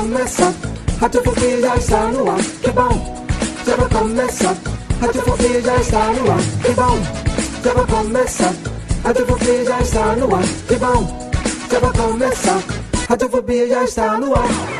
Já vai começar. Radiofobia já está no ar. Que bom, já vai começar. Radiofobia já está no ar. Que bom, já vai começar. Radiofobia já está no ar. Que bom, já vai começar. Radiofobia já está no ar.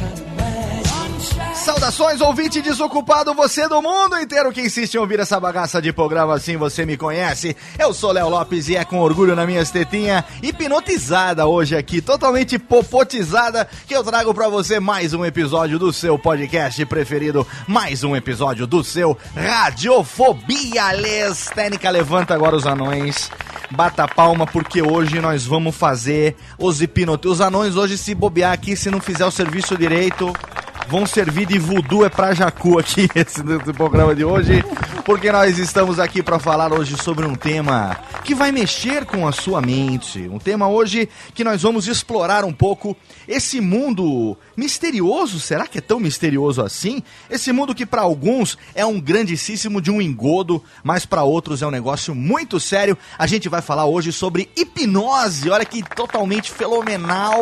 Saudações, ouvinte desocupado, você do mundo inteiro que insiste em ouvir essa bagaça de programa assim, você me conhece. Eu sou Léo Lopes e é com orgulho na minha estetinha, hipnotizada hoje aqui, totalmente popotizada, que eu trago pra você mais um episódio do seu podcast preferido, mais um episódio do seu Radiofobia Les. Técnica, levanta agora os anões. Bata palma porque hoje nós vamos fazer os hipnotes. Os anões hoje se bobear aqui, se não fizer o serviço direito, vão servir de voodoo é pra jacu aqui esse, programa de hoje, porque nós estamos aqui para falar hoje sobre um tema que vai mexer com a sua mente, um tema hoje que nós vamos explorar um pouco esse mundo misterioso, será que é tão misterioso assim? Esse mundo que para alguns é um grandíssimo de um engodo, mas para outros é um negócio muito sério. A gente vai falar hoje sobre hipnose, olha que totalmente fenomenal,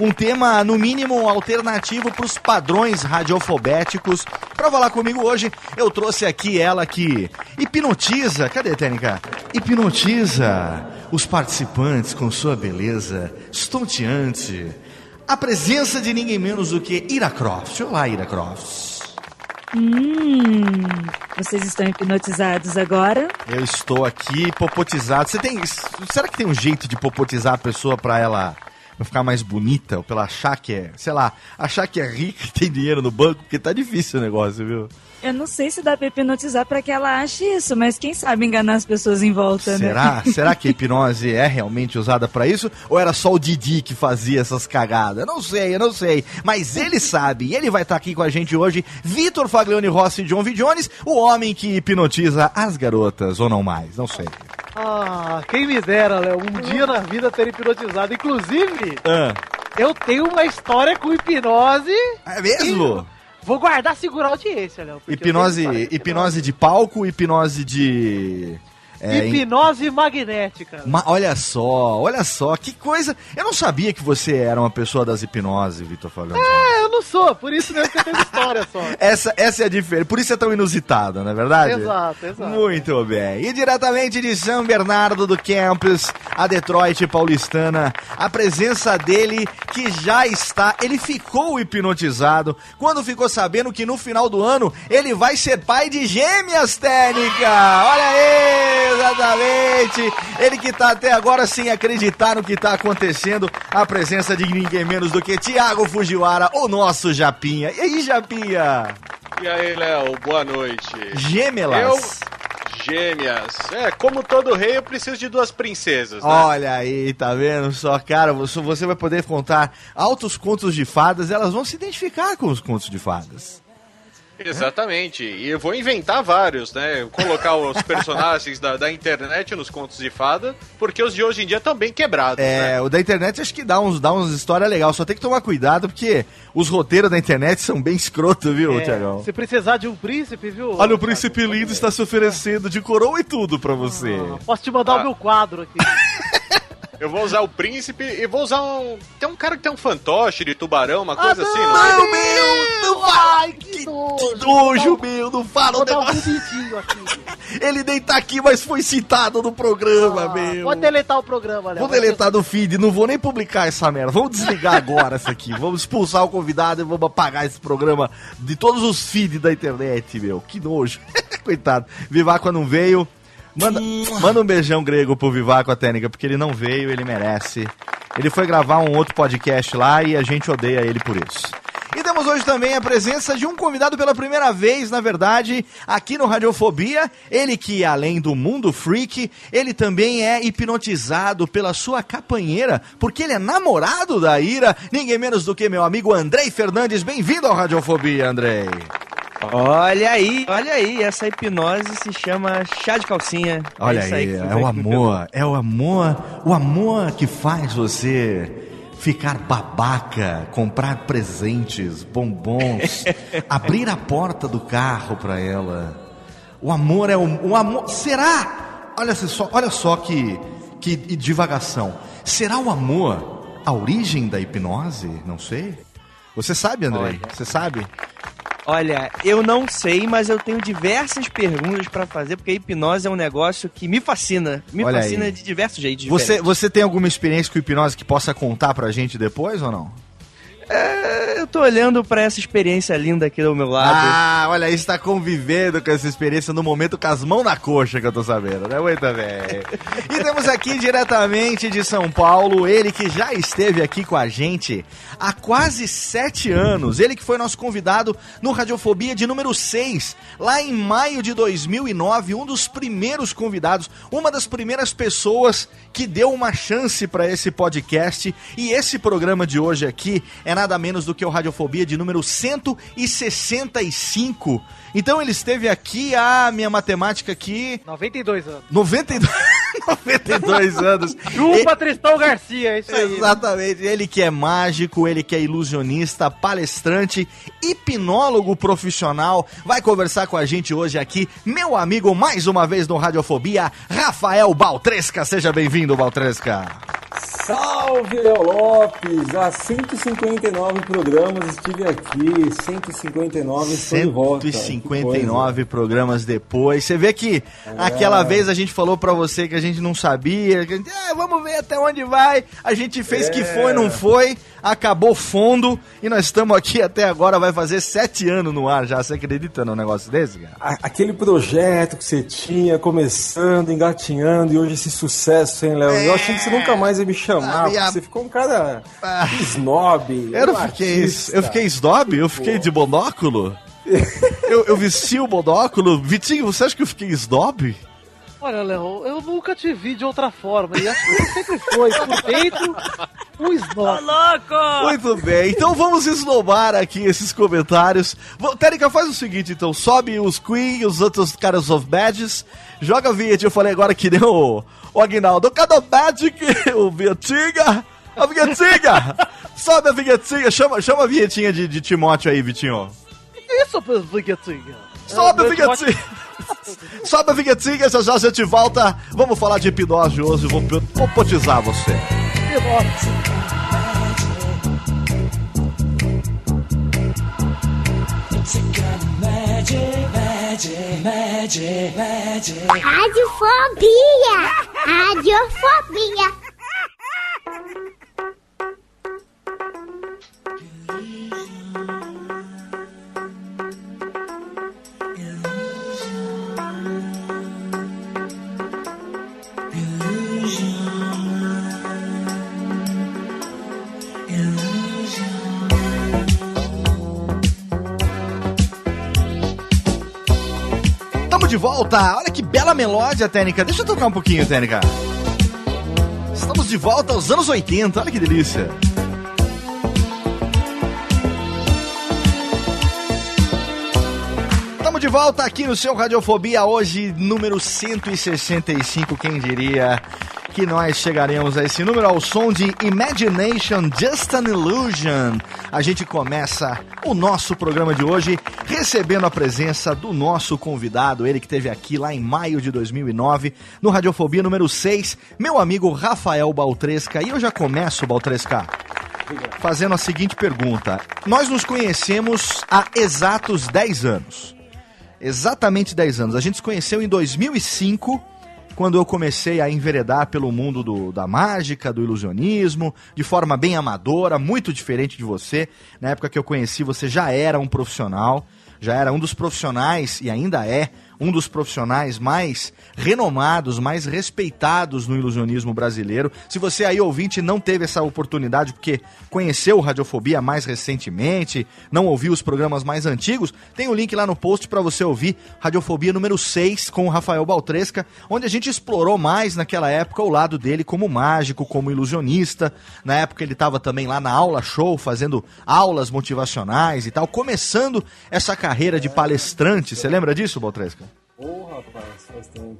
um tema no mínimo alternativo para os padrões radiofobéticos. Para falar comigo hoje, eu trouxe aqui ela que hipnotiza, cadê a técnica? Hipnotiza os participantes com sua beleza estonteante. A presença de ninguém menos do que Ira Croft. Olá, Ira Croft. Hum, vocês estão hipnotizados agora? Eu estou aqui popotizado. Você tem. Será que tem um jeito de popotizar a pessoa pra ela não ficar mais bonita? Ou pra ela achar que é. Sei lá, achar que é rica e tem dinheiro no banco? Porque tá difícil o negócio, viu? Eu não sei se dá pra hipnotizar pra que ela ache isso, mas quem sabe enganar as pessoas em volta, né? Será? Será que a hipnose é realmente usada pra isso? Ou era só o Didi que fazia essas cagadas? Eu não sei, eu não sei. Mas ele sabe. E ele vai estar aqui com a gente hoje, Vitor Faglione Rossi John V. Jones, o homem que hipnotiza as garotas, ou não mais, não sei. Ah, quem me dera, Léo, um dia na vida ter hipnotizado. Inclusive, Ah, eu tenho uma história com hipnose. é mesmo? Vou guardar, segurar a audiência, Léo. Hipnose, hipnose de palco, hipnose de. É, em- Hipnose magnética. Ma- olha só, olha só, que coisa. Eu não sabia que você era uma pessoa das hipnose, Vitor Faglione. É, eu não sou, por isso mesmo que eu tenho história só. Essa, essa é a diferença, por isso é tão inusitada, não é verdade? Exato, exato. Muito bem. E diretamente de São Bernardo do Campus, a Detroit paulistana, a presença dele que já está, ele ficou hipnotizado quando ficou sabendo que no final do ano ele vai ser pai de gêmeas, Técnica! Olha aí, exatamente! Ele que tá até agora sem acreditar no que tá acontecendo, a presença de ninguém menos do que Tiago Fujiwara, o nosso Japinha. E aí, Japinha? E aí, Léo, boa noite. Gêmelas. Eu- Gêmeas. É, como todo rei, eu preciso de duas princesas, né? Olha aí, tá vendo só? Cara, você você vai poder contar altos contos de fadas, elas vão se identificar com os contos de fadas. Exatamente. E eu vou inventar vários, né? Colocar os personagens da, da internet nos contos de fada, porque os de hoje em dia estão bem quebrados, É, né? o da internet acho que dá uns, dá uns história legal. Só tem que tomar cuidado, porque os roteiros da internet são bem escroto, viu, É, Tiagão? se precisar de um príncipe, viu? Olha, o príncipe lindo está se oferecendo de coroa e tudo pra você. Ah, Posso te mandar Ah. o meu quadro aqui. Eu vou usar o príncipe e vou usar um. Tem um cara que tem um fantoche de tubarão, uma coisa assim, não Ai, é? o meu! Não vai! Que, que nojo, meu! Não fala o um negócio. aqui. Ele nem tá aqui, mas foi citado no programa, Ah, meu. Pode deletar o programa, né? Vou deletar do feed, não vou nem publicar essa merda. Vamos desligar agora essa aqui. Vamos expulsar o convidado e vamos apagar esse programa de todos os feeds da internet, meu. Que nojo. Coitado. Vivaco não veio. Manda, manda um beijão grego pro Vivaco, a técnica, porque ele não veio, ele merece. Ele foi gravar um outro podcast lá e a gente odeia ele por isso. E temos hoje também a presença de um convidado pela primeira vez, na verdade, aqui no Radiofobia. Ele que, além do mundo freak, ele também é hipnotizado pela sua capanheira, porque ele é namorado da Ira, ninguém menos do que meu amigo Andrei Fernandes. Bem-vindo ao Radiofobia, Andrei. Olha aí, olha aí, essa hipnose se chama chá de calcinha. Olha isso aí, que é o amor, é o amor, o amor que faz você ficar babaca, comprar presentes, bombons, abrir a porta do carro pra ela. O amor é o, o amor. Será? Olha só, olha só que que divagação. Será o amor a origem da hipnose? Não sei. Você sabe, Andrei? Você sabe? Olha, eu não sei, mas eu tenho diversas perguntas pra fazer, porque a hipnose é um negócio que me fascina. Me Olha fascina aí. de diversos jeitos. Você, diferentes. você tem alguma experiência com hipnose que possa contar pra gente depois ou não? É, eu tô olhando pra essa experiência linda aqui do meu lado. Ah, olha está convivendo com essa experiência no momento com as mãos na coxa que eu tô sabendo, né? Muito bem. E temos aqui diretamente de São Paulo, ele que já esteve aqui com a gente há quase sete anos. Ele que foi nosso convidado no Radiofobia de número 6, lá em maio de 2009, um dos primeiros convidados, uma das primeiras pessoas que deu uma chance para esse podcast. E esse programa de hoje aqui é nada menos do que o Radiofobia de número 165. Então ele esteve aqui, a minha matemática aqui, 92 anos. 92, 92 anos. Chupa Tristão Garcia, é isso aí. Exatamente. Ele que é mágico, ele que é ilusionista, palestrante, hipnólogo profissional, vai conversar com a gente hoje aqui, meu amigo, mais uma vez no Radiofobia, Rafael Baltresca. Seja bem-vindo, Baltresca. Salve, Léo Lopes! Há 159 programas estive aqui, 159 estou de volta. Que coisa. 159 programas depois. Você vê que aquela vez a gente falou pra você que a gente não sabia, que gente, ah, vamos ver até onde vai. A gente fez que foi, não foi, acabou fundo e nós estamos aqui até agora, vai fazer sete anos no ar já. Você acredita num negócio desse, cara? Aquele projeto que você tinha, começando, engatinhando, e hoje esse sucesso, hein, Léo? Eu achei que você nunca mais ia me chamar, Ah, porque minha- você ficou um cara Ah. snob. Eu não um fiquei, artista. eu fiquei snob? Eu fiquei de monóculo? eu, eu vesti o monóculo? Vitinho, você acha que eu fiquei snob? Olha, Léo, eu nunca te vi de outra forma. E acho que você sempre foi, por dentro, um snob. louco! Muito bem, então vamos esnobar aqui esses comentários. Térica, faz o seguinte, então, sobe os Queen e os outros caras of Badges, joga a vinheta, eu falei agora que nem o, o Aguinaldo, cadê o Magic, o Vinhetinha, a Vinhetinha, sobe a Vinhetinha, chama, chama a vinhetinha de, de Timóteo aí, Vitinho. Que isso, Vinhetinha? Sobe a É, vinhetinha, sobe a vinhetinha, já já a gente volta, vamos falar de hipnose hoje, vou, vou potizar você. Radiofobia! Radiofobia! Tamo de volta! Olha que bela melódia, Técnica. Deixa eu tocar um pouquinho, Técnica. Estamos de volta aos anos 80, olha que delícia. de volta aqui no seu Radiofobia, hoje número 165, quem diria que nós chegaremos a esse número ao som de Imagination Just an Illusion. A gente começa o nosso programa de hoje recebendo a presença do nosso convidado, ele que esteve aqui lá em maio de 2009 no Radiofobia número 6, meu amigo Rafael Baltresca. E eu já começo, Baltresca, fazendo a seguinte pergunta. Nós nos conhecemos há exatos 10 anos. Exatamente 10 anos. A gente se conheceu em 2005, quando eu comecei a enveredar pelo mundo do, da mágica, do ilusionismo, de forma bem amadora, muito diferente de você. Na época que eu conheci, você já era um profissional, já era um dos profissionais, e ainda é, um dos profissionais mais renomados, mais respeitados no ilusionismo brasileiro. Se você aí ouvinte não teve essa oportunidade porque conheceu Radiofobia mais recentemente, não ouviu os programas mais antigos, tem o link lá no post para você ouvir Radiofobia número 6 com o Rafael Baltresca, onde a gente explorou mais naquela época o lado dele como mágico, como ilusionista. Na época ele estava também lá na aula show fazendo aulas motivacionais e tal, começando essa carreira de palestrante. Você lembra disso, Baltresca? Ô, oh, rapaz, faz tempo.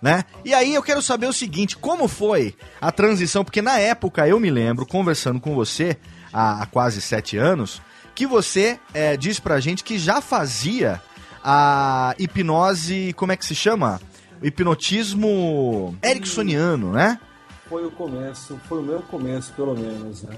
Né? E aí eu quero saber o seguinte, como foi a transição? Porque na época eu me lembro, conversando com você há, há quase sete anos, que você é, disse pra gente que já fazia a hipnose, como é que se chama? O hipnotismo ericksoniano, né? Foi o começo, foi o meu começo, pelo menos, né?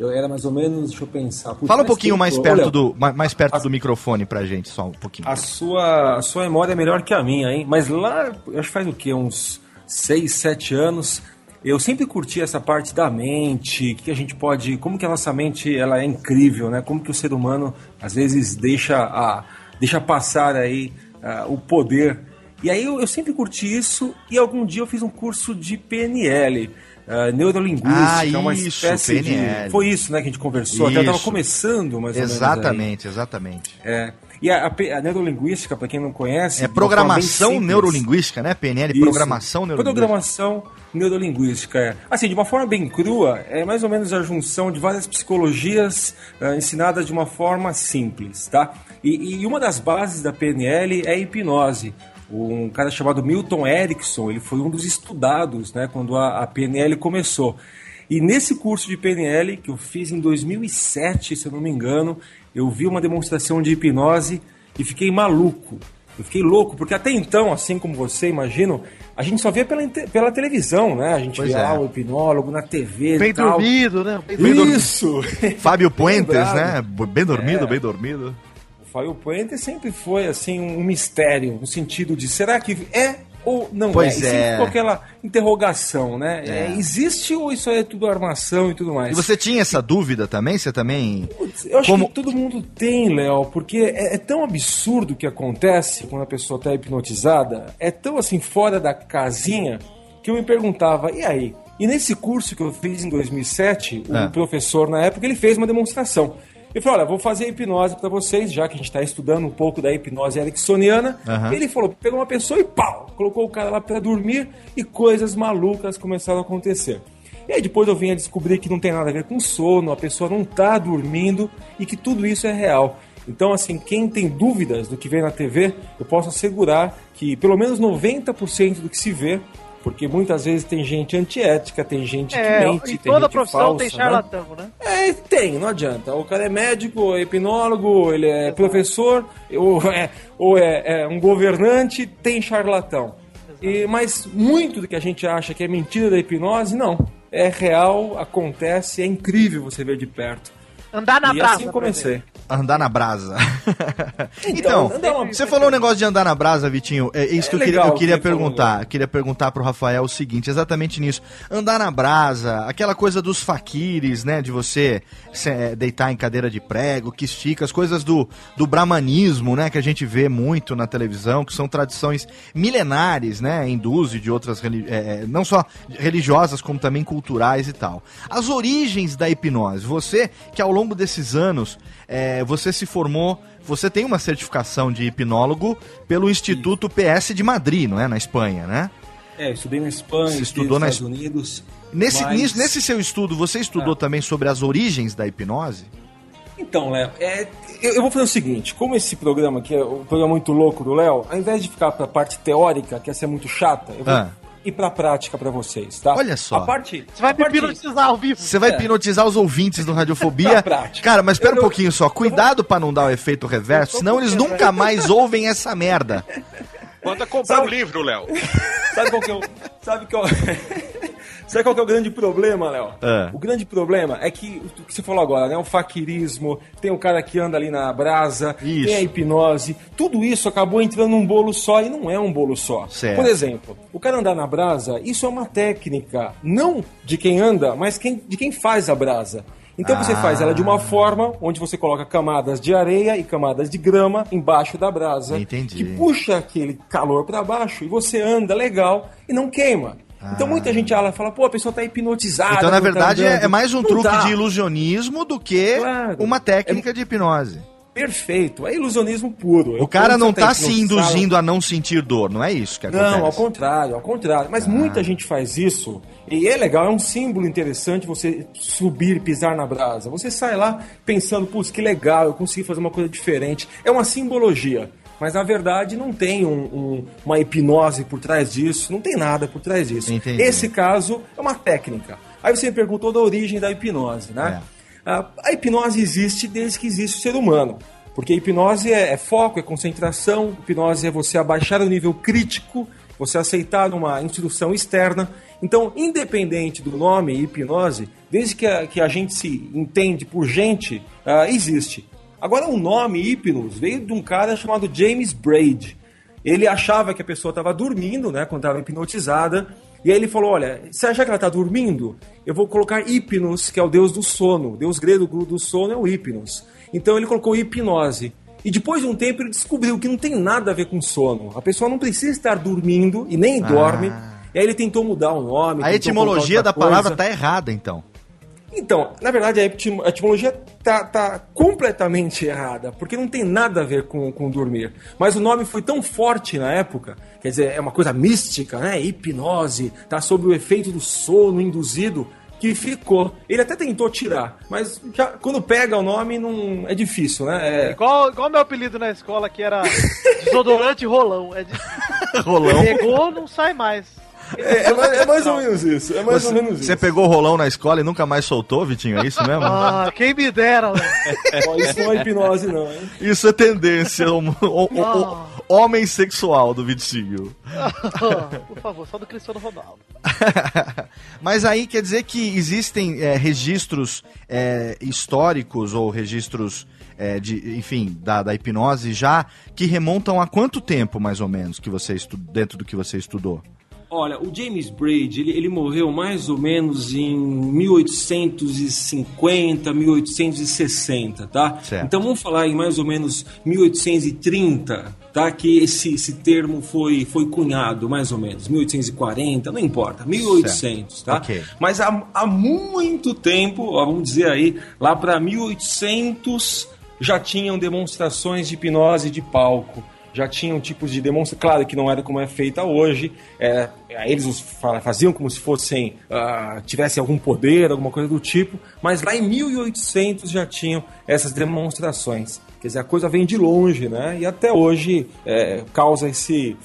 Eu era mais ou menos, deixa eu pensar. Fala um pouquinho mais olha, perto, do, mais, perto do microfone pra gente, só um pouquinho. A sua, a sua memória é melhor que a minha, hein? Mas lá, acho que faz o quê? Uns 6, 7 anos. Eu sempre curti essa parte da mente, que a gente pode, como que a nossa mente ela é incrível, né? Como que o ser humano às vezes deixa a deixa passar aí ah, o poder. E aí eu, eu sempre curti isso e algum dia eu fiz um curso de PNL. Uh, neurolinguística, Ah, é uma isso, espécie PNL. de. Foi isso, né, que a gente conversou. Até Isso. começando, mais ou menos. aí. Exatamente, exatamente. É. E a, a a neurolinguística, para quem não conhece. É programação neurolinguística, né? PNL, Isso. programação neurolinguística. Programação neurolinguística, é. Assim, de uma forma bem crua, é mais ou menos a junção de várias psicologias ah, ensinadas de uma forma simples, tá? E, e uma das bases da PNL é a hipnose. Um cara chamado Milton Erickson, ele foi um dos estudados, né, quando a, a PNL começou. E nesse curso de PNL, que eu fiz em 2007, se eu não me engano, eu vi uma demonstração de hipnose e fiquei maluco. Eu fiquei louco, porque até então, assim como você, imagino, a gente só via pela, pela televisão, né? A gente Pois via é. lá o hipnólogo na TV Bem e tal. dormido, né? Bem dormido. Isso! Fábio Puentes, né? Bem dormido, É. bem dormido. O Fábio Puente sempre foi, assim, um mistério, no sentido de, será que é ou não Pois é? E é. ficou aquela interrogação, né? É. É, existe ou isso aí é tudo armação e tudo mais? E você tinha essa dúvida também? Você também. Putz, Eu acho Como- que todo mundo tem, Léo, porque é, é tão absurdo o que acontece quando a pessoa está hipnotizada, é tão assim fora da casinha, que eu me perguntava, e aí? E nesse curso que eu fiz em 2007, o É. professor na época ele fez uma demonstração. Ele falou: Olha, vou fazer hipnose para vocês, já que a gente está estudando um pouco da hipnose ericksoniana. Aham. Ele falou: pegou uma pessoa e pau, colocou o cara lá para dormir e coisas malucas começaram a acontecer. E aí depois eu vim a descobrir que não tem nada a ver com sono, a pessoa não tá dormindo e que tudo isso é real. Então, assim, quem tem dúvidas do que vê na TV, eu posso assegurar que pelo menos 90% do que se vê, porque muitas vezes tem gente antiética, tem gente É, que mente, em tem toda gente profissão falsa, tem né? charlatão, né? É, tem, não adianta. O cara é médico, é hipnólogo, ele é professor, ou é, ou é, é um governante, tem charlatão. E, mas muito do que a gente acha que é mentira da hipnose, não. É real, acontece, é incrível você ver de perto. Andar na e brasa. assim eu por comecei. Andar na brasa. então, uma- você falou um negócio de andar na brasa, Vitinho. É isso É que eu queria, legal eu que queria falou, perguntar. né? Queria perguntar pro Rafael o seguinte, exatamente nisso. Andar na brasa, aquela coisa dos faquires, né? De você é, deitar em cadeira de prego, que estica, as coisas do, do brahmanismo, né? Que a gente vê muito na televisão, que são tradições milenares, né? Hindus e de outras, é, é, não só religiosas, como também culturais e tal. As origens da hipnose. Você, que ao longo desses anos, é, você se formou, você tem uma certificação de hipnólogo pelo Instituto PS de Madrid, não é? Na Espanha, né? É, estudei na Espanha, Você estudou nos na Estados Unidos. Nesse, mas- nisso- nesse seu estudo, você estudou Ah. também sobre as origens da hipnose? Então, Léo, é, eu, eu vou fazer o seguinte: como esse programa aqui é o programa muito louco do Léo, ao invés de ficar pra parte teórica, que ia ser muito chata, eu vou Ah. ir pra prática pra vocês, tá? Olha só. A parte. Você vai a parte- hipnotizar ao vivo. Você vai É. hipnotizar os ouvintes do Radiofobia. Cara, mas espera um Eu- pouquinho só. Cuidado pra não dar o efeito reverso, senão eles nunca mais ouvem essa merda. Manda comprar um livro, Léo. Sabe qual que é o. Sabe qual. Sabe qual que é o grande problema, Léo? É. O grande problema é que o que você falou agora, né? O faquirismo, tem o cara que anda ali na brasa, Isso. tem a hipnose, tudo isso acabou entrando num bolo só e não é um bolo só. Certo. Por exemplo, o cara andar na brasa, isso é uma técnica, não de quem anda, mas quem, de quem faz a brasa. Então você Ah. faz ela de uma forma onde você coloca camadas de areia e camadas de grama embaixo da brasa. Entendi. Que puxa aquele calor pra baixo e você anda legal e não queima. Então muita gente ela fala, pô, a pessoa tá hipnotizada. Ah. Então, na tá verdade, é, andando. é mais um Não truque tá. de ilusionismo do que Claro. uma técnica de hipnose. Perfeito, é ilusionismo puro. O cara não tá se hipnotizado- induzindo a não sentir dor, não é isso que acontece? Não, ao contrário, ao contrário. Mas muita gente faz isso e é legal, é um símbolo interessante você subir, pisar na brasa. Você sai lá pensando, putz, que legal, eu consegui fazer uma coisa diferente. É uma simbologia. Mas na verdade não tem um- um- uma hipnose por trás disso, não tem nada por trás disso. Entendi. Esse caso é uma técnica. Aí você me perguntou da origem da hipnose, né? A, a hipnose existe desde que existe o ser humano. Porque hipnose é, é foco, é concentração, hipnose é você abaixar o nível crítico, você aceitar uma instrução externa. Então, independente do nome hipnose, desde que a, que a gente se entende por gente, ah, existe. Agora, o nome hipnos veio de um cara chamado James Braid. Ele achava que a pessoa estava dormindo, né, quando estava hipnotizada, e aí ele falou: Olha, você acha que ela está dormindo? Eu vou colocar Hipnos, que é o deus do sono. O deus grego do sono é o Hipnos. Então ele colocou hipnose. E depois de um tempo ele descobriu que não tem nada a ver com sono. A pessoa não precisa estar dormindo e nem dorme. E aí ele tentou mudar o nome. Ah. A etimologia da outra palavra coisa. tá errada, então. Então, na verdade, a etim- a etimologia tá, tá completamente errada, porque não tem nada a ver com, com dormir. Mas o nome foi tão forte na época, quer dizer, é uma coisa mística, né? Hipnose, tá sob o efeito do sono induzido, que ficou. Ele até tentou tirar, mas já, quando pega o nome, não é difícil, né? É, Igual, igual meu apelido na escola, que era desodorante rolão. É de... Rolão. Pegou, não sai mais. É, é mais, é mais ou menos isso. É mais Você, ou menos você isso. pegou o rolão na escola e nunca mais soltou, Vitinho? É isso mesmo? Ah, quem me dera, Léo. Isso não é hipnose, não, hein? Isso é tendência. O, o- o- Ah. o- homem sexual do Vitinho. Por favor, só do Cristiano Ronaldo. Mas aí quer dizer que existem é, registros é, históricos ou registros é, de, enfim, da, da hipnose já que remontam a quanto tempo, mais ou menos, que você estu- dentro do que você estudou? Olha, o James Braid, ele, ele morreu mais ou menos em 1850, 1860, tá? Certo. Então vamos falar em mais ou menos 1830, tá? Que esse, esse termo foi, foi cunhado, mais ou menos. 1840, não importa, 1800, tá? Ok. Mas há, há muito tempo, ó, vamos dizer aí, lá para 1800 já tinham demonstrações de hipnose de palco. Já tinham tipos de demonstração, claro que não era como é feita hoje. É, eles faziam como se fossem ah, tivessem algum poder, alguma coisa do tipo. Mas lá em 1800 já tinham essas demonstrações. Quer dizer, a coisa vem de longe, né? E até hoje é, causa esse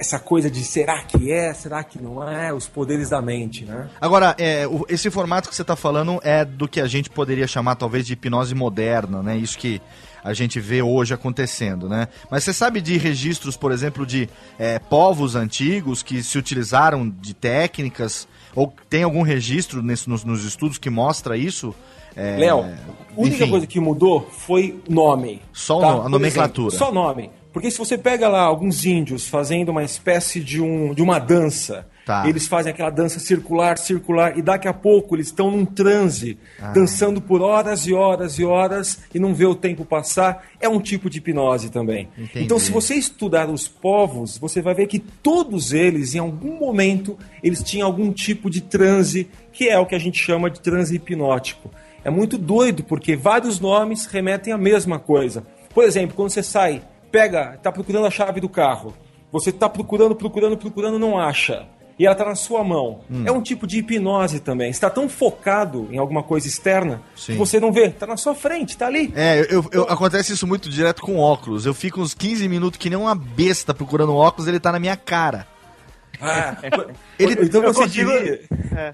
essa coisa de será que é, será que não é, os poderes da mente, né? Agora, é, o- esse formato que você está falando é do que a gente poderia chamar talvez de hipnose moderna, né? Isso que a gente vê hoje acontecendo, né? Mas você sabe de registros, por exemplo, de é, povos antigos que se utilizaram de técnicas? Ou tem algum registro nesse, nos, nos estudos que mostra isso? É, Léo, a única coisa que mudou foi o nome. Só tá? a nomenclatura. exemplo, só nome. Porque se você pega lá alguns índios fazendo uma espécie de, um, de uma dança, Tá. eles fazem aquela dança circular, circular, e daqui a pouco eles estão num transe, Ah. dançando por horas e horas e horas e não vê o tempo passar, é um tipo de hipnose também. Entendi. Então, se você estudar os povos, você vai ver que todos eles, em algum momento, eles tinham algum tipo de transe, que é o que a gente chama de transe hipnótico. É muito doido, porque vários nomes remetem à mesma coisa. Por exemplo, quando você sai, pega, está procurando a chave do carro. Você está procurando, procurando, procurando, não acha. E ela está na sua mão. Hum. É um tipo de hipnose também. Está tão focado em alguma coisa externa Sim. que você não vê. Está na sua frente, está ali. É, eu, eu- acontece isso muito direto com óculos. Eu fico uns 15 minutos que nem uma besta procurando óculos, ele tá na minha cara. Ah, Ele- então você consigo- diria.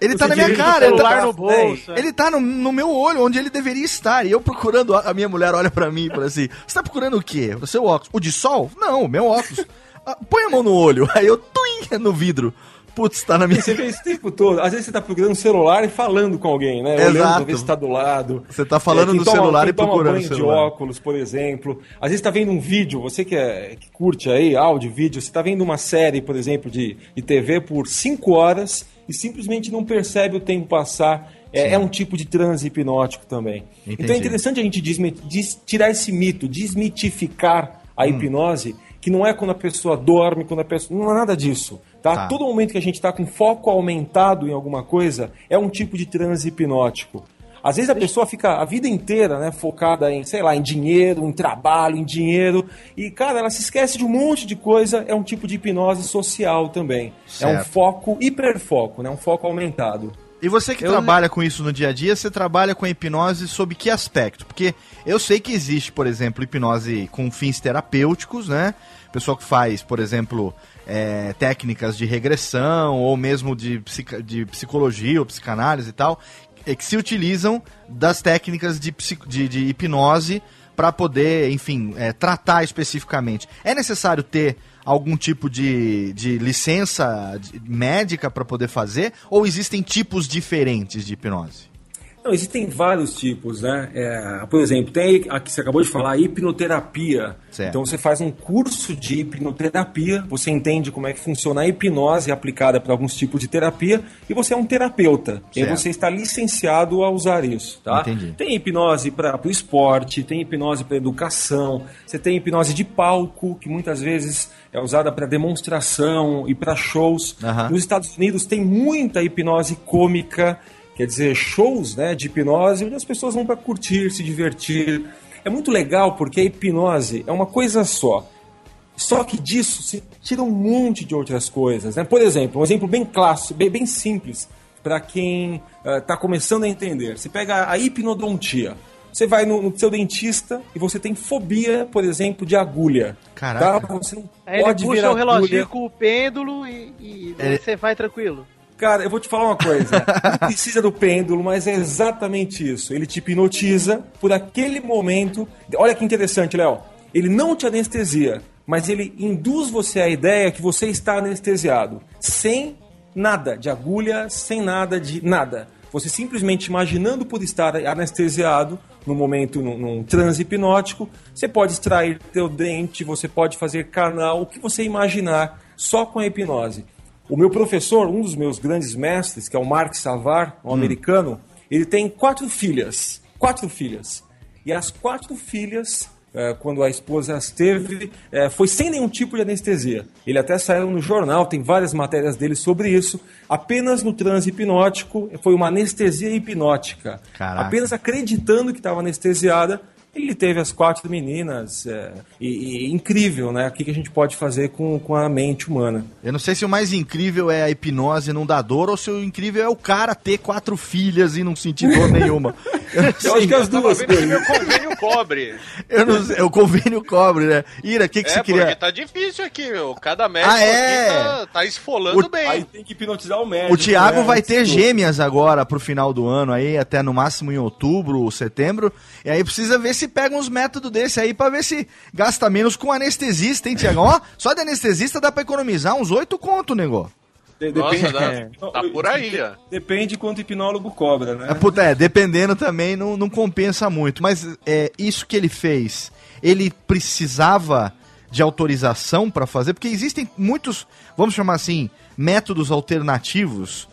Ele tá na minha cara, ele tá no bolso, é. Ele tá no, no meu olho, onde ele deveria estar. E eu procurando, a minha mulher olha pra mim e fala assim: Você tá procurando o quê? O seu óculos? O de sol? Não, o meu óculos. "Ah, põe a mão no olho. Aí eu, tuim, no vidro. Putz, tá na minha. Você vê esse tempo todo. Às vezes você tá procurando o celular e falando com alguém, né? Olhando pra Exato. ver se tá do lado. Você tá falando quem do celular quem e procurando banho o celular. de óculos, por exemplo. Às vezes tá vendo um vídeo, você que, é, que curte aí, áudio, vídeo, você tá vendo uma série, por exemplo, de, de TV por 5 horas e simplesmente não percebe o tempo passar. É, é um tipo de transe hipnótico também. Entendi. Então é interessante a gente des- tirar esse mito, desmitificar a hipnose, que não é quando a pessoa dorme, quando a pessoa. Não é nada disso. Tá? Tá. Todo momento que a gente está com foco aumentado em alguma coisa, é um tipo de transe hipnótico. Às vezes a pessoa fica a vida inteira, né, focada em, sei lá, em dinheiro, em trabalho, em dinheiro, e cara, ela se esquece de um monte de coisa, é um tipo de hipnose social também. É um Certo. foco hiperfoco, né, um foco aumentado. E você que Eu- trabalha com isso no dia a dia, você trabalha com a hipnose sob que aspecto? Porque eu sei que existe, por exemplo, hipnose com fins terapêuticos, né? Pessoa que faz, por exemplo, é, técnicas de regressão ou mesmo de, de psicologia ou psicanálise e tal, é, que se utilizam das técnicas de, de, de hipnose para poder, enfim, é, tratar especificamente. É necessário ter algum tipo de, de licença médica para poder fazer? Ou existem tipos diferentes de hipnose? Não, existem vários tipos, né? É, por exemplo, tem a que você acabou de falar, hipnoterapia. Certo. Então você faz um curso de hipnoterapia, você entende como é que funciona a hipnose aplicada para alguns tipos de terapia e você é um terapeuta. E aí Certo. você está licenciado a usar isso, tá? Entendi. Tem hipnose para o esporte, tem hipnose para educação, você tem hipnose de palco, que muitas vezes é usada para demonstração e para shows. Aham. Nos Estados Unidos tem muita hipnose cômica, quer dizer, shows né, de hipnose onde as pessoas vão para curtir, se divertir. É muito legal porque a hipnose é uma coisa só. Só que disso se tira um monte de outras coisas. Né? Por exemplo, um exemplo bem clássico, bem, bem simples, para quem está começando a entender. Você pega a hipnodontia. Você vai no, no seu dentista e você tem fobia, por exemplo, de agulha. Caraca. Tá? Você não Aí ele pode ver puxa o reloginho com o pêndulo e, e daí É. você vai tranquilo. Cara, eu vou te falar uma coisa. Não precisa do pêndulo, mas é exatamente isso. Ele te hipnotiza por aquele momento. Olha que interessante, Léo. Ele não te anestesia, mas ele induz você à ideia que você está anestesiado. Sem nada de agulha, sem nada de nada. Você simplesmente imaginando por estar anestesiado, no momento, num, num transe hipnótico, você pode extrair teu dente, você pode fazer canal, o que você imaginar, só com a hipnose. O meu professor, um dos meus grandes mestres, que é o Mark Savar, um americano, ele tem quatro filhas. Quatro filhas. E as quatro filhas, eh, quando a esposa as teve, eh, foi sem nenhum tipo de anestesia. Ele até saiu no jornal, tem várias matérias dele sobre isso. Apenas no transe hipnótico, foi uma anestesia hipnótica. Caraca. Apenas acreditando que estava anestesiada, ele teve as quatro meninas. eh, e, e incrível, né? O que, que a gente pode fazer com, com a mente humana. Eu não sei se o mais incrível é a hipnose não dar dor ou se o incrível é o cara ter quatro filhas e não sentir dor nenhuma. Eu, não Eu acho que as duas coisas. meu convênio cobre. eu não sei, o convênio cobre, né? Ira, o que, que é, você queria... porque tá difícil aqui, meu. Cada médico Ah, é? aqui tá, tá esfolando O- bem. Aí tem que hipnotizar o médico. O Thiago né? vai ter gêmeas agora pro final do ano aí, até no máximo em outubro ou setembro. E aí precisa ver se pega uns métodos desse aí pra ver se gasta menos com anestesista, hein, Tiagão? Ó, só de anestesista dá pra economizar uns oito conto, negócio. De- Nossa, depende, né? tá por aí, ó. Depende quanto o hipnólogo cobra, né? É, puta, é, dependendo também não, não compensa muito. Mas é, isso que ele fez, ele precisava de autorização pra fazer? Porque existem muitos, vamos chamar assim, métodos alternativos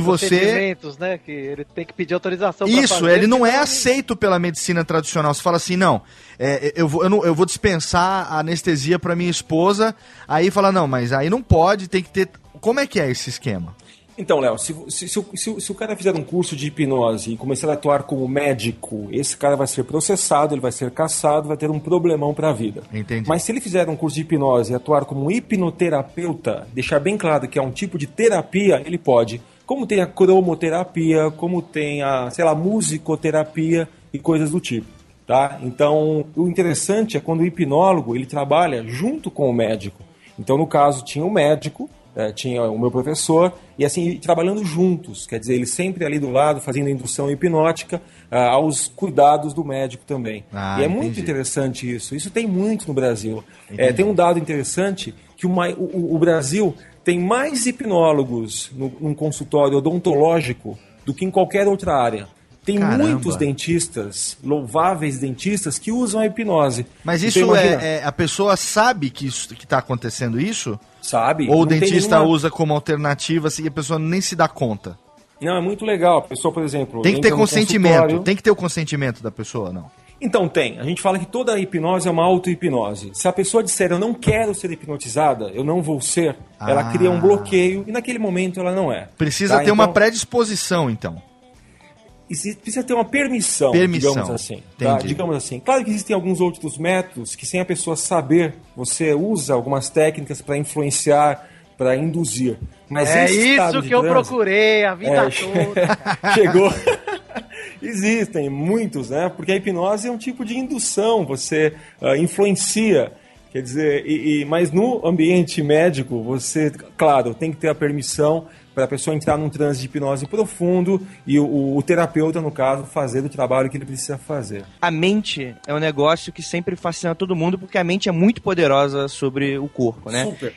que você... Né? Que ele tem que pedir autorização Isso, fazer, ele não é senão- aceito pela medicina tradicional. Você fala assim, não, é, eu, vou, eu, não, eu vou dispensar a anestesia pra minha esposa, aí fala, não, mas aí não pode, tem que ter... Como é que é esse esquema? Então, Léo, se, se, se, o- se o- se o cara fizer um curso de hipnose e começar a atuar como médico, esse cara vai ser processado, ele vai ser caçado, vai ter um problemão para a vida. Entendi. Mas se ele fizer um curso de hipnose e atuar como hipnoterapeuta, deixar bem claro que é um tipo de terapia, ele pode. Como tem a cromoterapia, como tem a, sei lá, musicoterapia e coisas do tipo. Tá? Então, o interessante é quando o hipnólogo ele trabalha junto com o médico. Então, no caso, tinha o médico, eh, tinha o meu professor, e assim, trabalhando juntos. Quer dizer, ele sempre ali do lado, fazendo indução hipnótica ah, aos cuidados do médico também. Ah, e é muito entendi. interessante isso. Isso tem muito no Brasil. Eh, tem um dado interessante que o, mai- o- o- Brasil tem mais hipnólogos no, num consultório odontológico do que em qualquer outra área. Tem Caramba. muitos dentistas, louváveis dentistas, que usam a hipnose. Mas Então, isso imagina, é, é- A pessoa sabe que, isso, que tá acontecendo isso? Sabe? Ou o dentista nenhuma- usa como alternativa assim, e a pessoa nem se dá conta? Não, é muito legal. A pessoa, por exemplo. Tem que ter consentimento. Tem que ter o consentimento da pessoa, não? Então tem. A gente fala que toda hipnose é uma auto-hipnose. Se a pessoa disser eu não quero ser hipnotizada, eu não vou ser, ela Ah. cria um bloqueio e naquele momento ela não é. Precisa Tá? ter uma Então, predisposição, então. Precisa ter uma permissão, Permissão. digamos assim. tá? Digamos assim. Claro que existem alguns outros métodos que sem a pessoa saber, você usa algumas técnicas para influenciar, para induzir. Mas é isso que eu procurei a vida É, toda. Chegou. Existem muitos, né? Porque a hipnose é um tipo de indução, você ah, influencia. Quer dizer, e, e- mas no ambiente médico, você, claro, tem que ter a permissão para a pessoa entrar num transe de hipnose profundo e o, o terapeuta, no caso, fazer o trabalho que ele precisa fazer. A mente é um negócio que sempre fascina todo mundo, porque a mente é muito poderosa sobre o corpo, né? Super.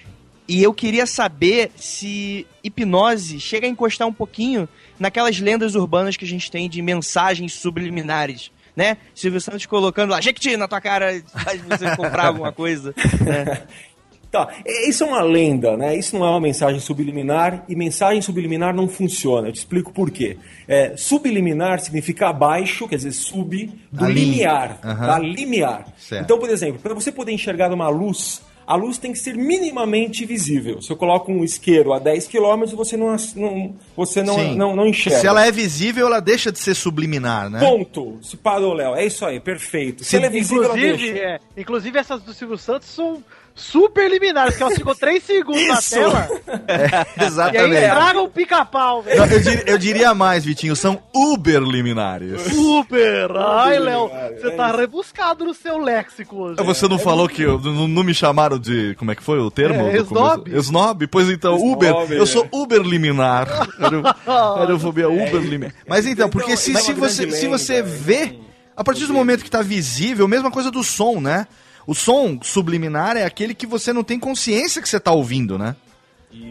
E eu queria saber se hipnose chega a encostar um pouquinho naquelas lendas urbanas que a gente tem de mensagens subliminares, né? Silvio Santos colocando lá, Jequiti na tua cara, faz você comprar alguma coisa. né? Tá, isso é uma lenda, né? Isso não é uma mensagem subliminar e mensagem subliminar não funciona. Eu te explico por quê. É, subliminar significa abaixo, quer dizer, sub, do limiar, tá? Limiar. Certo. Então, por exemplo, para você poder enxergar uma luz, a luz tem que ser minimamente visível. Se eu coloco um isqueiro a 10 km, você não, não- você não, não, não enxerga. Se ela é visível, ela deixa de ser subliminar, né? Ponto. Se parou, Léo. É isso aí, perfeito. Se, ela é visível, ela Inclusive, deixa. é, inclusive, essas do Silvio Santos são super liminares, porque ela ficou 3 segundos na Isso. tela É, e aí exatamente. traga o pica-pau, velho. Eu, dir- eu diria mais, Vitinho, são uberliminares. Super! Ai, Léo, liminares, você é tá isso. rebuscado no seu léxico hoje. Você não falou que eu- não, não me chamaram de. Como é que foi o termo? É, do snob. começo? Snob? Pois então, Snob, Uber. Eu é. sou Uberliminar. Era- Aerofobia Uberliminar. Mas então, porque se, Então, se é você, se você vê, a partir do momento que tá visível, mesma coisa do som, né? O som subliminar é aquele que você não tem consciência que você tá ouvindo, né?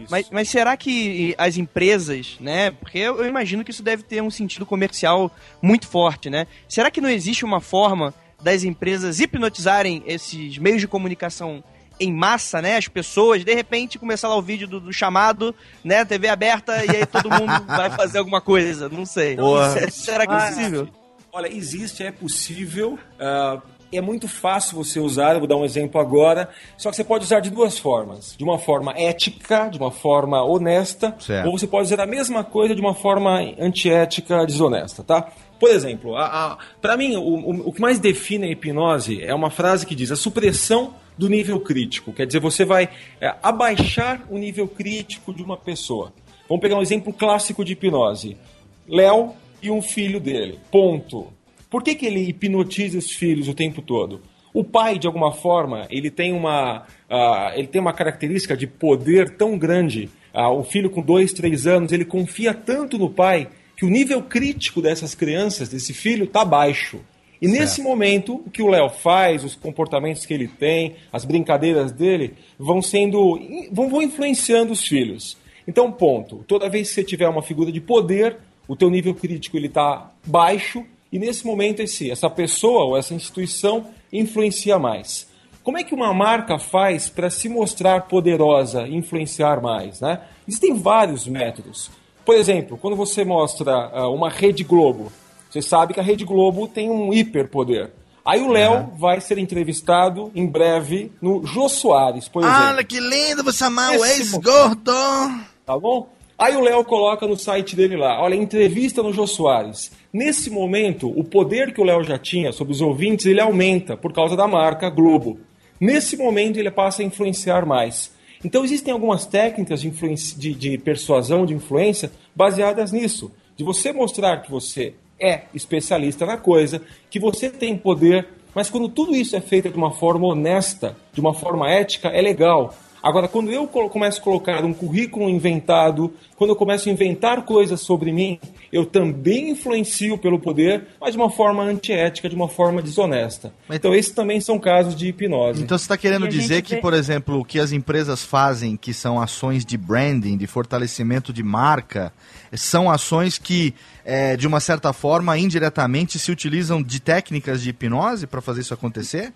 Mas, mas será que as empresas, né? Porque eu, imagino que isso deve ter um sentido comercial muito forte, né? Será que não existe uma forma das empresas hipnotizarem esses meios de comunicação em massa, né? As pessoas, de repente, começar lá o vídeo do, do chamado, né? TV aberta, e aí todo mundo vai fazer alguma coisa, não sei. Boa. Se- Será que é Ah, possível? Olha, existe, é possível. ah, é muito fácil você usar, eu vou dar um exemplo agora. Só que você pode usar de duas formas: de uma forma ética, de uma forma honesta, Certo. ou você pode usar a mesma coisa de uma forma antiética, desonesta, tá? Por exemplo, para mim, o, o- o que mais define a hipnose é uma frase que diz a supressão do nível crítico. Quer dizer, você vai é, abaixar o nível crítico de uma pessoa. Vamos pegar um exemplo clássico de hipnose. Léo e um filho dele. Ponto. Por que, que ele hipnotiza os filhos o tempo todo? O pai, de alguma forma, ele tem uma, ah, ele tem uma característica de poder tão grande. Ah, o filho com dois, três anos, ele confia tanto no pai que o nível crítico dessas crianças, desse filho, está baixo. E nesse momento, o que o Léo faz, os comportamentos que ele tem, as brincadeiras dele, vão sendo. vão, vão influenciando os filhos. Então, ponto. Toda vez que você tiver uma figura de poder, o teu nível crítico ele está baixo, e nesse momento esse, essa pessoa ou essa instituição influencia mais. Como é que uma marca faz para se mostrar poderosa e influenciar mais? Né? Existem vários métodos. Por exemplo, quando você mostra ah, uma Rede Globo, você sabe que a Rede Globo tem um hiperpoder. Aí o Léo vai ser entrevistado em breve no Jô Soares, por exemplo. Olha que lindo você amar o ex-gordo. Tá bom? Aí o Léo coloca no site dele lá, olha, entrevista no Jô Soares. Nesse momento, o poder que o Léo já tinha sobre os ouvintes, ele aumenta por causa da marca Globo. Nesse momento, ele passa a influenciar mais. Então, existem algumas técnicas de, de, de persuasão, de influência, baseadas nisso. De você mostrar que você é especialista na coisa, que você tem poder, mas quando tudo isso é feito de uma forma honesta, de uma forma ética, é legal. Agora, quando eu começo a colocar um currículo inventado, quando eu começo a inventar coisas sobre mim, eu também influencio pelo poder, mas de uma forma antiética, de uma forma desonesta. Mas... Então, esses também são casos de hipnose. Então, você está querendo dizer que, vê... por exemplo, o que as empresas fazem, que são ações de branding, de fortalecimento de marca, são ações que, é, de uma certa forma, indiretamente se utilizam de técnicas de hipnose para fazer isso acontecer?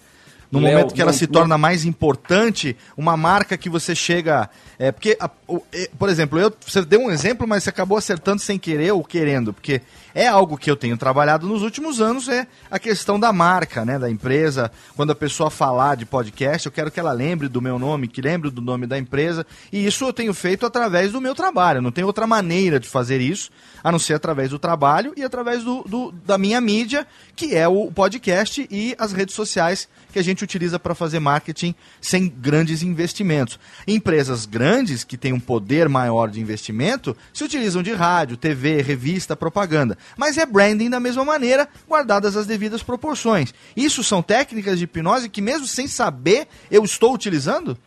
No Léo, momento que ela não, se torna não... mais importante, uma marca que você chega. É, porque, a, o, é, por exemplo, eu, você deu um exemplo, mas você acabou acertando sem querer ou querendo. Porque é algo que eu tenho trabalhado nos últimos anos, é a questão da marca, né, da empresa. Quando a pessoa falar de podcast, eu quero que ela lembre do meu nome, que lembre do nome da empresa. E isso eu tenho feito através do meu trabalho. Não tem outra maneira de fazer isso, a não ser através do trabalho e através do, do da minha mídia, que é o podcast e as redes sociais que a gente utiliza para fazer marketing sem grandes investimentos. Empresas grandes, que têm um poder maior de investimento, se utilizam de rádio, TV, revista, propaganda mas é branding da mesma maneira, guardadas as devidas proporções. Isso são técnicas de hipnose que, mesmo sem saber, eu estou utilizando?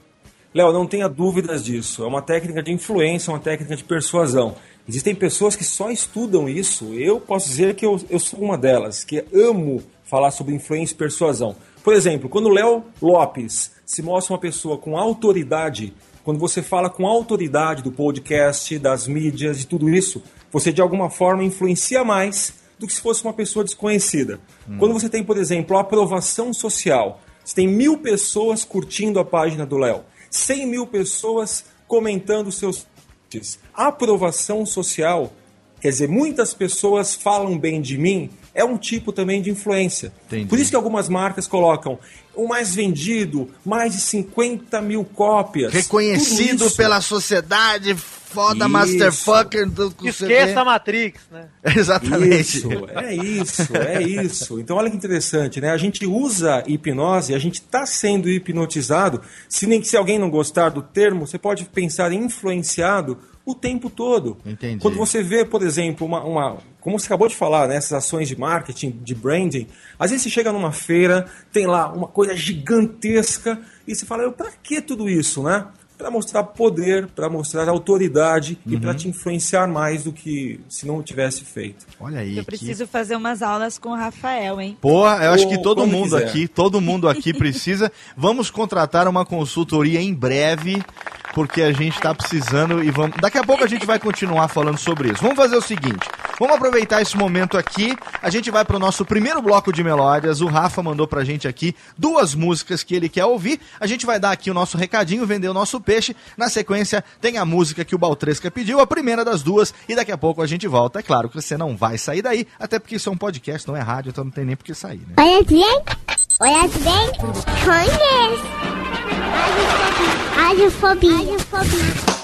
Léo, não tenha dúvidas disso. É uma técnica de influência, uma técnica de persuasão. Existem pessoas que só estudam isso. Eu posso dizer que eu, eu sou uma delas, que amo falar sobre influência e persuasão. Por exemplo, quando Léo Lopes se mostra uma pessoa com autoridade, quando você fala com autoridade do podcast, das mídias, de tudo isso, você de alguma forma influencia mais do que se fosse uma pessoa desconhecida. Hum. Quando você tem, por exemplo, a aprovação social, você tem mil pessoas curtindo a página do Léo, cem mil pessoas comentando seus a aprovação social, quer dizer, muitas pessoas falam bem de mim, é um tipo também de influência. Entendi. Por isso que algumas marcas colocam o mais vendido, mais de 50 mil cópias. Reconhecido pela sociedade, foda isso. Masterfucker do Esqueça a Matrix, né? Exatamente. Isso, é isso, é isso. Então olha que interessante, né? A gente usa hipnose, a gente está sendo hipnotizado. Se, nem, se alguém não gostar do termo, você pode pensar em influenciado o tempo todo. Entendi. Quando você vê, por exemplo, uma, uma como você acabou de falar, né, essas ações de marketing, de branding, às vezes você chega numa feira, tem lá uma coisa gigantesca e você fala, para que tudo isso, né? para mostrar poder, para mostrar autoridade uhum. e para te influenciar mais do que se não tivesse feito. Olha aí. Eu preciso que... fazer umas aulas com o Rafael, hein? Porra, eu acho que todo mundo quiser. aqui, todo mundo aqui precisa. Vamos contratar uma consultoria em breve, porque a gente está precisando e vamos. Daqui a pouco a gente vai continuar falando sobre isso. Vamos fazer o seguinte: vamos aproveitar esse momento aqui. A gente vai para o nosso primeiro bloco de melódias. O Rafa mandou pra gente aqui duas músicas que ele quer ouvir. A gente vai dar aqui o nosso recadinho, vender o nosso peixe. Na sequência, tem a música que o Baltresca pediu, a primeira das duas, e daqui a pouco a gente volta. É claro que você não vai sair daí, até porque isso é um podcast, não é rádio, então não tem nem por que sair, né? Olha bem, olha bem, conhece. Radiofobia. Radiofobia.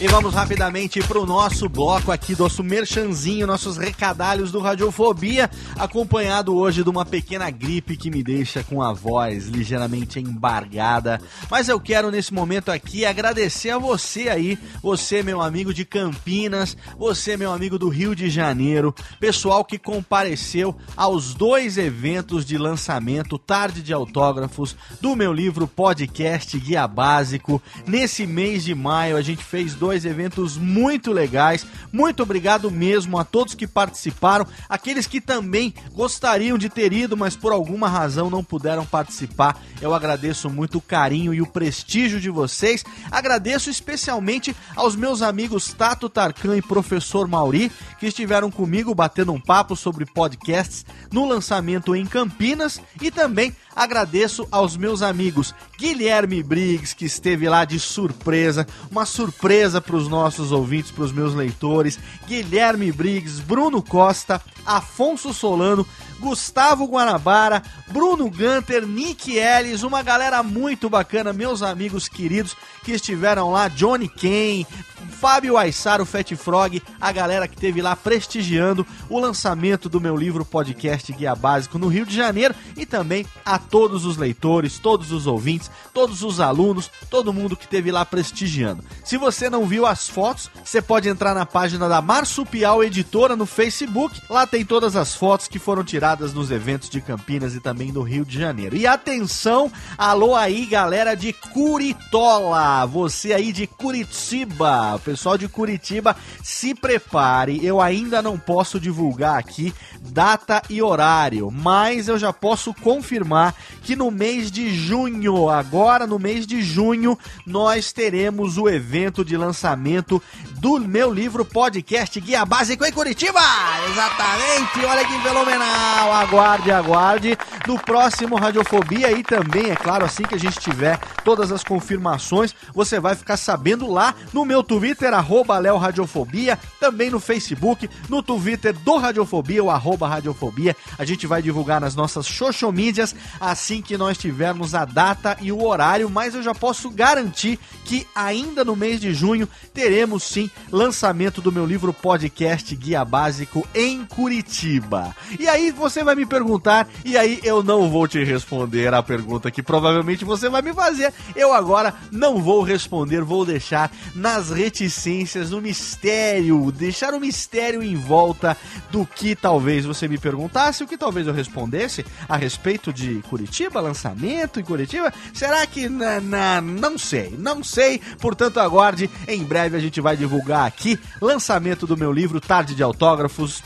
E vamos rapidamente para o nosso bloco aqui, nosso merchanzinho, nossos recadalhos do Radiofobia, acompanhado hoje de uma pequena gripe que me deixa com a voz ligeiramente embargada. Mas eu quero nesse momento aqui agradecer a você aí, você meu amigo de Campinas, você meu amigo do Rio de Janeiro, pessoal que compareceu aos dois eventos de lançamento, tarde de autógrafos, do meu livro podcast Guia Básico. Nesse mês de maio a gente fez dois dois eventos muito legais. Muito obrigado mesmo a todos que participaram, aqueles que também gostariam de ter ido, mas por alguma razão não puderam participar. Eu agradeço muito o carinho e o prestígio de vocês. Agradeço especialmente aos meus amigos Tato Tarkan e Professor Mauri, que estiveram comigo batendo um papo sobre podcasts no lançamento em Campinas e também agradeço aos meus amigos Guilherme Briggs, que esteve lá de surpresa, uma surpresa para os nossos ouvintes, para os meus leitores. Guilherme Briggs, Bruno Costa, Afonso Solano, Gustavo Guanabara, Bruno Gunter, Nick Ellis, uma galera muito bacana, meus amigos queridos que estiveram lá, Johnny Kane, Fábio Aissaro, Fat Frog, a galera que teve lá prestigiando o lançamento do meu livro podcast Guia Básico no Rio de Janeiro e também a todos os leitores, todos os ouvintes, todos os alunos, todo mundo que teve lá prestigiando. Se você não viu as fotos, você pode entrar na página da Marsupial Editora no Facebook, lá tem todas as fotos que foram tiradas nos eventos de Campinas e também do Rio de Janeiro. E atenção, alô aí galera de Curitola, você aí de Curitiba, pessoal de Curitiba, se prepare. Eu ainda não posso divulgar aqui data e horário, mas eu já posso confirmar que no mês de junho, agora no mês de junho, nós teremos o evento de lançamento do meu livro podcast Guia Básico em Curitiba. Exatamente, olha que fenomenal. Aguarde, aguarde no próximo Radiofobia e também, é claro, assim que a gente tiver todas as confirmações, você vai ficar sabendo lá no meu Twitter, arroba Léo Radiofobia, também no Facebook, no Twitter do Radiofobia, o arroba Radiofobia. A gente vai divulgar nas nossas social mídias assim que nós tivermos a data e o horário, mas eu já posso garantir que ainda no mês de junho teremos sim lançamento do meu livro podcast Guia Básico em Curitiba. E aí você vai me perguntar, e aí eu não vou te responder a pergunta que provavelmente você vai me fazer. Eu agora não vou responder, vou deixar nas reticências, no mistério, deixar o mistério em volta do que talvez você me perguntasse, o que talvez eu respondesse a respeito de Curitiba, lançamento em Curitiba. Será que na, na, não sei, não sei. Portanto, aguarde. Em breve a gente vai divulgar aqui lançamento do meu livro Tarde de Autógrafos.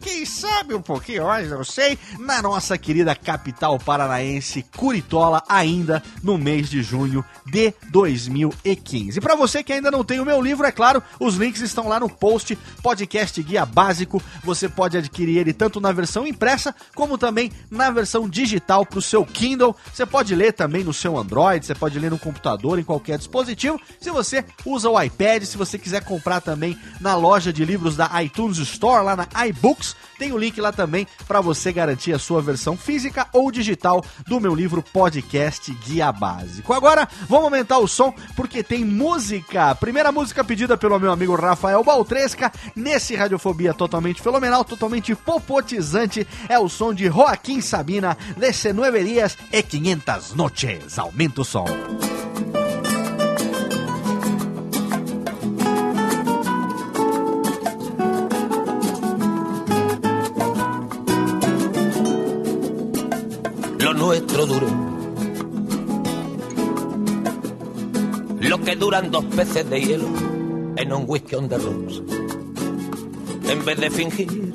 Quem sabe um pouquinho mais, não sei, na nossa querida capital paranaense, Curitola, ainda no mês de junho de 2015. E para você que ainda não tem o meu livro, é claro, os links estão lá no post podcast guia básico. Você pode adquirir ele tanto na versão impressa como também na versão digital para o seu Kindle. Você pode ler também no seu Android, você pode ler no computador, em qualquer dispositivo. Se você usa o iPad, se você quiser comprar também na loja de livros da iTunes Store, lá na iBooks, tem o link lá também para você garantir a sua versão física ou digital do meu livro podcast Guia Básico. Agora, vamos aumentar o som porque tem música. Primeira música pedida pelo meu amigo Rafael Baltresca nesse Radiofobia totalmente fenomenal, totalmente popotizante. É o som de Joaquim Sabina, desse Nueve Dias e 500 Noches. Aumenta o som. Lo nuestro duró. Lo que duran dos peces de hielo en un whisky on the. En vez de fingir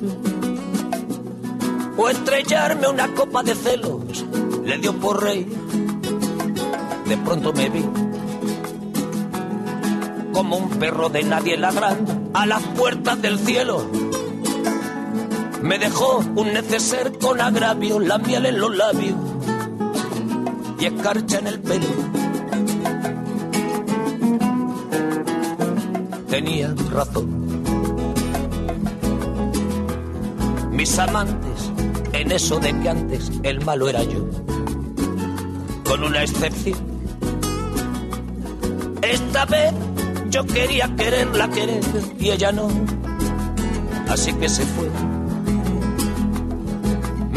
o estrellarme una copa de celos, le dio por rey. De pronto me vi como un perro de nadie ladrando a las puertas del cielo. Me dejó un neceser con agravio, la miel en los labios y escarcha en el pelo. Tenía razón. Mis amantes, en eso de que antes el malo era yo, con una excepción. Esta vez yo quería quererla querer y ella no, así que se fue.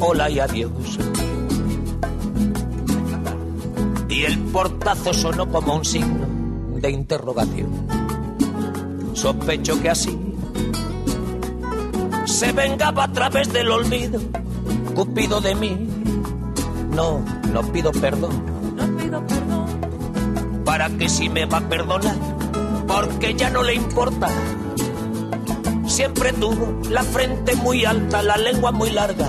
Hola y adiós. Y el portazo sonó como un signo de interrogación. Sospecho que así se vengaba a través del olvido. Cupido de mí. No, no pido perdón. Para que si me va a perdonar, porque ya no le importa. Siempre tuvo la frente muy alta, la lengua muy larga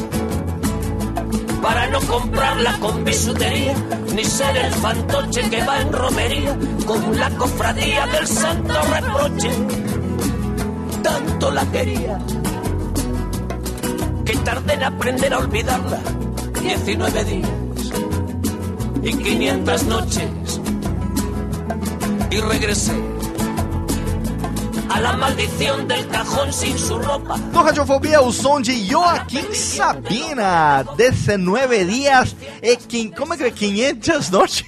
para no comprarla con bisutería, ni ser el fantoche que va en romería con la cofradía del santo reproche. Tanto la quería que tardé en aprender a olvidarla. 19 días y 500 noches. Y regresé a la maldición del cajón sin su ropa. No Radiofobia, o som de Joaquim Sabina, 19 dias e quin... Como é que é? 500 noites?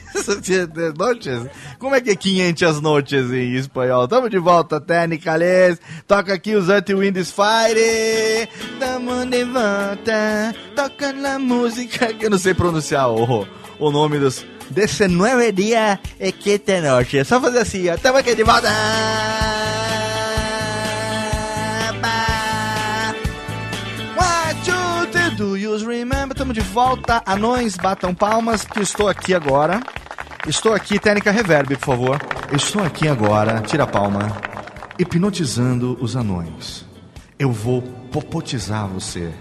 noites? Como é que é 500 noites em espanhol? Tamo de volta, Técnica Les. Toca aqui os Anti-Winds Fire. Tamo de volta. Toca na música que eu não sei pronunciar o, o nome dos... 19 dias e 500 noites. É só fazer assim, ó. Tamo aqui de volta. Tamo de volta. Anões, batam palmas, que estou aqui agora. Estou aqui, técnica reverb, por favor. Estou aqui agora, tira a palma, hipnotizando os anões. Eu vou popotizar você.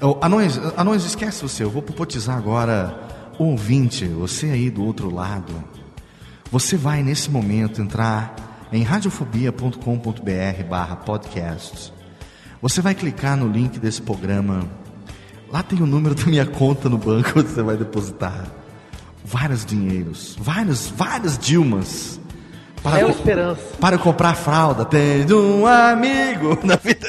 Eu- anões, anões, esquece você. Eu vou popotizar agora o ouvinte, você aí do outro lado. Você vai nesse momento entrar em radiofobia.com.br barra podcasts. Você vai clicar no link desse programa. Lá tem o número da minha conta no banco onde você vai depositar vários dinheiros, vários, várias Dilmas. É o Esperança. Para comprar fralda, tem um amigo na vida.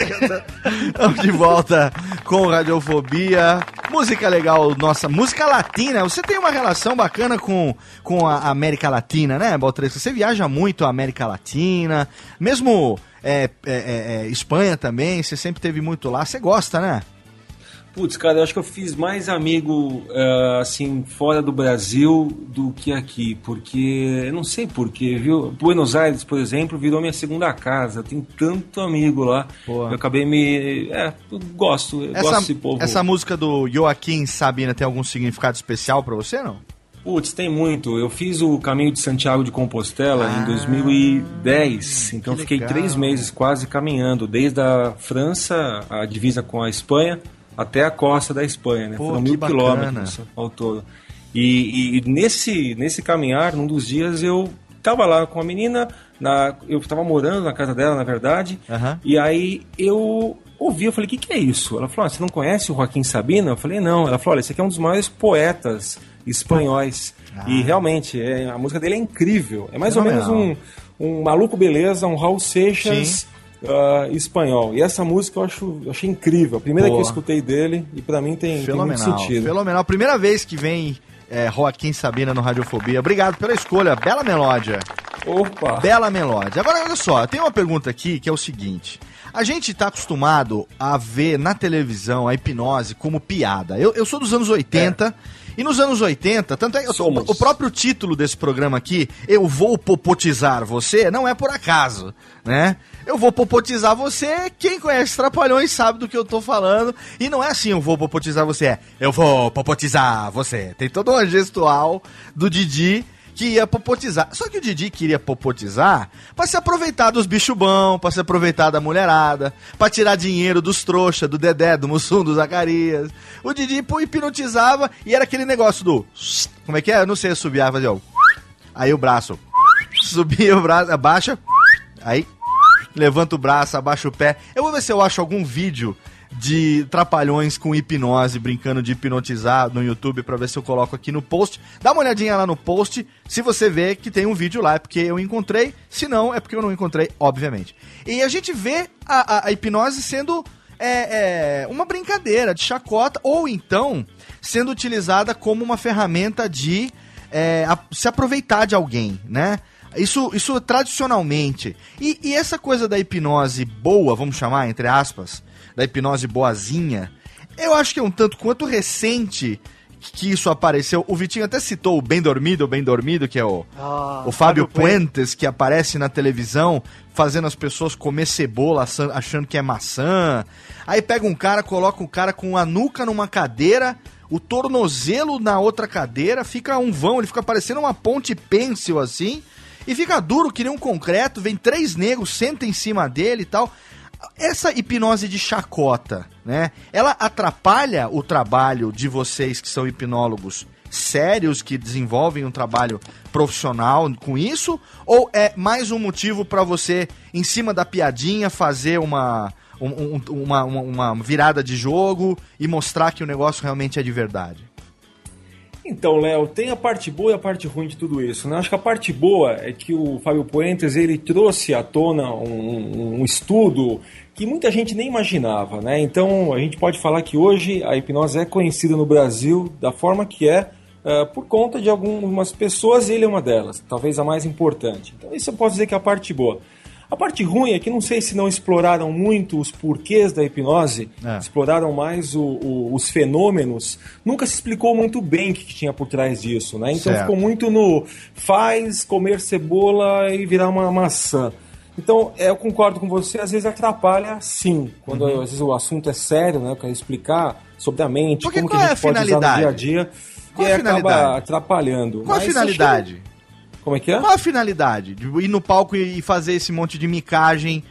Estamos de volta com Radiofobia. Música legal, nossa, música latina. Você tem uma relação bacana com, com a América Latina, né, Baltresca? Você viaja muito a América Latina, mesmo é, é, é, é, Espanha também, você sempre teve muito lá. Você gosta, né? Putz, cara, eu acho que eu fiz mais amigo eh, assim fora do Brasil do que aqui, porque eu não sei porquê, viu? Buenos Aires, por exemplo, virou minha segunda casa. Eu tenho tanto amigo lá. Boa. Eu acabei me, é, eu gosto, eu gosto Essa, desse povo. essa música do Joaquim Sabina tem algum significado especial pra você, não? Putz, tem muito. Eu fiz o caminho de Santiago de Compostela Ah, em 2010, então que fiquei legal. três meses quase caminhando, desde a França, a divisa com a Espanha, até a costa da Espanha, né? Pô, Foram mil bacana. quilômetros ao todo. E, e nesse, nesse caminhar, num dos dias, eu tava lá com a menina, na, eu tava morando na casa dela, na verdade, Aham. e aí eu ouvi, eu falei, o que, que é isso? Ela falou, ah, você não conhece o Joaquim Sabina? Eu falei, não. Ela falou, olha, esse aqui é um dos maiores poetas espanhóis. E realmente, é, a música dele é incrível. É mais ou menos um, um maluco beleza, um Raul Seixas Sim. Ah, espanhol. E essa música eu acho, eu achei incrível. A primeira Boa. que eu escutei dele, e pra mim tem, tem muito sentido. fenomenal. Primeira vez que vem é, Joaquim Sabina no Radiofobia. Obrigado pela escolha, bela melódia. Opa! Bela melódia. Agora, olha só, tem uma pergunta aqui que é o seguinte. A gente está acostumado a ver na televisão a hipnose como piada. Eu, eu sou dos anos 80. E nos anos 80, tanto é que Somos. o próprio título desse programa aqui, Eu Vou Popotizar Você, não é por acaso, né? Eu vou popotizar você, quem conhece Trapalhões sabe do que eu tô falando. E não é assim, eu vou popotizar você, é eu vou popotizar você. Tem todo um gestual do Didi que ia popotizar. Só que o Didi queria popotizar pra se aproveitar dos bicho bom, pra se aproveitar da mulherada, pra tirar dinheiro dos trouxa, do Dedé, do Mussum, do Zacarias. O Didi pô, hipnotizava e era aquele negócio do... Como é que é? Eu não sei subir, fazia. Aí o braço... Subia o braço, abaixa... Aí... Levanta o braço, abaixa o pé. Eu vou ver se eu acho algum vídeo de trapalhões com hipnose, brincando de hipnotizar no YouTube pra ver se eu coloco aqui no post. Dá uma olhadinha lá no post, se você vê que tem um vídeo lá, é porque eu encontrei, se não, é porque eu não encontrei, obviamente. E a gente vê a, a- a hipnose sendo é, é, uma brincadeira de chacota, ou então sendo utilizada como uma ferramenta de é, a- se aproveitar de alguém, né? Isso, isso tradicionalmente. E, e essa coisa da hipnose boa, vamos chamar, entre aspas, da hipnose boazinha, eu acho que é um tanto quanto recente que isso apareceu. O Vitinho até citou o Bem Dormido, Bem Dormido, que é o, Ah, o Fábio Puentes, que aparece na televisão fazendo as pessoas comer cebola achando que é maçã. Aí pega um cara, coloca um cara com a nuca numa cadeira, o tornozelo na outra cadeira, fica um vão, ele fica parecendo uma ponte pêncil assim, e fica duro que nem um concreto, vem três negros, senta em cima dele e tal. Essa hipnose de chacota, né? Ela atrapalha o trabalho de vocês que são hipnólogos sérios que desenvolvem um trabalho profissional com isso? Ou é mais um motivo para você, em cima da piadinha, fazer uma, um- um- uma, uma, uma virada de jogo e mostrar que o negócio realmente é de verdade? Então, Léo, tem a parte boa e a parte ruim de tudo isso. Né? Acho que a parte boa é que o Fábio Puentes ele trouxe à tona um, um estudo que muita gente nem imaginava. Né? Então, a gente pode falar que hoje a hipnose é conhecida no Brasil da forma que é eh, por conta de algumas pessoas e ele é uma delas, talvez a mais importante. Então, isso eu posso dizer que é a parte boa. A parte ruim é que não sei se não exploraram muito os porquês da hipnose, É. exploraram mais o- o- os fenômenos. Nunca se explicou muito bem o que, que tinha por trás disso, né? Então Certo. ficou muito no faz comer cebola e virar uma maçã. Então, é, eu concordo com você, às vezes atrapalha sim, quando Uhum. às vezes o assunto é sério, né? Eu quero explicar sobre a mente, Porque como que a é gente a pode usar no finalidade? dia a dia. Qual e a acaba finalidade? atrapalhando. Qual a Mas finalidade? Como é que é? Qual a finalidade? De ir no palco e fazer esse monte de micagem?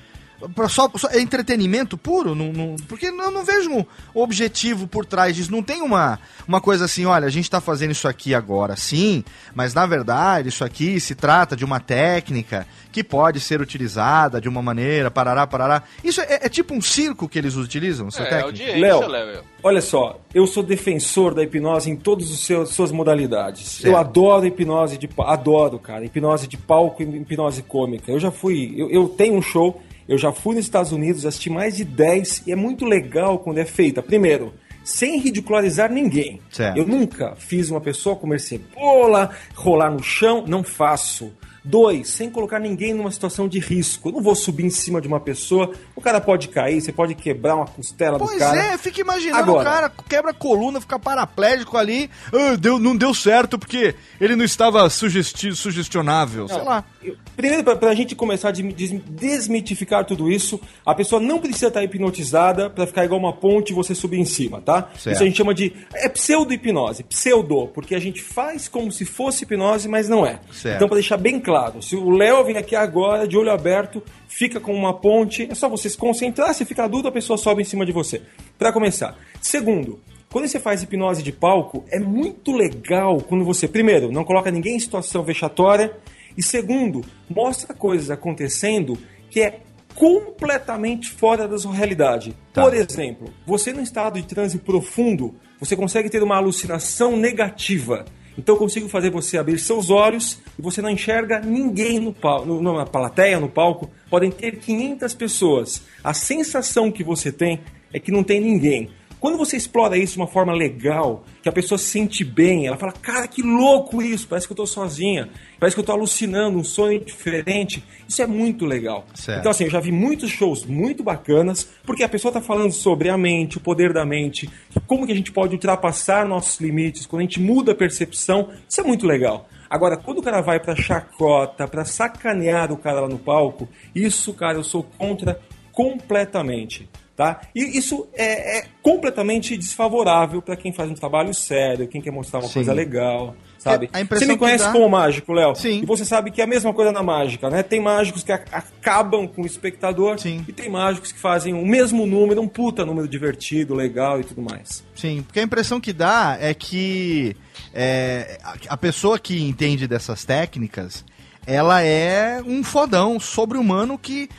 Pra só, só- é entretenimento puro? Não, não- porque eu não vejo um objetivo por trás disso. Não tem uma, uma coisa assim, olha, a gente tá fazendo isso aqui agora, sim, mas na verdade isso aqui se trata de uma técnica que pode ser utilizada de uma maneira, parará, parará. Isso é, é tipo um circo que eles utilizam, essa É, técnica? Léo, Léo. olha só, eu sou defensor da hipnose em todas as seus- suas modalidades. Certo. Eu adoro hipnose de adoro, cara, hipnose de palco e hipnose cômica. Eu já fui, eu, eu tenho um show, eu já fui nos Estados Unidos, assisti mais de 10 e é muito legal quando é feita. Primeiro, sem ridicularizar ninguém. Certo. Eu nunca fiz uma pessoa comer cebola, rolar no chão, não faço. Dois, sem colocar ninguém numa situação de risco. Eu não vou subir em cima de uma pessoa, o cara pode cair, você pode quebrar uma costela do Pois cara. é, fica imaginando Agora- o cara quebra a coluna, fica paraplégico ali. "Ah, deu, não deu certo porque ele não estava sugesti sugestionável, sei Não, lá. eu- Primeiro, pra, pra gente começar a des- des- desmitificar tudo isso, a pessoa não precisa estar hipnotizada pra ficar igual uma ponte e você subir em cima, tá? Certo. Isso a gente chama de. É pseudo-hipnose, pseudo, porque a gente faz como se fosse hipnose, mas não é. Certo. Então, pra deixar bem claro, se o Léo vir aqui agora, de olho aberto, fica com uma ponte, é só você se concentrar, se ficar dúvida, a pessoa sobe em cima de você. Pra começar. Segundo, quando você faz hipnose de palco, é muito legal quando você, primeiro, não coloca ninguém em situação vexatória, e segundo, mostra coisas acontecendo que é completamente fora da sua realidade. Tá. Por exemplo, você num estado de transe profundo, você consegue ter uma alucinação negativa. Então eu consigo fazer você abrir seus olhos e você não enxerga ninguém no palco, no, na plateia, no palco. Podem ter 500 pessoas. A sensação que você tem é que não tem ninguém. Quando você explora isso de uma forma legal, que a pessoa se sente bem, ela fala, cara, que louco isso, parece que eu tô sozinha, parece que eu tô alucinando, um sonho diferente. Isso é muito legal. Certo. Então, assim, eu já vi muitos shows muito bacanas, porque a pessoa tá falando sobre a mente, o poder da mente, como que a gente pode ultrapassar nossos limites, quando a gente muda a percepção, isso é muito legal. Agora, quando o cara vai pra chacota, pra sacanear o cara lá no palco, isso, cara, eu sou contra completamente. Tá? E isso é, é completamente desfavorável para quem faz um trabalho sério, quem quer mostrar uma Sim. coisa legal, sabe? Impressão Você me conhece dá- como mágico, Léo? Sim. E você sabe que é a mesma coisa na mágica, né? Tem mágicos que acabam com o espectador Sim. e tem mágicos que fazem o mesmo número, um puta número divertido, legal e tudo mais. Sim, porque a impressão que dá é que é, a- pessoa que entende dessas técnicas, ela é um fodão sobre-humano que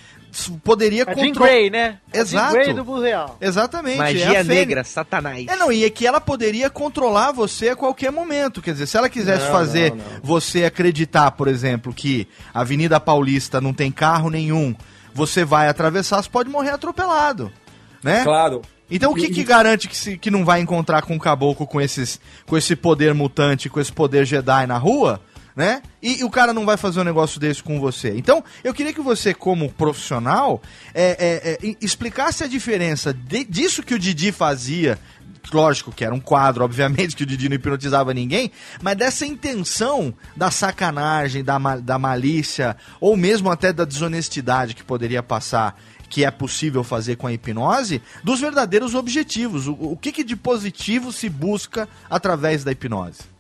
poderia Jean controlar. Grey, né? Exato. Jean Grey do real. Exatamente. é a Magia Fênix. negra, satanás. É, não, e é que ela poderia controlar você a qualquer momento. Quer dizer, se ela quisesse Não, fazer não, não. você acreditar, por exemplo, que a Avenida Paulista não tem carro nenhum, você vai atravessar, você pode morrer atropelado. Né? Claro. Então o que, que garante que, se, que não vai encontrar com um caboclo com, esses, com esse poder mutante, com esse poder Jedi na rua, né? E, e o cara não vai fazer um negócio desse com você. Então, eu queria que você, como profissional, é, é, é, explicasse a diferença de- disso que o Didi fazia. Lógico que era um quadro, obviamente, que o Didi não hipnotizava ninguém, mas dessa intenção da sacanagem, da, da malícia, ou mesmo até da desonestidade que poderia passar que é possível fazer com a hipnose, dos verdadeiros objetivos. O, o que, que de positivo se busca através da hipnose?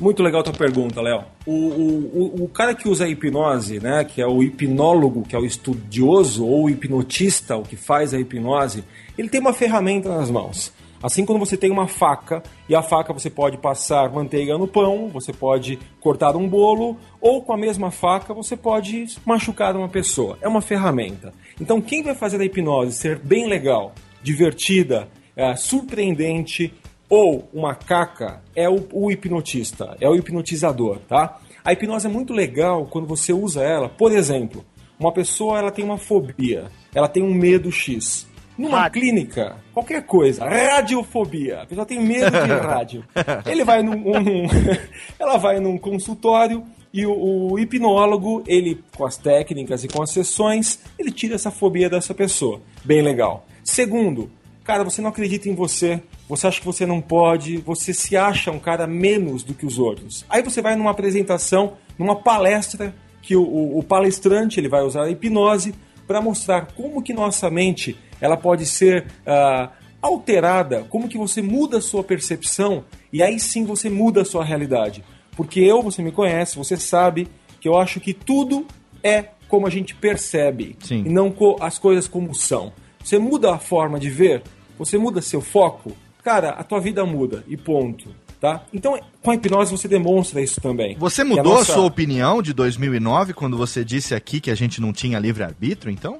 Muito legal tua pergunta, Léo. O, o, o, cara que usa a hipnose, né, que é o hipnólogo, que é o estudioso, ou o hipnotista, o que faz a hipnose, ele tem uma ferramenta nas mãos. Assim quando você tem uma faca, e a faca você pode passar manteiga no pão, você pode cortar um bolo, ou com a mesma faca você pode machucar uma pessoa. É uma ferramenta. Então quem vai fazer a hipnose ser bem legal, divertida, eh, surpreendente, ou uma caca é o, o hipnotista, é o hipnotizador, tá? A hipnose é muito legal quando você usa ela. Por exemplo, uma pessoa ela tem uma fobia, ela tem um medo X. Numa clínica, qualquer coisa, radiofobia, a pessoa tem medo de rádio. Ele vai num, um- ela vai num consultório e o, o hipnólogo, ele com as técnicas e com as sessões, ele tira essa fobia dessa pessoa. Bem legal. Segundo, cara, você não acredita em você, você acha que você não pode, você se acha um cara menos do que os outros. Aí você vai numa apresentação, numa palestra, que o, o- o palestrante ele vai usar a hipnose para mostrar como que nossa mente ela pode ser ah, alterada, como que você muda a sua percepção e aí sim você muda a sua realidade. Porque eu, você me conhece, você sabe que eu acho que tudo é como a gente percebe Sim. e não as coisas como são. Você muda a forma de ver, você muda seu foco, cara, a tua vida muda e ponto, tá? Então, com a hipnose você demonstra isso também. Você a mudou a nossa- sua opinião de 2009 quando você disse aqui que a gente não tinha livre-arbítrio, então?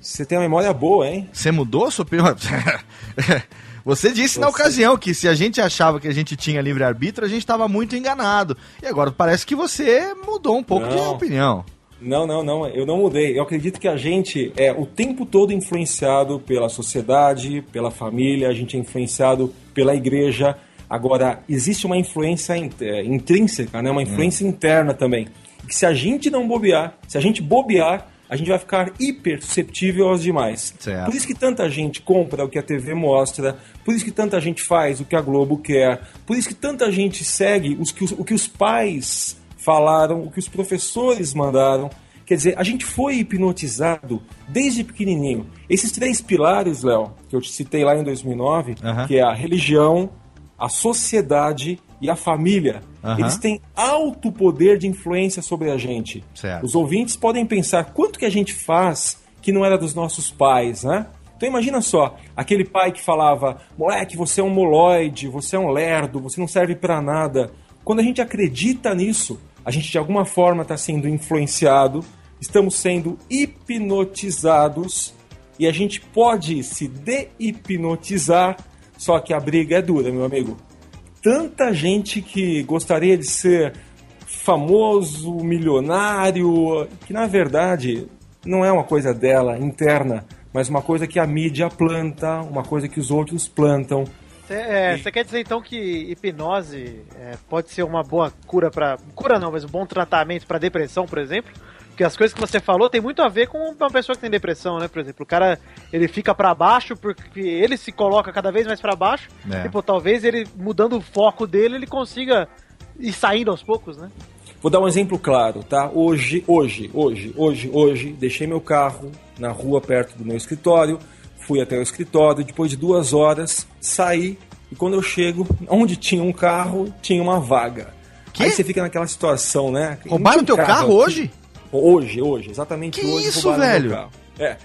Você tem uma memória boa, hein? Você mudou a sua opinião? Você disse na Você- ocasião que se a gente achava que a gente tinha livre-arbítrio, a gente estava muito enganado. E agora parece que você mudou um pouco de Não. opinião. Não, não, não, eu não mudei. Eu acredito que a gente é o tempo todo influenciado pela sociedade, pela família, a gente é influenciado pela igreja. Agora, existe uma influência in- é, intrínseca, né? uma influência interna também. Que se a gente não bobear, se a gente bobear, a gente vai ficar hipersusceptível aos demais. Certo. Por isso que tanta gente compra o que a TV mostra, por isso que tanta gente faz o que a Globo quer, por isso que tanta gente segue os que os- o que os pais falaram, o que os professores mandaram. Quer dizer, a gente foi hipnotizado desde pequenininho. Esses três pilares, Léo, que eu te citei lá em 2009, Aham. que é a religião, a sociedade e a família, eles têm alto poder de influência sobre a gente. Certo. Os ouvintes podem pensar quanto que a gente faz que não era dos nossos pais, né? Então imagina só, aquele pai que falava, moleque, você é um moloide, você é um lerdo, você não serve pra nada. Quando a gente acredita nisso, a gente de alguma forma está sendo influenciado, estamos sendo hipnotizados e a gente pode se de-hipnotizar, só que a briga é dura, meu amigo. tanta gente que gostaria de ser famoso, milionário, que na verdade não é uma coisa dela interna, mas uma coisa que a mídia planta, uma coisa que os outros plantam. Você é, você quer dizer então que hipnose é, pode ser uma boa cura para cura não, mas um bom tratamento para depressão, por exemplo? Porque as coisas que você falou tem muito a ver com uma pessoa que tem depressão, né? Por exemplo, o cara ele fica para baixo porque ele se coloca cada vez mais para baixo. É. E pô, talvez ele mudando o foco dele ele consiga ir saindo aos poucos, né? Vou dar um exemplo claro, tá? Hoje, hoje, hoje, hoje, hoje, deixei meu carro na rua perto do meu escritório, fui até o escritório, depois de duas horas, saí e quando eu chego, onde tinha um carro, tinha uma vaga. Aí você fica naquela situação, né? Roubaram um teu carro aqui. hoje? Hoje, hoje, exatamente Que hoje. isso, velho? carro. É.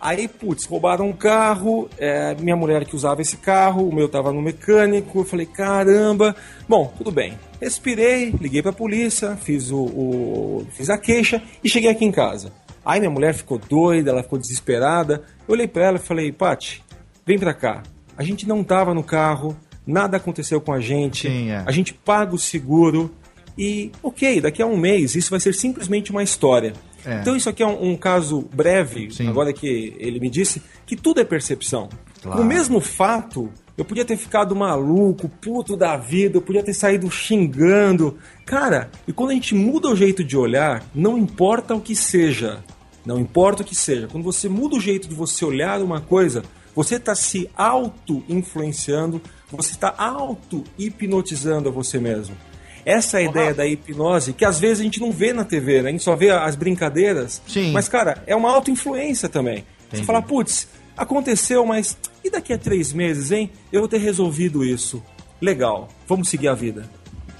Aí, putz, roubaram um carro, é, minha mulher que usava esse carro, o meu tava no mecânico, eu falei, caramba. Bom, tudo bem. Respirei, liguei pra polícia, fiz, o, o- fiz a queixa e cheguei aqui em casa. Aí minha mulher ficou doida, ela ficou desesperada. Eu olhei pra ela e falei, Pati, vem pra cá. A gente não tava no carro, nada aconteceu com a gente, Sim, é. a gente paga o seguro e, ok, daqui a um mês isso vai ser simplesmente uma história. É. Então isso aqui é um, um caso breve, agora que ele me disse, que tudo é percepção. Claro. O mesmo fato, eu podia ter ficado maluco, puto da vida, eu podia ter saído xingando. Cara, e quando a gente muda o jeito de olhar, não importa o que seja, não importa o que seja, quando você muda o jeito de você olhar uma coisa, você está se auto-influenciando, você está auto-hipnotizando a você mesmo. Essa é a ideia da hipnose, que às vezes a gente não vê na TV, né? A gente só vê as brincadeiras. Sim. Mas, cara, é uma auto-influência também. Você fala, putz, aconteceu, mas e daqui a três meses, hein? Eu vou ter resolvido isso. Legal, vamos seguir a vida.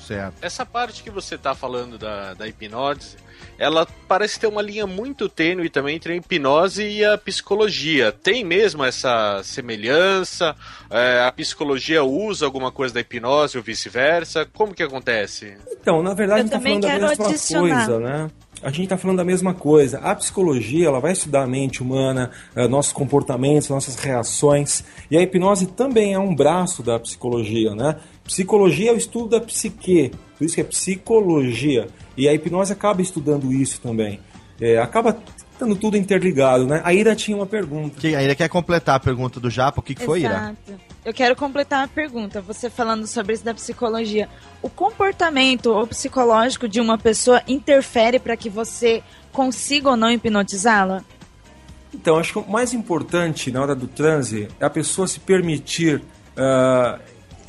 Certo. Essa parte que você tá falando da, da hipnose, ela parece ter uma linha muito tênue também entre a hipnose e a psicologia. Tem mesmo essa semelhança? É, a psicologia usa alguma coisa da hipnose ou vice-versa? Como que acontece? Então, na verdade, Eu a gente tá também falando da mesma adicionar. coisa, né? A gente tá falando da mesma coisa. A psicologia, ela vai estudar a mente humana, eh, nossos comportamentos, nossas reações. E a hipnose também é um braço da psicologia, né? Psicologia é o estudo da psique, por isso que é psicologia. E a hipnose acaba estudando isso também. É, acaba estando tudo interligado, né? A Ira tinha uma pergunta. Que, a Ira quer completar a pergunta do Japa. O que, que foi, Ira? Exato. Eu quero completar a pergunta. Você falando sobre isso da psicologia. O comportamento ou psicológico de uma pessoa interfere para que você consiga ou não hipnotizá-la? Então, acho que o mais importante na hora do transe é a pessoa se permitir ah,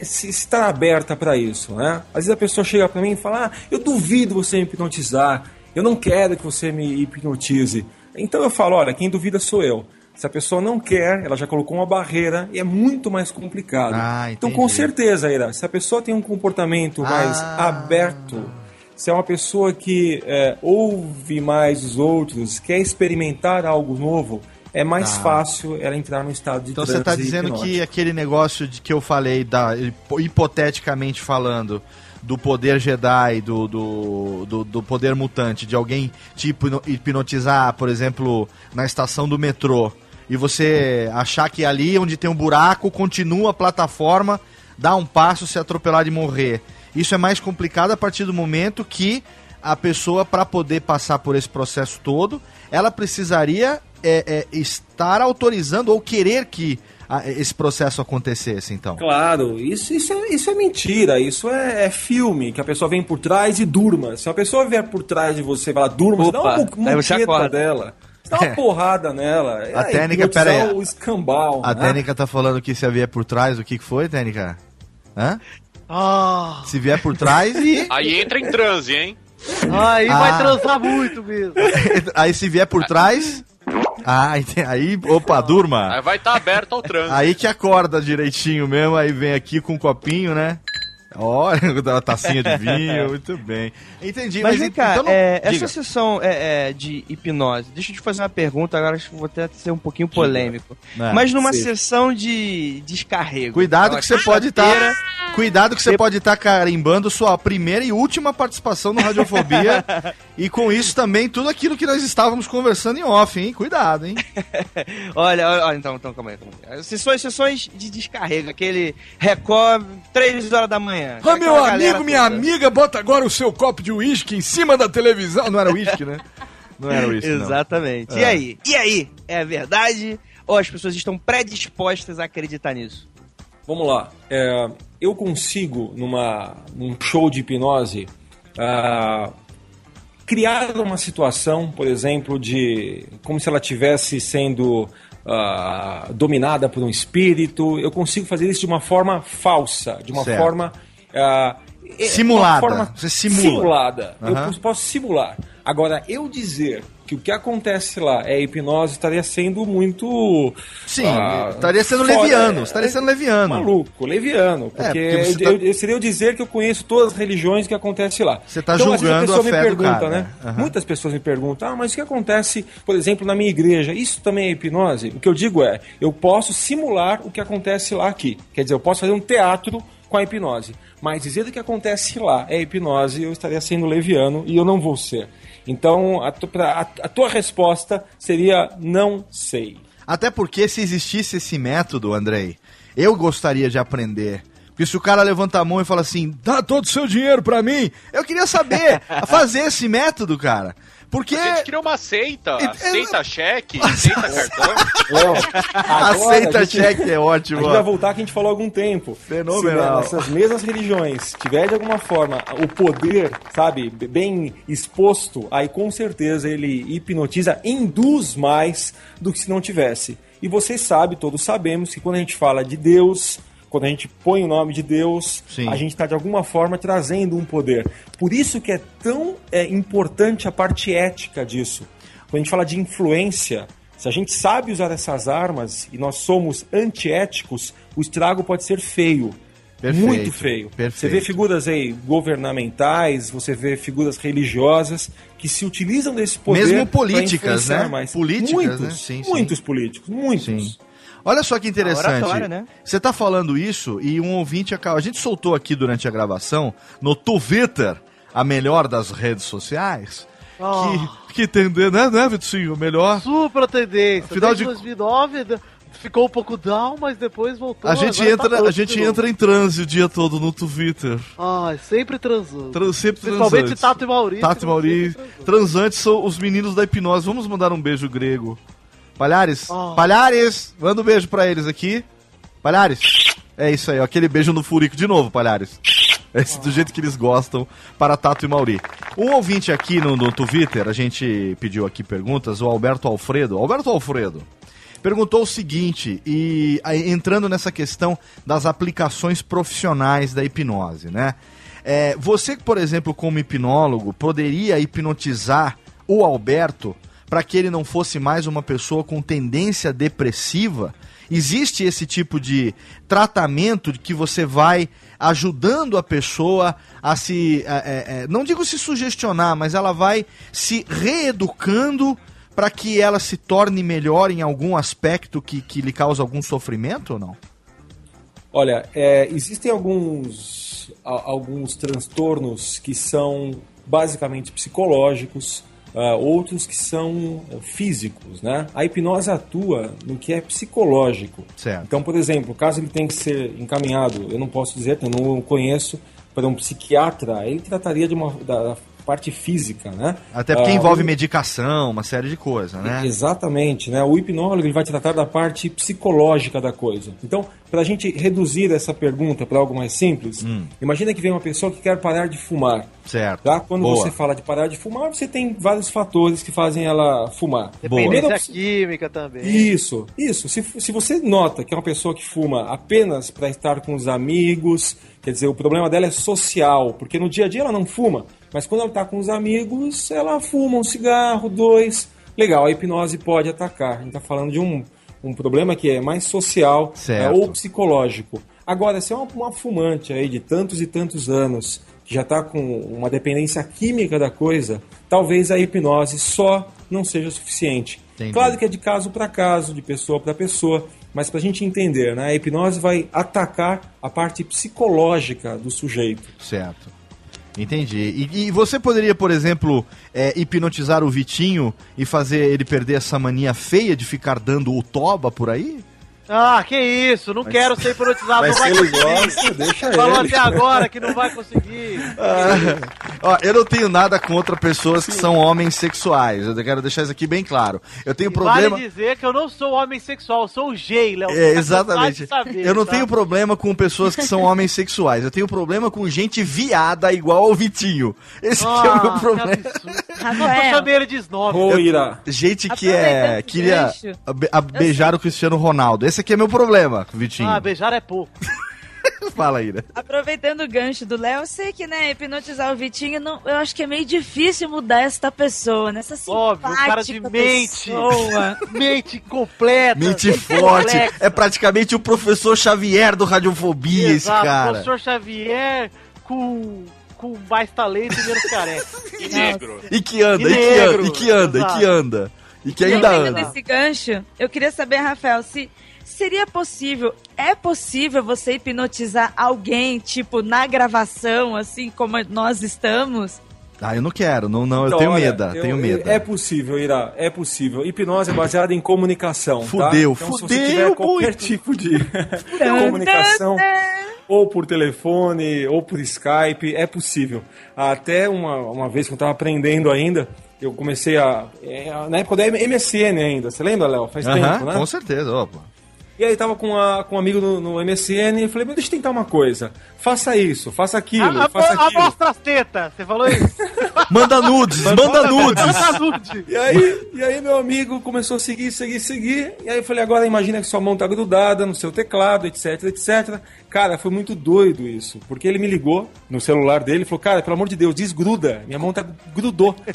se estar aberta para isso, né? Às vezes a pessoa chega para mim e fala: ah, eu duvido você me hipnotizar, eu não quero que você me hipnotize. Então eu falo: olha, quem duvida sou eu. Se a pessoa não quer, ela já colocou uma barreira e é muito mais complicado. Ah, então, com certeza, Ira, se a pessoa tem um comportamento mais Ah. aberto, se é uma pessoa que é, ouve mais os outros, quer experimentar algo novo, é mais Tá. fácil ela entrar no estado de Então você transe está dizendo hipnótico. que aquele negócio de que eu falei, da, hipoteticamente falando, do poder Jedi, do, do, do, do poder mutante, de alguém te hipno- hipnotizar, por exemplo, na estação do metrô, e você achar que ali onde tem um buraco continua a plataforma, dá um passo, se atropelar de morrer. Isso é mais complicado a partir do momento que a pessoa, para poder passar por esse processo todo, ela precisaria é, é, estar autorizando ou querer que a- esse processo acontecesse, então. Claro, isso, isso, é, isso é mentira, isso é, é filme, que a pessoa vem por trás e durma. Se a pessoa vier por trás de você e falar durma, você dá uma Opa, aí muqueta dela. Você dá uma É. porrada nela. A É, técnica, pera aí. o escambau. A né? técnica tá falando que se vier por trás, o que que foi, técnica? Hã? Ah, Se vier por trás e. Aí entra em transe, hein? aí Ah. vai transar muito mesmo. Aí se vier por trás. Ah, aí, opa, durma. Aí vai estar aberto ao transe. Aí que acorda direitinho mesmo, aí vem aqui com um copinho, né? Olha, uma tacinha de vinho, muito bem. Entendi, Mas mas, vem cá, então não- é, essa sessão é, é, de hipnose, deixa eu te fazer uma pergunta, agora acho que vou até ser um pouquinho polêmico. É, Mas numa sessão de descarrego. Cuidado que você pode tá- quinta-feira, Cuidado que você pode estar carimbando sua primeira e última participação no Radiofobia. e com isso também tudo aquilo que nós estávamos conversando em off, hein? Cuidado, hein? olha, olha, então, então, calma aí, calma aí. Sessões, sessões de descarrega, aquele Record, 3 horas da manhã. Ah, meu amigo, minha toda. amiga, bota agora o seu copo de uísque em cima da televisão. Não era uísque, né? Não era uísque, não. Exatamente. E É. aí? E aí? É verdade? Ou as pessoas estão predispostas a acreditar nisso? Vamos lá. É, eu consigo, numa, num show de hipnose, ah, criar uma situação, por exemplo, de como se ela estivesse sendo ah, dominada por um espírito. Eu consigo fazer isso de uma forma falsa, de uma Certo. forma. É- Simulada. forma Você simula. Simulada. Aham. Eu posso- simular. Agora, eu dizer que o que acontece lá é hipnose estaria sendo muito. Sim, ah, estaria sendo fora- leviano, estaria sendo leviano. Maluco, leviano. Porque, porque você eu, tá- eu- seria eu dizer que eu conheço todas as religiões que acontecem lá. Você tá às vezes julgando pessoa a me fé do pergunta, cara, né? Aham. Muitas pessoas me perguntam, ah, mas o que acontece, por exemplo, na minha igreja? Isso também é hipnose? O que eu digo é, eu posso simular o que acontece lá aqui. Quer dizer, eu posso fazer um teatro com a hipnose. Mas dizer o que acontece lá é hipnose, eu estaria sendo leviano e eu não vou ser. Então, a, tu- pra- a- a tua resposta seria não sei. Até porque se existisse esse método, Andrei, eu gostaria de aprender. Porque se o cara levanta a mão e fala assim, dá todo o seu dinheiro pra mim, eu queria saber fazer esse método, cara. Porque A gente criou uma seita. Aceita cheque, aceita cartão. Aceita a gente- cheque é A ótimo. gente vai voltar que a gente falou há algum tempo. Fenomenal. Se essas mesmas religiões tiver de alguma forma o poder, sabe, bem exposto, aí com certeza ele hipnotiza, induz mais do que se não tivesse. E vocês sabem, todos sabemos, que quando a gente fala de Deus, quando a gente põe o nome de Deus, Sim. a gente está de alguma forma trazendo um poder. Por isso que é tão é, importante a parte ética disso. Quando a gente fala de influência, se a gente sabe usar essas armas e nós somos antiéticos, o estrago pode ser feio. Perfeito, Muito feio. perfeito. Você vê figuras aí governamentais, você vê figuras religiosas que se utilizam desse poder Mesmo políticas, né? Políticas, muitos, né? Sim, sim. muitos políticos, muitos. Sim. Olha só que interessante. oratória, né? Você tá falando isso e um ouvinte acaba. A gente soltou aqui durante a gravação no Twitter, a melhor das redes sociais. Que, que tem, né, né, Vitinho? O melhor. Super tendência. Afinal Desde de- 2009 d- ficou um pouco down, mas depois voltou. A gente tá entra, up a gente entra em transe o dia todo no Twitter. Ai, sempre transando. Tran- sempre Principalmente. Tato e Maurício. Tato e Maurício. Transantes são os meninos da hipnose. Vamos mandar um beijo grego. Palhares? Oh. Palhares! Manda um beijo pra eles aqui. Palhares? É isso aí, ó. Aquele beijo no furico de novo, Palhares. Esse do jeito que eles gostam para Tato e Mauri. Um ouvinte aqui no, no Twitter, a gente pediu aqui perguntas, o Alberto Alfredo. Alberto Alfredo perguntou o seguinte, e entrando nessa questão das aplicações profissionais da hipnose, né? É, você, por exemplo, como hipnólogo, poderia hipnotizar o Alberto para que ele não fosse mais uma pessoa com tendência depressiva? Existe esse tipo de tratamento de que você vai ajudando a pessoa a se. é, é, é, não digo se sugestionar, mas ela vai se reeducando para que ela se torne melhor em algum aspecto que, que lhe causa algum sofrimento ou não? Olha, é, existem alguns, alguns transtornos que são basicamente psicológicos, ah, outros que são eh, físicos, né? A hipnose atua no que é psicológico. Certo. Então, por exemplo, caso ele tenha que ser encaminhado, eu não posso dizer, eu não conheço, para um psiquiatra, ele trataria de uma da parte física, né? Até porque Ah, envolve o- medicação, uma série de coisas, né? Exatamente, né? O hipnólogo ele vai tratar da parte psicológica da coisa. Então, para a gente reduzir essa pergunta para algo mais simples, imagina que vem uma pessoa que quer parar de fumar. Certo. Tá? Quando Boa. você fala de parar de fumar, você tem vários fatores que fazem ela fumar. Dependência Primeira- química também. isso, isso. Se, se você nota que é uma pessoa que fuma apenas para estar com os amigos, quer dizer, o problema dela é social, porque no dia a dia ela não fuma, mas quando ela está com os amigos, ela fuma um cigarro, dois. Legal, a hipnose pode atacar. A gente está falando de um, um problema que é mais social é, ou psicológico. Agora, se é uma, uma fumante aí de tantos e tantos anos, que já está com uma dependência química da coisa, talvez a hipnose só não seja suficiente. Entendi. Claro que é de caso para caso, de pessoa para pessoa, mas para a gente entender, né? A hipnose vai atacar a parte psicológica do sujeito. Certo. Entendi. E, e você poderia, por exemplo, é, hipnotizar o Vitinho e fazer ele perder essa mania feia de ficar dando o toba por aí? Ah, que isso, não quero ser hipnotizado, Mas não vai ele conseguir. gosta, deixa Falou ele. até agora que não vai conseguir. Ah, ó, eu não tenho nada contra pessoas que são homens sexuais. Eu quero deixar isso aqui bem claro. Eu tenho problema. Vale dizer que eu não sou homem sexual, eu sou o gay, Léo. É, exatamente. saber, eu não tá? tenho problema com pessoas que são homens sexuais. Eu tenho problema com gente viada igual ao Vitinho. Esse que é o meu Ah, problema. eu chamei ele de snob. Gente que é queria beijar o Cristiano Ronaldo. Esse aqui é meu problema, Vitinho. Ah, beijar é pouco. Fala aí, né? aproveitando o gancho do Léo, eu sei que, né, hipnotizar o Vitinho, não, eu acho que é meio difícil mudar esta pessoa, né? Essa Óbvio, o cara de mente. pessoa. Mente completa. Mente forte. complexa. É praticamente o professor Xavier do Radiofobia, esse Exato, cara. professor Xavier com, com mais talento e menos careca. E negro. E que anda, E e, que negro, anda, e que anda, e que exato. anda. E que ainda anda. esse gancho, eu queria saber, Rafael, se seria possível, é possível você hipnotizar alguém, tipo, na gravação, assim como nós estamos? Ah, eu não quero, não, não, eu Então, tenho olha, medo, eu- tenho medo. É possível, Ira, é possível. Hipnose é baseada em comunicação. tá? Fudeu, então, se você fudeu tiver qualquer muito. tipo de comunicação, ou por telefone, ou por Skype, é possível. Até uma, uma vez que eu estava aprendendo ainda, eu comecei a. é, na época da MSN ainda, você lembra, Léo? Faz Aham, tempo, né? com certeza, opa. E aí tava com, a, com um amigo no, no MSN e falei, mas deixa eu tentar uma coisa. Faça isso, faça aquilo, A, faça a, aquilo. mostra as tetas, você falou isso? Manda nudes, manda nudes. Mostra nude. E aí, e aí meu amigo começou a seguir, seguir, seguir. E aí eu falei, agora imagina que sua mão tá grudada no seu teclado, etc, etc. Cara, foi muito doido isso. Porque ele me ligou no celular dele e falou, cara, pelo amor de Deus, desgruda. Minha mão tá grudou.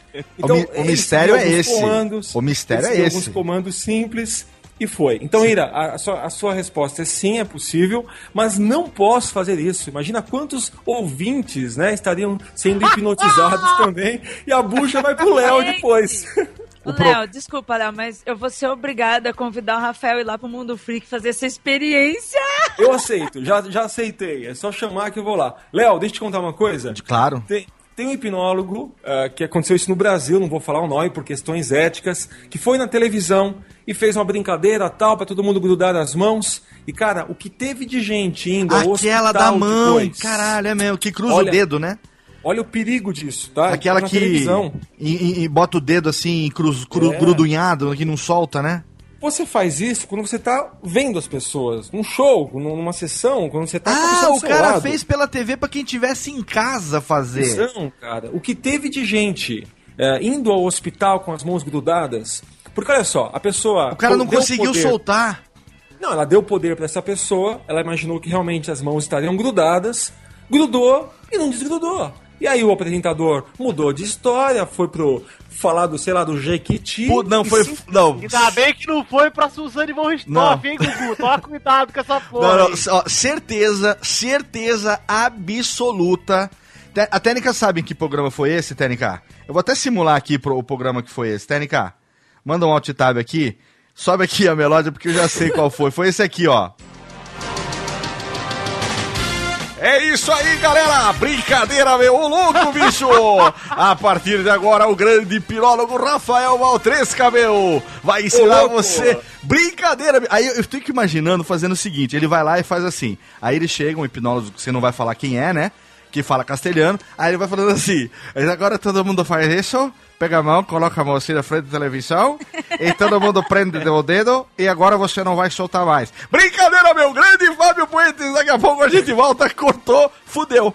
O mi- o mistério é esse. Comandos, O mistério é esse. alguns comandos simples. E foi. Então, Ira, a, a sua, a sua resposta é sim, é possível, mas não posso fazer isso. Imagina quantos ouvintes né, estariam sendo hipnotizados também e a bucha vai pro Léo depois. Léo, desculpa, Léo, mas eu vou ser obrigada a convidar o Rafael ir lá pro Mundo Freak fazer essa experiência. Eu aceito, já, já aceitei. É só chamar que eu vou lá. Léo, deixa eu te contar uma coisa. Claro. Tem, tem um hipnólogo ah, que aconteceu isso no Brasil, não vou falar o nome por questões éticas, que foi na televisão e fez uma brincadeira tal pra todo mundo grudar as mãos. E cara, o que teve de gente indo ao Aquela hospital da mão, depois, caralho, é mesmo, que cruza Olha, o dedo, né? Olha o perigo disso, tá? Aquela na que e, e- e bota o dedo assim, cruz, cru, É. grudunhado, que não solta, né? Você faz isso quando você tá vendo as pessoas, num show, num- numa sessão, quando você tá com Ah, do o cara lado. fez pela TV pra quem tivesse em casa fazer. Não, cara. O que teve de gente é, indo ao hospital com as mãos grudadas. Porque olha só, a pessoa. O cara não conseguiu poder- soltar. Não, ela deu poder pra essa pessoa, ela imaginou que realmente as mãos estariam grudadas, grudou e não desgrudou. E aí o apresentador mudou de história, foi pro falar do, sei lá, do Jequiti. Pô, não, foi. sim- Não. Ainda bem que não foi pra Suzane von Richthofen, hein, Gugu? Toma cuidado com essa porra. Não, não, aí. ó, certeza, certeza absoluta. A Técnica sabe em que programa foi esse, Técnica? Eu vou até simular aqui pro, o programa que foi esse. Técnica, manda um alt tab aqui. Sobe aqui a melódia porque eu já sei qual foi. Foi esse aqui, ó. É isso aí, galera! Brincadeira, meu! Ô louco, bicho! A partir de agora, o grande pirólogo Rafael Valtresca, meu! Vai ensinar você. Brincadeira! meu. Aí eu fico imaginando fazendo o seguinte: ele vai lá e faz assim. Aí ele chega, um hipnólogo que você não vai falar quem é, né? Que fala castelhano. Aí ele vai falando assim: "Mas agora todo mundo faz isso. Pega a mão, coloca a mão assim na frente da televisão e todo mundo prende o dedo e agora você não vai soltar mais. Brincadeira, meu grande Fábio Puentes. Daqui a pouco a gente volta, cortou, fudeu.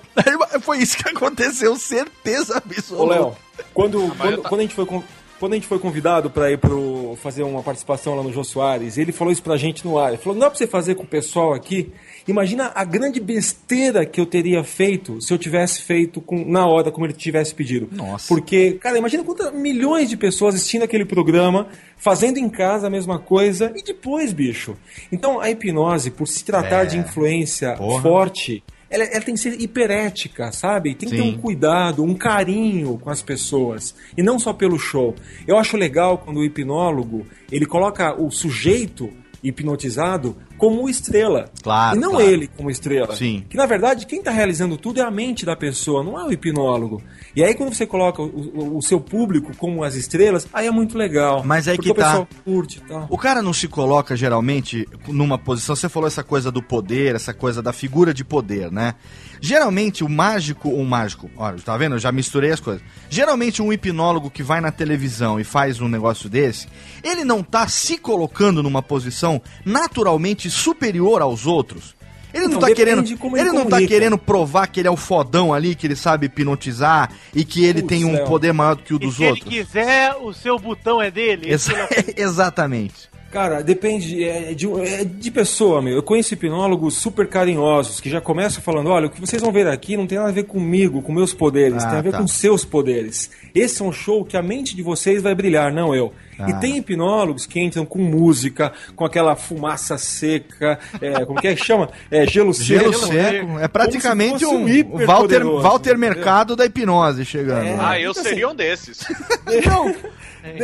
Foi isso que aconteceu, certeza Ô, absoluta. Léo, quando, mas quando, ta- quando a gente foi con- quando a gente foi convidado para ir pro fazer uma participação lá no Jô Soares, ele falou isso pra gente no ar. Ele falou: "Não é pra você fazer com o pessoal aqui. Imagina a grande besteira que eu teria feito se eu tivesse feito com, na hora como ele tivesse pedido. Nossa. Porque, cara, imagina quantas milhões de pessoas assistindo aquele programa, fazendo em casa a mesma coisa e depois, bicho. Então, a hipnose, por se tratar É. de influência Porra. forte, ela, ela tem que ser hiperética, sabe? Tem que ter Sim. um cuidado, um carinho com as pessoas. E não só pelo show. Eu acho legal quando o hipnólogo, ele coloca o sujeito hipnotizado como estrela. Claro, E não claro. ele como estrela. Sim. Que na verdade quem está realizando tudo é a mente da pessoa, não é o hipnólogo. E aí quando você coloca o, o- o seu público como as estrelas, aí é muito legal. Mas aí porque que o tá. pessoal curte e tal. O cara não se coloca geralmente numa posição. Você falou essa coisa do poder, essa coisa da figura de poder, né? Geralmente o mágico, o mágico, olha, tá vendo? Eu já misturei as coisas. Geralmente um hipnólogo que vai na televisão e faz um negócio desse, ele não tá se colocando numa posição naturalmente superior aos outros. Ele não Não, tá querendo, de como ele ele não tá querendo provar que ele é o fodão ali, que ele sabe hipnotizar e que ele Putz, tem um Léo. poder maior do que o E dos se outros. ele quiser, o seu botão é dele. Exa- exatamente. Cara, depende é, de, é de pessoa, meu. Eu conheço hipnólogos super carinhosos que já começam falando: olha, o que vocês vão ver aqui não tem nada a ver comigo, com meus poderes, Ah, tem a ver tá. com seus poderes. Esse é um show que a mente de vocês vai brilhar, não eu. Ah. E tem hipnólogos que entram com música, com aquela fumaça seca, é, como que é que chama? É, gelo seco. Gelo seco. É praticamente um, um Walter, poderoso, Walter? Mercado da hipnose chegando. É. Ah, eu Então, seria assim, um desses. Não,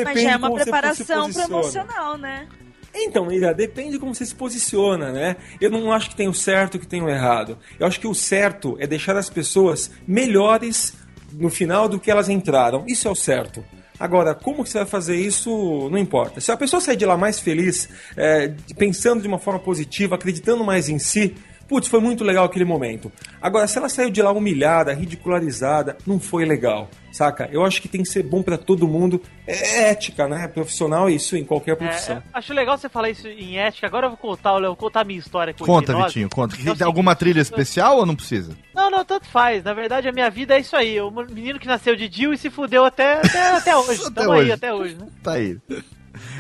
Mas já é uma preparação promocional, né? Então, Mira, depende de como você se posiciona, né? Eu não acho que tem o certo e que tem o errado. Eu acho que o certo é deixar as pessoas melhores no final do que elas entraram. Isso é o certo. Agora, como que você vai fazer isso, não importa. Se a pessoa sair de lá mais feliz, é, pensando de uma forma positiva, acreditando mais em si, putz, foi muito legal aquele momento. Agora, se ela saiu de lá humilhada, ridicularizada, não foi legal, saca? Eu acho que tem que ser bom pra todo mundo. É ética, né? Profissional, isso em qualquer profissão. É, acho legal você falar isso em ética. Agora eu vou contar, Léo, vou contar a minha história com Conta. Vitinho, conta. É o Tem alguma trilha especial ou não precisa? Não, não, tanto faz. Na verdade, a minha vida é isso aí. O menino que nasceu de Dio e se fudeu até, até, até hoje. Até Tamo hoje. aí, até hoje, né? Tá aí.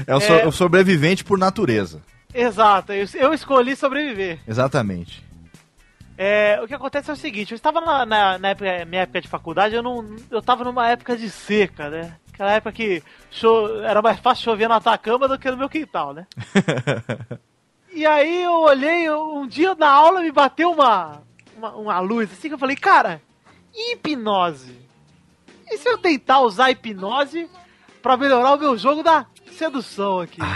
É o, so- É. o sobrevivente por natureza. Exato, eu, eu escolhi sobreviver. Exatamente. É, o que acontece é o seguinte, eu estava na, na, na época, minha época de faculdade, eu não. Eu tava numa época de seca, né? Aquela época que cho- era mais fácil chover na tua cama do que no meu quintal, né? E aí eu olhei, um dia na aula me bateu uma, uma, uma luz assim que eu falei, cara, hipnose? E se eu tentar usar hipnose pra melhorar o meu jogo da sedução aqui, né?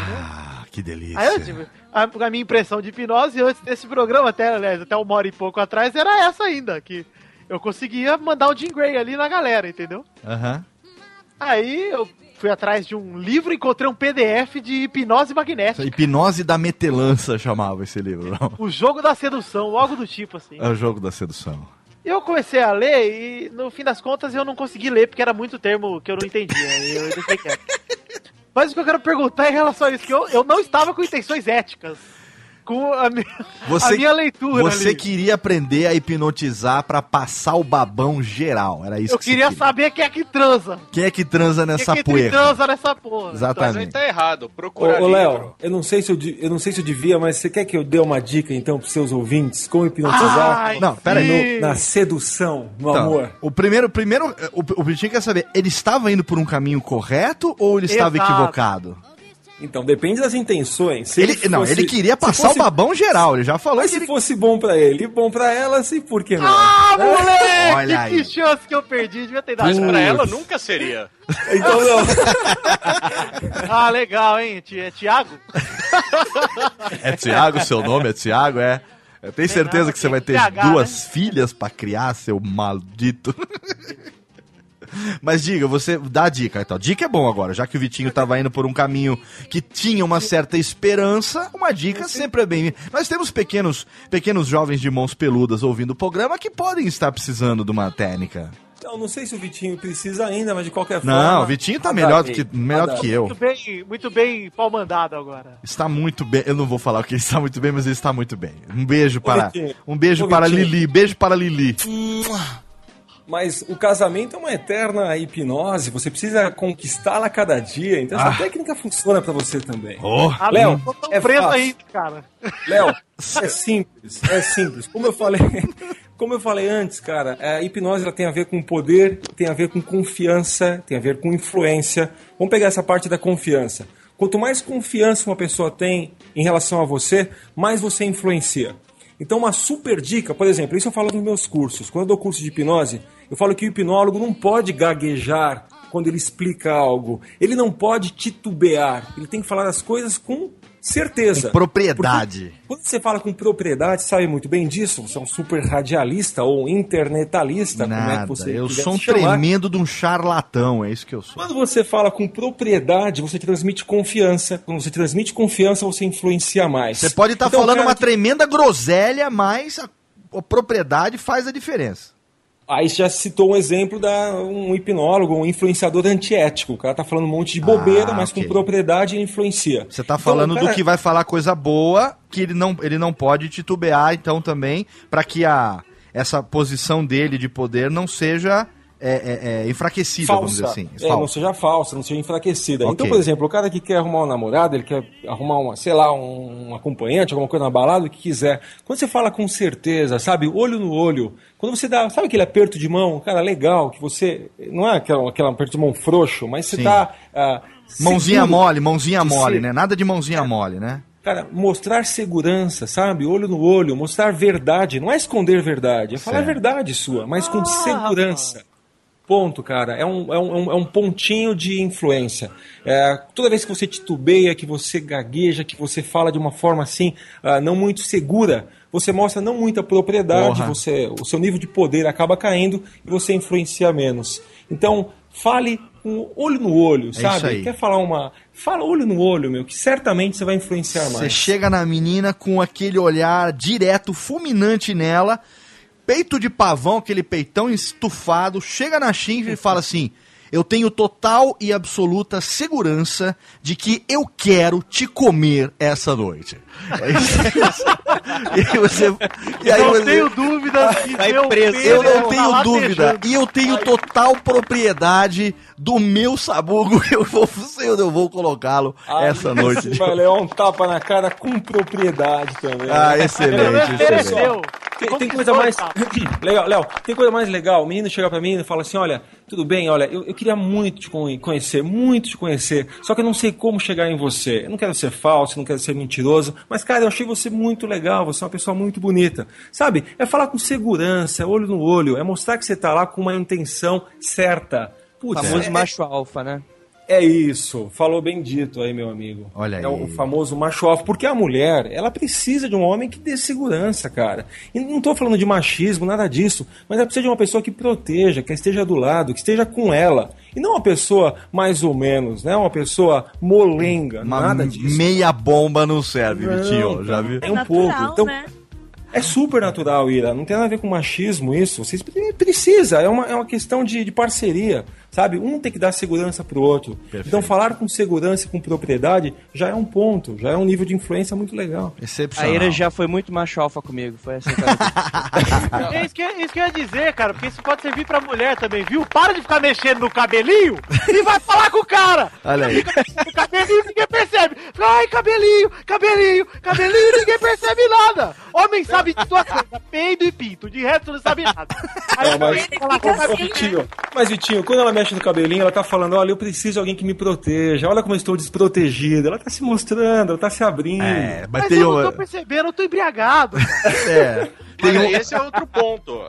Que delícia. Aí eu. A, a minha impressão de hipnose antes desse programa, até, aliás, até uma hora e pouco atrás, era essa ainda, que eu conseguia mandar o Jim Gray ali na galera, entendeu? Aham. Aí eu fui atrás de um livro e encontrei um PDF de hipnose magnética. Hipnose da metelança chamava esse livro. não? O jogo da sedução, algo do tipo assim. É o jogo da sedução. Eu comecei a ler e no fim das contas eu não consegui ler porque era muito termo que eu não entendia. eu deixei quieto. Mas o que eu quero perguntar em relação a isso, que eu, eu não estava com intenções éticas com a, Você, a minha leitura Você ali. queria aprender a hipnotizar pra passar o babão geral. Era isso Eu que você queria saber quem é que transa. Quem é que transa nessa quem é que poeira? transa nessa porra. Exatamente. Mas aí tá errado. Ô, Procura ô livro. Léo, eu não sei se eu, eu não sei se eu devia, mas você quer que eu dê uma dica então pros seus ouvintes como hipnotizar? Ai, Não, pera aí. No- na sedução, no Então, amor. O primeiro, primeiro o, o Vitinho quer saber, ele estava indo por um caminho correto ou ele estava Exato. equivocado? Então, depende das intenções. Se Ele, não, fosse- ele queria se passar fosse- o babão geral, ele já falou Mas que se ele... fosse bom pra ele e bom pra ela, assim, por que não? Ah, moleque! Olha aí. Que chance que eu perdi, devia ter dado. Mas pra ela nunca seria. Então não. Ah, legal, hein? Ti- É Thiago? É Tiago, seu nome é Tiago, é? Eu tenho certeza que você vai ter duas filhas pra criar, seu maldito. Mas diga, você dá a dica então. Dica é bom agora, já que o Vitinho tava indo por um caminho que tinha uma certa esperança, uma dica sempre é bem-vinda. Nós temos pequenos, pequenos jovens de mãos peludas ouvindo o programa que podem estar precisando de uma técnica. Então, não sei se o Vitinho precisa ainda, mas de qualquer forma. Não, o Vitinho tá melhor do que, melhor do que eu. Muito bem, muito bem pau mandado agora. Está muito bem. Eu não vou falar que ele está muito bem, mas ele está muito bem. Um beijo para. Um beijo para Vitinho. Lili. Beijo para Lili. Mas o casamento é uma eterna hipnose, você precisa conquistá-la a cada dia, então essa Ah. técnica funciona pra você também. Oh. Ah, Léo, é preso aí, cara. Léo, é simples, é simples. Como eu falei, como eu falei antes, cara, a hipnose ela tem a ver com poder, tem a ver com confiança, tem a ver com influência. Vamos pegar essa parte da confiança. Quanto mais confiança uma pessoa tem em relação a você, mais você influencia. Então, uma super dica, por exemplo, isso eu falo nos meus cursos. Quando eu dou curso de hipnose, eu falo que o hipnólogo não pode gaguejar quando ele explica algo. Ele não pode titubear. Ele tem que falar as coisas com certeza. Com propriedade. Porque quando você fala com propriedade, sabe muito bem disso. Você é um super radialista ou internetalista, como é que Nada, você eu sou um tremendo de um charlatão, é isso que eu sou. Quando você fala com propriedade, você transmite confiança. Quando você transmite confiança, você influencia mais. Você pode estar Então, falando uma tremenda groselha, mas a, a propriedade faz a diferença. Aí já citou um exemplo da um hipnólogo, um influenciador antiético. O cara tá falando um monte de bobeira, Ah, mas ok. com propriedade ele influencia. Você tá Então, falando cara, do que vai falar coisa boa, que ele não, ele não pode titubear, então, também, para que a, essa posição dele de poder não seja é, é, é, enfraquecida, vamos dizer falsa. assim. É, Falsa. não seja falsa, não seja enfraquecida. Ok. Então, por exemplo, o cara que quer arrumar uma namorada, ele quer arrumar uma, sei lá, um, um acompanhante, alguma coisa na balada, o que quiser. Quando você fala com certeza, sabe, olho no olho, quando você dá, sabe aquele aperto de mão, cara, legal, que você, não é aquele, aquele aperto de mão frouxo, mas você Sim. tá... ah, Mãozinha seguro mole, mãozinha mole, ser- né? Nada de mãozinha mole, né? Cara, mostrar segurança, sabe? Olho no olho, mostrar verdade. Não é esconder verdade, é falar a Certo. verdade sua, mas com segurança. Ponto, cara. É um, é um, é um pontinho de influência. É, toda vez que você titubeia, que você gagueja, que você fala de uma forma assim, ah, não muito segura, você mostra não muita propriedade, Porra. você, o seu nível de poder acaba caindo e você influencia menos. Então, fale com olho no olho, É sabe? Quer falar uma. Fala olho no olho, meu, que certamente você vai influenciar mais. Você chega na menina com aquele olhar direto, fulminante nela, peito de pavão, aquele peitão estufado, chega na chincha e fala assim: Eu tenho total e absoluta segurança de que eu quero te comer essa noite. E aí você. E aí não você- tenho dúvida que meu preso. eu não tá tenho dúvida. E eu tenho total propriedade do meu sabugo. Eu vou, sei onde eu vou colocá-lo essa noite. Você vai levar um tapa na cara com propriedade também. Ah, né? excelente, Ele excelente. Tem, tem coisa mais. legal, Léo, tem coisa mais legal. O menino chega pra mim e fala assim: olha, tudo bem, olha, eu, eu queria muito te con- conhecer, muito te conhecer, só que eu não sei como chegar em você. Eu não quero ser falso, não quero ser mentiroso, mas, cara, eu achei você muito legal, você é uma pessoa muito bonita. Sabe? É falar com segurança, é olho no olho, é mostrar que você tá lá com uma intenção certa. Putz, famoso é- macho alfa, né? É isso, falou bem dito aí, meu amigo. Olha É aí. o famoso macho alfa, porque a mulher, ela precisa de um homem que dê segurança, cara. E não tô falando de machismo, nada disso, mas ela precisa de uma pessoa que proteja, que esteja do lado, que esteja com ela. E não uma pessoa mais ou menos, né? Uma pessoa molenga, Uma nada disso. meia bomba não serve, Não, Vitinho. Já viu? É um natural, pouco. Então, né? é super natural, Ira. Não tem nada a ver com machismo isso. Vocês pre- precisa. É uma, é uma questão de, de parceria. Sabe? Um tem que dar segurança pro outro. Então, falar com segurança e com propriedade já é um ponto, já é um nível de influência muito legal. A Excepcional. Ira já foi muito macho alfa comigo. Foi assim, cara. É isso, que, isso que eu ia dizer, cara, porque isso pode servir pra mulher também, viu? Para de ficar mexendo no cabelinho e vai falar com o cara! Olha aí. O cabelinho ninguém percebe. Ai, cabelinho, cabelinho, cabelinho, ninguém percebe nada. Homem sabe de duas coisas, peido e pinto, de resto não sabe nada. Aí É, mas, assim, Vitinho, mas Vitinho, quando ela mexe no cabelinho, ela tá falando, olha, eu preciso de alguém que me proteja, olha como eu estou desprotegida. Ela tá se mostrando, ela tá se abrindo. É, mas, Mas tem eu uma. não tô percebendo, eu tô embriagado. É. Tem Mas um- esse é outro ponto.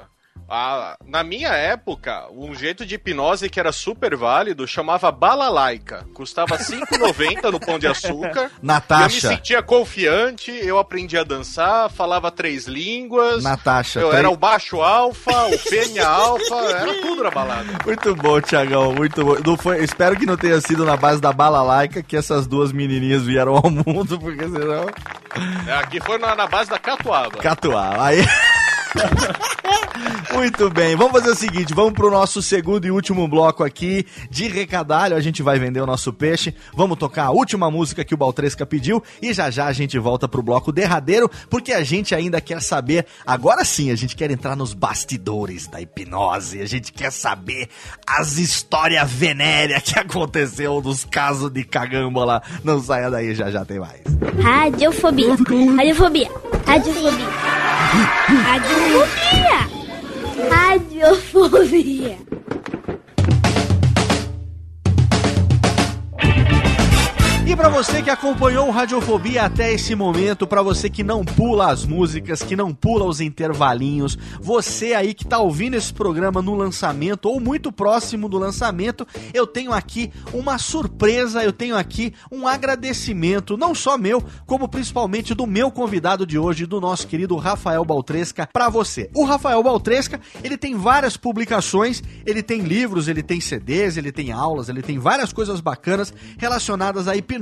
Ah, na minha época, um jeito de hipnose que era super válido chamava balalaica. Custava R$ 5,90 no Pão de Açúcar. E eu me Natasha. sentia confiante, eu aprendi a dançar, falava três línguas. Natasha. Eu era o baixo alfa, o fêmea alfa, era tudo na balada. Muito bom, Tiagão, muito bom. Não foi, espero que não tenha sido na base da bala laica que essas duas menininhas vieram ao mundo, porque senão... É, Aqui foi na, na base da catuaba. Catuá. Aí... Muito bem, vamos fazer o seguinte, vamos pro nosso segundo e último bloco aqui de recadalho, a gente vai vender o nosso peixe, vamos tocar a última música que o Baltresca pediu e já já a gente volta pro bloco derradeiro, porque a gente ainda quer saber, agora sim, a gente quer entrar nos bastidores da hipnose, a gente quer saber as histórias venéreas que aconteceu nos casos de cagamba lá, não saia daí, já já tem mais. Radiofobia. Radiofobia. Radiofobia. Radiofobia. Radiofobia. E para você que acompanhou o Radiofobia até esse momento, para você que não pula as músicas, que não pula os intervalinhos, você aí que tá ouvindo esse programa no lançamento ou muito próximo do lançamento, eu tenho aqui uma surpresa, eu tenho aqui um agradecimento, não só meu, como principalmente do meu convidado de hoje, do nosso querido Rafael Baltresca, para você. O Rafael Baltresca, ele tem várias publicações, ele tem livros, ele tem CDs, ele tem aulas, ele tem várias coisas bacanas relacionadas à hipnose,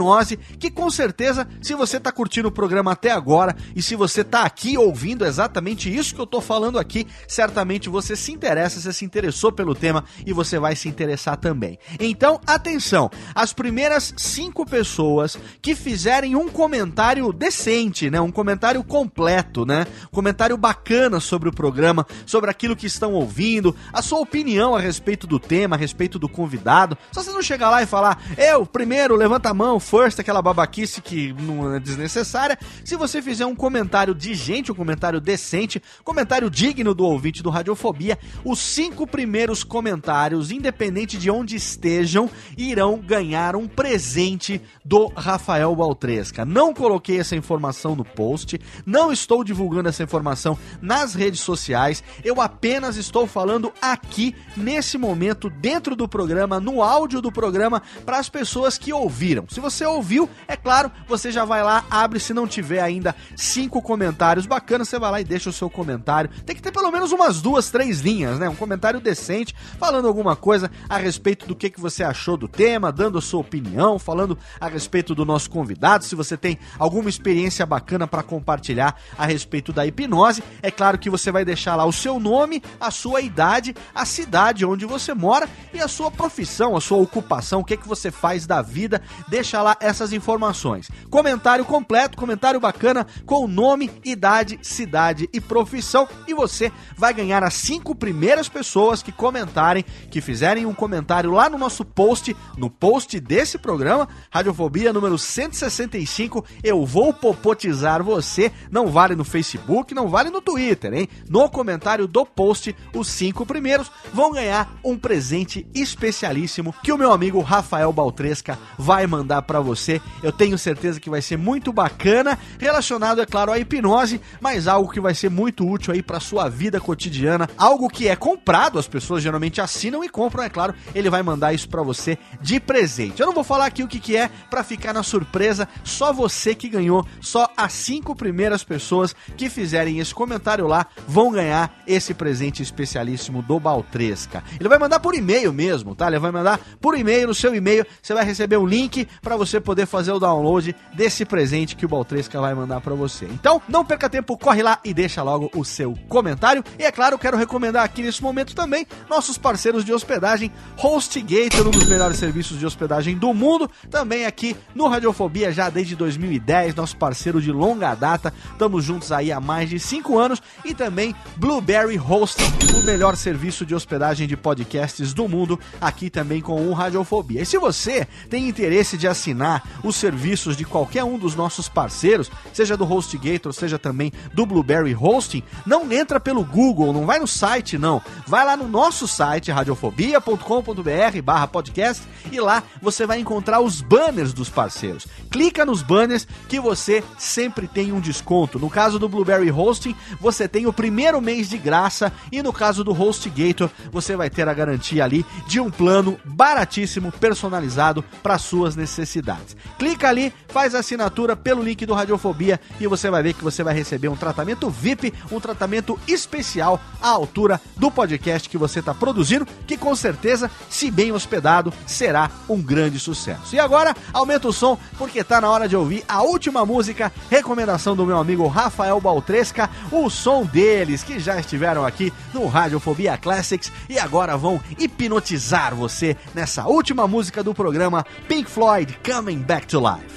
que com certeza, se você tá curtindo o programa até agora e se você tá aqui ouvindo exatamente isso que eu tô falando aqui, certamente você se interessa, você se interessou pelo tema e você vai se interessar também. Então, atenção, as primeiras cinco pessoas que fizerem um comentário decente, né, um comentário completo, né, comentário bacana sobre o programa, sobre aquilo que estão ouvindo, a sua opinião a respeito do tema, a respeito do convidado, só você não chegar lá e falar, eu, primeiro, levanta a mão, first, aquela babaquice que não é desnecessária. Se você fizer um comentário de gente, um comentário decente, comentário digno do ouvinte do Radiofobia, os cinco primeiros comentários, independente de onde estejam, irão ganhar um presente do Rafael Baltresca. Não coloquei essa informação no post, não estou divulgando essa informação nas redes sociais, eu apenas estou falando aqui, nesse momento, dentro do programa, no áudio do programa, para as pessoas que ouviram. Se você ouviu, é claro, você já vai lá, abre se não tiver ainda cinco comentários bacanas, você vai lá e deixa o seu comentário. Tem que ter pelo menos umas duas, três linhas, né? Um comentário decente, falando alguma coisa a respeito do que, que você achou do tema, dando a sua opinião, falando a respeito do nosso convidado, se você tem alguma experiência bacana para compartilhar a respeito da hipnose. É claro que você vai deixar lá o seu nome, a sua idade, a cidade onde você mora e a sua profissão, a sua ocupação, o que, que você faz da vida. Deixa lá essas informações. Comentário completo, comentário bacana com nome, idade, cidade e profissão. E você vai ganhar as cinco primeiras pessoas que comentarem, que fizerem um comentário lá no nosso post, no post desse programa, Radiofobia número 165. Eu vou popotizar você. Não vale no Facebook, não vale no Twitter, hein? No comentário do post, os cinco primeiros vão ganhar um presente especialíssimo que o meu amigo Rafael Baltresca vai mandar para você. Eu tenho certeza que vai ser muito bacana, relacionado, é claro, à hipnose, mas algo que vai ser muito útil aí para sua vida cotidiana, algo que é comprado, as pessoas geralmente assinam e compram, é claro, ele vai mandar isso para você de presente. Eu não vou falar aqui o que, que é para ficar na surpresa, só você que ganhou, só as cinco primeiras pessoas que fizerem esse comentário lá vão ganhar esse presente especialíssimo do Baltresca. Ele vai mandar por e-mail mesmo, tá? Ele vai mandar por e-mail, no seu e-mail, você vai receber um link para você poder fazer o download desse presente que o Baltresca vai mandar para você. Então, não perca tempo, corre lá e deixa logo o seu comentário. E é claro, quero recomendar aqui nesse momento também nossos parceiros de hospedagem, HostGator, um dos melhores serviços de hospedagem do mundo, também aqui no Radiofobia já desde 2010, nosso parceiro de longa data. Estamos juntos aí há mais de 5 anos e também Blueberry Hosting, o melhor serviço de hospedagem de podcasts do mundo, aqui também com o Radiofobia. E se você tem interesse de assinar os serviços de qualquer um dos nossos parceiros, seja do HostGator, seja também do Blueberry Hosting, não entra pelo Google, não vai no site não. Vai lá no nosso site radiofobia.com.br/barra podcast e lá você vai encontrar os banners dos parceiros. Clica nos banners que você sempre tem um desconto. No caso do Blueberry Hosting, você tem o primeiro mês de graça e no caso do HostGator, você vai ter a garantia ali de um plano baratíssimo, personalizado para suas necessidades. Clica ali, faz a assinatura pelo link do Radiofobia e você vai ver que você vai receber um tratamento VIP, um tratamento especial à altura do podcast que você está produzindo, que com certeza, se bem hospedado, será um grande sucesso. E agora, aumenta o som, porque tá na hora de ouvir a última música, recomendação do meu amigo Rafael Baltresca, o som deles, que já estiveram aqui no Radiofobia Classics e agora vão hipnotizar você nessa última música do programa Pink Floyd Coming Back to Life.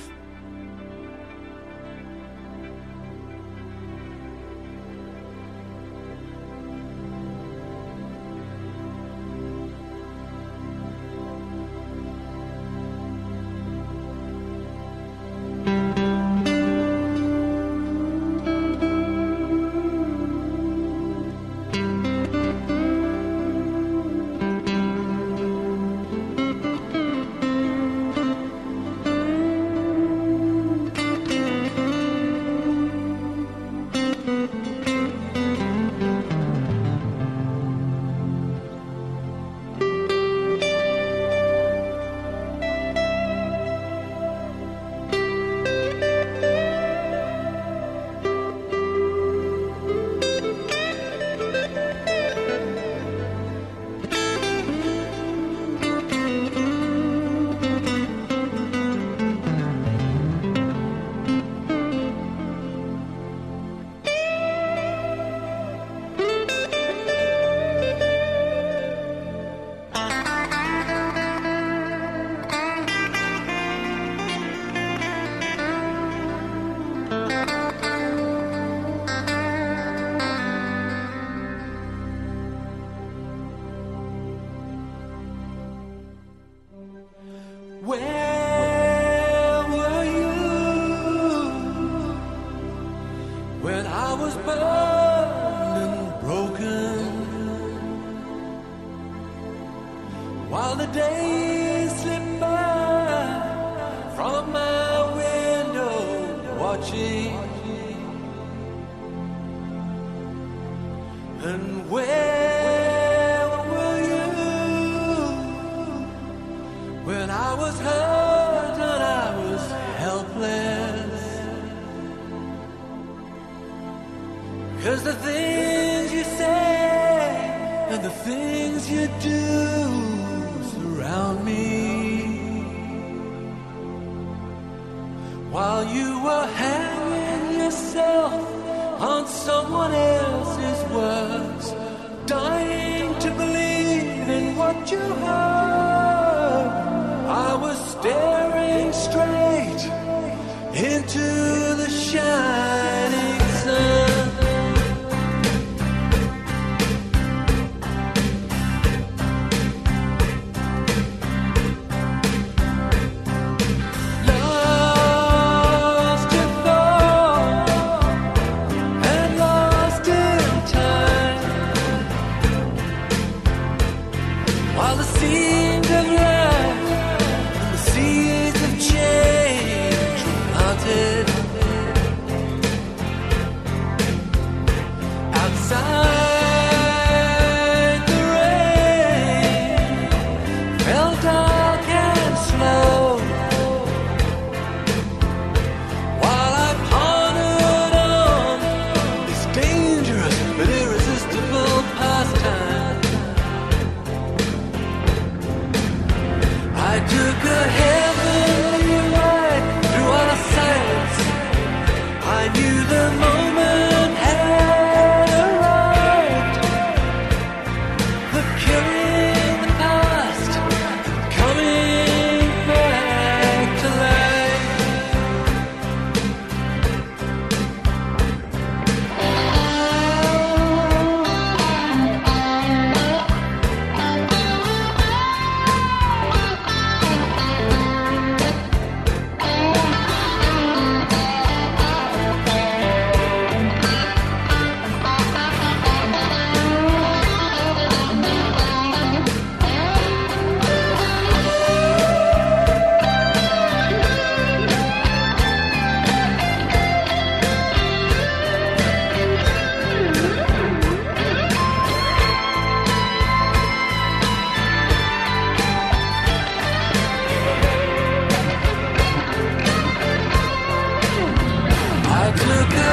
look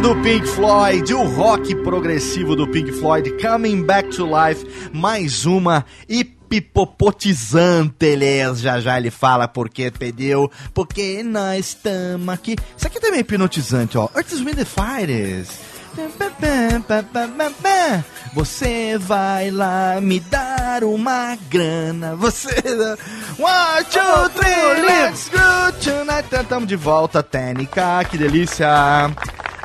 do Pink Floyd, o rock progressivo do Pink Floyd, Coming Back to Life, mais uma hipopotizante, eles já já ele fala porque pediu, porque nós estamos aqui. Isso aqui também é hipnotizante, ó. Earth's Wind Fires. Você vai lá me dar uma grana. Você. One, two, three, let's go tonight. Estamos de volta, Técnica. Que delícia.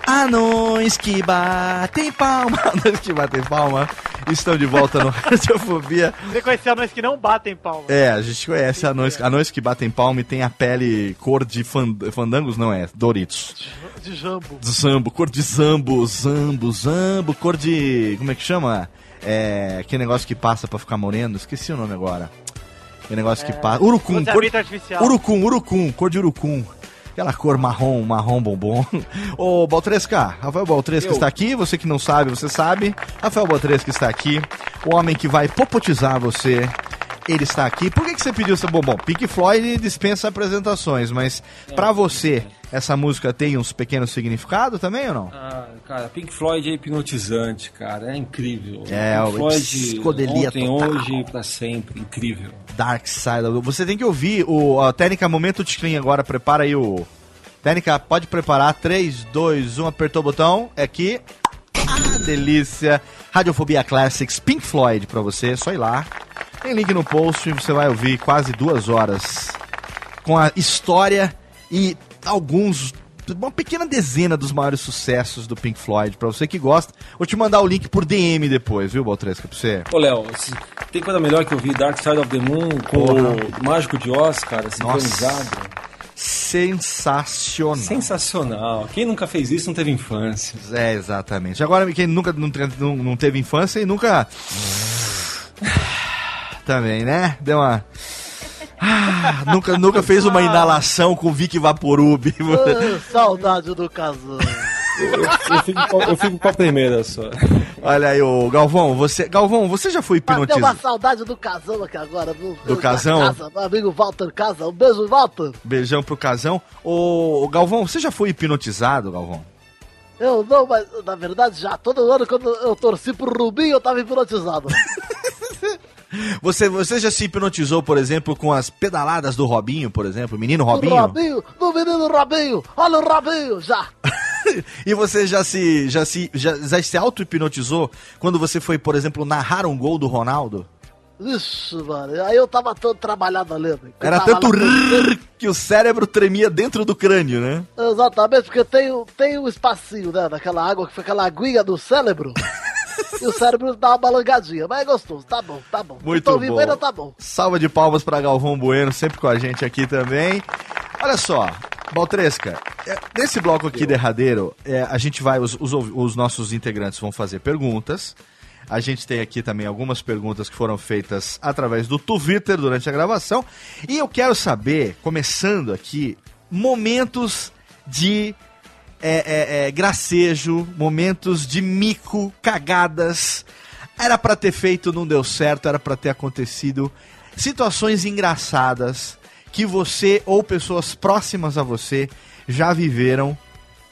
Anões que batem palma. Anões que batem palma. Estão de volta no Radiofobia. Você conhecia anões que não batem palma. É, a gente conhece anões, anões que batem palma e tem a pele cor de fand- fandangos, não é? Doritos. De jambo. Zambo, cor de zambo, zambo, zambo, cor de. Como é que chama? É. Que negócio que passa pra ficar moreno? Esqueci o nome agora. Que negócio que passa. Urucum, cor... Urucum, urucum, cor de urucum. Aquela cor marrom, marrom bombom. Ô, Baltresca, Rafael Baltresca Eu. está aqui. Você que não sabe, você sabe. Rafael Baltresca está aqui. O homem que vai popotizar você. Ele está aqui. Por que, que você pediu essa bombom? Pink Floyd dispensa apresentações, mas pra você, essa música tem uns pequenos significados também ou não? Ah, cara, Pink Floyd é hipnotizante, cara. É incrível. É, Pink o Floyd psicodelia ontem, total. hoje, pra sempre. Incrível. Dark Side. of the- Você tem que ouvir o a técnica Momento Ticlin agora. Prepara aí o. Técnica, pode preparar. 3, 2, 1, apertou o botão. É aqui. Ah, delícia. Radiofobia Classics, Pink Floyd pra você. Só ir lá. Tem link no post. Você vai ouvir quase duas horas com a história e alguns. Uma pequena dezena dos maiores sucessos do Pink Floyd. Pra você que gosta, vou te mandar o link por DM depois, viu, Baltresca? Pra você. Ô, Léo, tem coisa melhor que ouvir Dark Side of the Moon com o Mágico de Oz, cara, sincronizado. Sensacional. Sensacional. Quem nunca fez isso não teve infância. É, exatamente. Agora, quem nunca não- não teve infância e nunca. Também, né? Deu uma. Ah, nunca, nunca fez uma inalação com Vic Vaporub. saudade do casal. Eu fico, com- eu fico com a primeira só. Olha aí, ô Galvão, você. Galvão, você já foi Bateu uma hipnotizado? saudade do casão aqui agora, viu? Do Da casão? Casa, meu amigo Walter Casa. Um beijo, Walter. Beijão pro casão. Ô, ô, Galvão, você já foi hipnotizado, Galvão? Eu não, mas na verdade já. Todo ano quando eu torci pro Rubinho, eu tava hipnotizado. Você, você já se hipnotizou, por exemplo, com as pedaladas do Robinho, por exemplo? Menino Do Robinho? Robinho, do menino Robinho. Olha o Robinho, já. E você já se já se já, já se auto-hipnotizou quando você foi, por exemplo, narrar um gol do Ronaldo? Ixi, mano. Aí eu tava todo trabalhado ali. né? Era tanto rrr que o cérebro tremia dentro do crânio, né? Exatamente, porque tem, tem um espacinho, né? Daquela água que foi aquela aguinha do cérebro. e o cérebro dá uma balangadinha. Mas é gostoso, tá bom, tá bom. Muito Tô vivo bom. ainda tá bom. Salva de palmas para Galvão Bueno, sempre com a gente aqui também. Olha só, Baltresca, é, nesse bloco aqui derradeiro, é, a gente vai, os, os, os nossos integrantes vão fazer perguntas. A gente tem aqui também algumas perguntas que foram feitas através do Twitter durante a gravação. E eu quero saber, começando aqui, momentos de é, é, é, gracejo, momentos de mico, cagadas. Era pra ter feito, não deu certo, era pra ter acontecido. Situações engraçadas que você ou pessoas próximas a você já viveram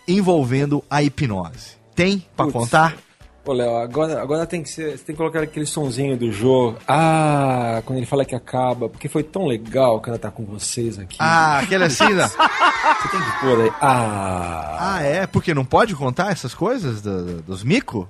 envolvendo a hipnose. Tem pra Putz. contar? Ô, Léo, agora, agora tem que ser. Você tem que colocar aquele sonzinho do Jô. Ah, quando ele fala que acaba, porque foi tão legal que ela tá com vocês aqui. Ah, aquele assim, né? Você tem que pôr aí. Ah. Ah, é? Porque não pode contar essas coisas do- dos mico?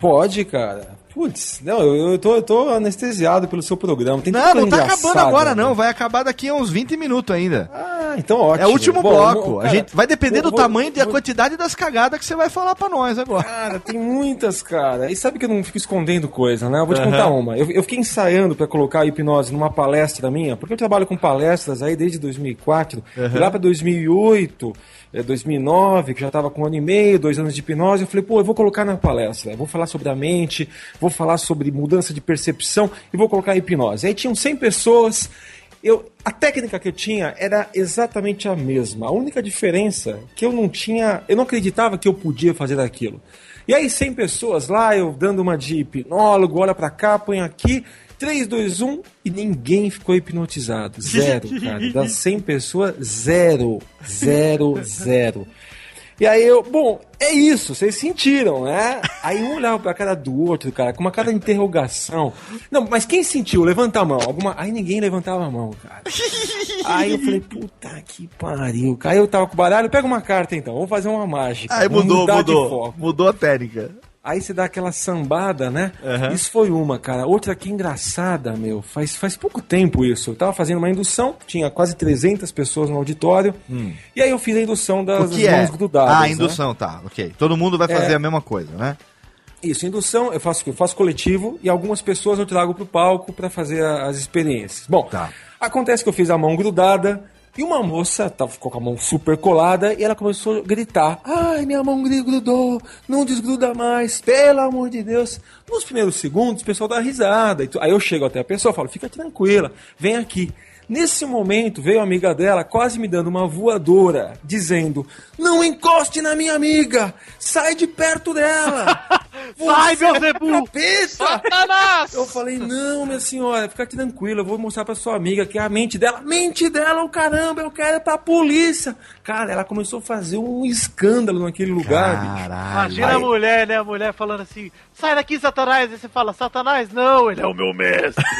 Pode, cara. Putz, não, eu, eu, tô, eu tô anestesiado pelo seu programa. Tem Não, não tá acabando agora né? não, vai acabar daqui a uns 20 minutos ainda. Ah, então ótimo. É o último Bom, bloco. vou- a cara, gente vai depender vou- do vou- tamanho e da vou- quantidade das cagadas que você vai falar pra nós agora. Cara, tem muitas, cara. E sabe que eu não fico escondendo coisa, né? Eu vou te Aham. contar uma. Eu, eu fiquei ensaiando pra colocar a hipnose numa palestra minha, porque eu trabalho com palestras aí desde 2004. Aham. E lá pra 2008, eh, 2009, que já tava com um ano e meio, dois anos de hipnose, eu falei, pô, eu vou colocar na palestra. Vou falar sobre a mente, vou falar sobre mudança de percepção e vou colocar a hipnose. Aí tinham 100 pessoas. Eu, a técnica que eu tinha era exatamente a mesma. A única diferença é que eu não tinha, eu não acreditava que eu podia fazer aquilo. E aí 100 pessoas lá, eu dando uma de hipnólogo, olha pra cá, põe aqui, 3, 2, 1 e ninguém ficou hipnotizado. Zero, cara. Das 100 pessoas, zero, zero, zero. E aí eu, bom, é isso, vocês sentiram, né? Aí um olhava pra cara do outro, cara, com uma cara de interrogação. Não, mas quem sentiu? Levanta a mão. Alguma... Aí ninguém levantava a mão, cara. Aí eu falei, puta que pariu. Aí eu tava com o baralho, pega uma carta então, vamos fazer uma mágica. Aí mudou, mudou. Mudou a técnica. Aí você dá aquela sambada, né? Aham. Isso foi uma, cara. Outra que engraçada, meu. Faz, faz pouco tempo isso. Eu tava fazendo uma indução, tinha quase 300 pessoas no auditório. E aí eu fiz a indução das que mãos é? grudadas. Ah, né? indução, tá, ok. Todo mundo vai fazer É. a mesma coisa, né? Isso, indução, eu faço, eu faço coletivo e algumas pessoas eu trago pro palco pra fazer a- as experiências. Bom, Tá. acontece que eu fiz a mão grudada e uma moça tava, ficou com a mão super colada e ela começou a gritar: Ai, minha mão grudou, não desgruda mais, pelo amor de Deus. Nos primeiros segundos, o pessoal dá risada. Aí eu chego até a pessoa e falo: Fica tranquila, vem aqui. Nesse momento, veio a amiga dela quase me dando uma voadora, dizendo: Não encoste na minha amiga! Sai de perto dela! Sai, Você é capeta! Satanás! Eu falei, não, minha senhora, fica tranquila, eu vou mostrar pra sua amiga que é a mente dela. Mente dela, o caramba, eu quero ir pra polícia. Cara, ela começou a fazer um escândalo naquele lugar, bicho. Caralho. Imagina a mulher, né? A mulher falando assim: sai daqui, Satanás. Aí você fala: Satanás, não, ele é o meu mestre.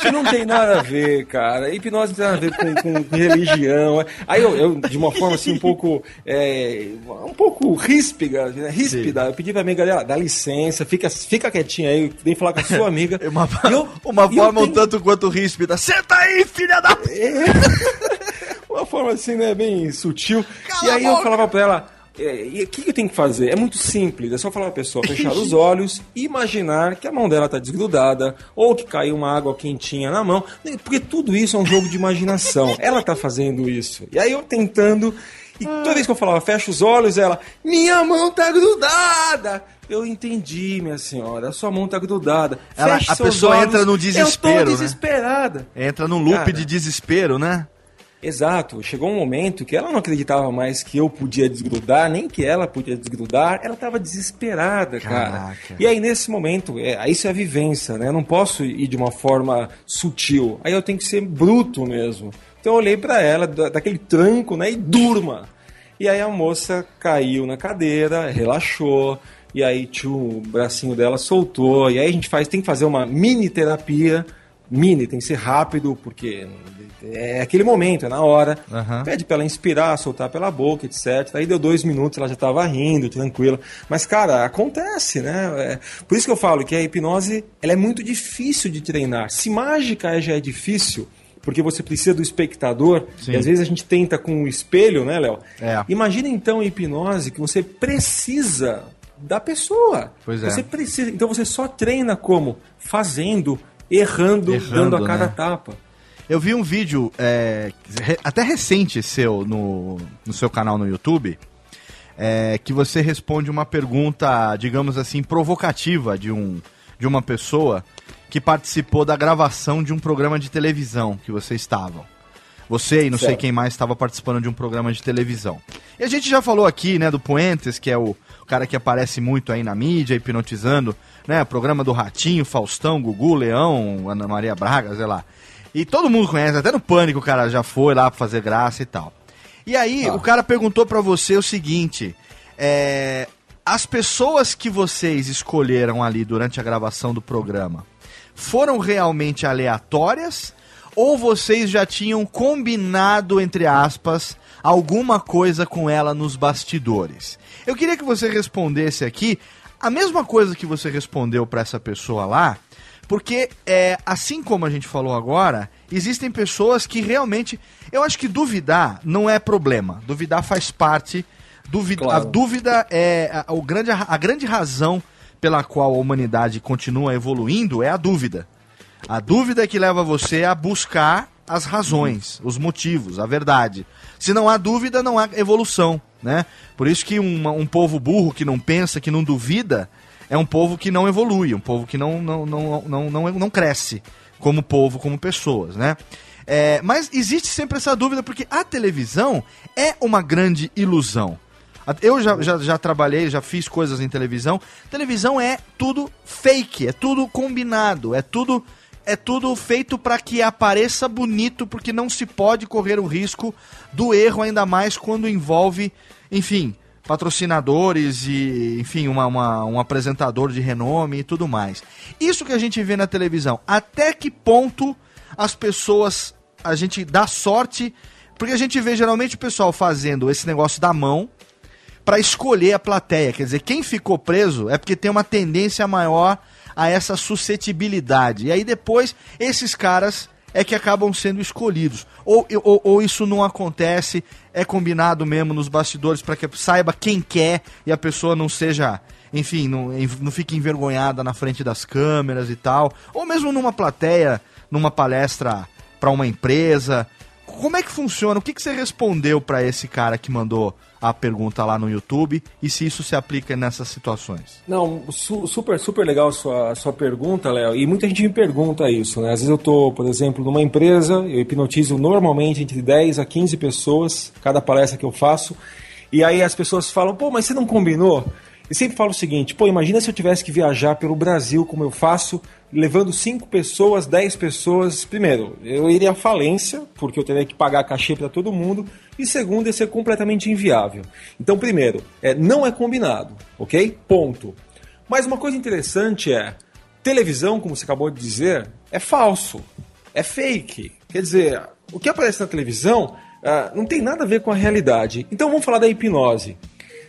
Não tem nada a ver, cara. Hipnose não tem nada a ver com, com- religião. Aí eu, eu, de uma forma assim, um pouco. é, um pouco ríspida, né? ríspida, eu pedi pra amiga dela, dá licença, fica, fica quietinha aí, vem falar com a sua amiga. Uma, eu- uma forma um tenho- tanto quanto ríspida. Senta aí, filha da... Uma forma assim, né, bem sutil. Cala e aí eu falava pra ela, é, e o que, que eu tenho que fazer? É muito simples, é só falar pra pessoa fechar os olhos e imaginar que a mão dela tá desgrudada, ou que caiu uma água quentinha na mão, porque tudo isso é um jogo de imaginação. Ela tá fazendo isso. E aí eu tentando, e toda vez que eu falava, fecha os olhos, ela, minha mão tá grudada! Eu entendi, minha senhora, a sua mão tá grudada. Ela- Feche a pessoa olhos. entra no desespero, Eu tô né? desesperada. Entra num loop Cara. de desespero, né? Exato, chegou um momento que ela não acreditava mais que eu podia desgrudar, nem que ela podia desgrudar, ela estava desesperada, cara. Caraca. E aí nesse momento, é, isso é a vivência, né? Eu não posso ir de uma forma sutil, aí eu tenho que ser bruto mesmo. Então eu olhei pra ela, da- daquele tranco, né, e durma. E aí a moça caiu na cadeira, relaxou, e aí tio, o bracinho dela soltou, e aí a gente faz, tem que fazer uma mini terapia, mini, tem que ser rápido, porque é aquele momento, é na hora. Aham. Pede pra ela inspirar, soltar pela boca, etc. Aí deu dois minutos, ela já tava rindo, tranquila. Mas, cara, acontece, né? É, por isso que eu falo que a hipnose ela é muito difícil de treinar. Se mágica já é difícil, porque você precisa do espectador, Sim. e às vezes a gente tenta com o espelho, né, Léo? É. Imagina então a hipnose que você precisa da pessoa. Pois é. Você precisa. Então você só treina como? Fazendo, errando, Errando, dando a cada né? tapa. Eu vi um vídeo é, até recente seu no, no seu canal no YouTube é, que você responde uma pergunta, digamos assim, provocativa de, um, de uma pessoa que participou da gravação de um programa de televisão que vocês estavam. Você e não sei Certo. quem mais estava participando de um programa de televisão. E a gente já falou aqui, né, do Puentes, que é o cara que aparece muito aí na mídia, hipnotizando, né, programa do Ratinho, Faustão, Gugu, Leão, Ana Maria Braga, sei lá. E todo mundo conhece, até no Pânico o cara já foi lá pra fazer graça e tal. E aí, Tá. o cara perguntou pra você o seguinte: é, as pessoas que vocês escolheram ali durante a gravação do programa foram realmente aleatórias? Ou vocês já tinham combinado, entre aspas, alguma coisa com ela nos bastidores? Eu queria que você respondesse aqui a mesma coisa que você respondeu pra essa pessoa lá, porque, é, assim como a gente falou agora, existem pessoas que realmente. Eu acho que duvidar não é problema. Duvidar faz parte. Duvida, Claro. A dúvida é. A, o grande, a grande razão pela qual a humanidade continua evoluindo é a dúvida. A dúvida é que leva você a buscar as razões, os motivos, a verdade. Se não há dúvida, não há evolução, né? Por isso que um povo burro que não pensa, que não duvida, é um povo que não evolui, um povo que não, não, não, não, não, não cresce como povo, como pessoas, né? É, mas existe sempre essa dúvida, porque a televisão é uma grande ilusão. Eu já, já, já trabalhei, já fiz coisas em televisão. Televisão é tudo fake, é tudo combinado, é tudo é tudo feito para que apareça bonito, porque não se pode correr o risco do erro, ainda mais quando envolve, enfim, patrocinadores e, enfim, uma, uma- um apresentador de renome e tudo mais. Isso que a gente vê na televisão, até que ponto as pessoas, a gente dá sorte, porque a gente vê geralmente o pessoal fazendo esse negócio da mão para escolher a plateia, quer dizer, quem ficou preso é porque tem uma tendência maior a essa suscetibilidade. E aí depois esses caras é que acabam sendo escolhidos. Ou, ou, ou isso não acontece, é combinado mesmo nos bastidores para que saiba quem quer e a pessoa não seja, enfim, não, não fique envergonhada na frente das câmeras e tal. Ou mesmo numa plateia, numa palestra para uma empresa. Como é que funciona? O que, que você respondeu para esse cara que mandou a pergunta lá no YouTube e se isso se aplica nessas situações? Não, su- super, super legal a sua, a sua pergunta, Léo. E muita gente me pergunta isso, né? Às vezes eu tô, por exemplo, numa empresa, eu hipnotizo normalmente entre 10 a 15 pessoas, cada palestra que eu faço. E aí as pessoas falam, pô, mas você não combinou? E sempre falo o seguinte, pô, imagina se eu tivesse que viajar pelo Brasil como eu faço, levando 5 pessoas, 10 pessoas. Primeiro, eu iria à falência, porque eu teria que pagar cachê para todo mundo. E segundo, ia ser completamente inviável. Então, primeiro, é, não é combinado, ok? Ponto. Mas uma coisa interessante é, televisão, como você acabou de dizer, é falso, é fake. Quer dizer, o que aparece na televisão ah, não tem nada a ver com a realidade. Então vamos falar da hipnose.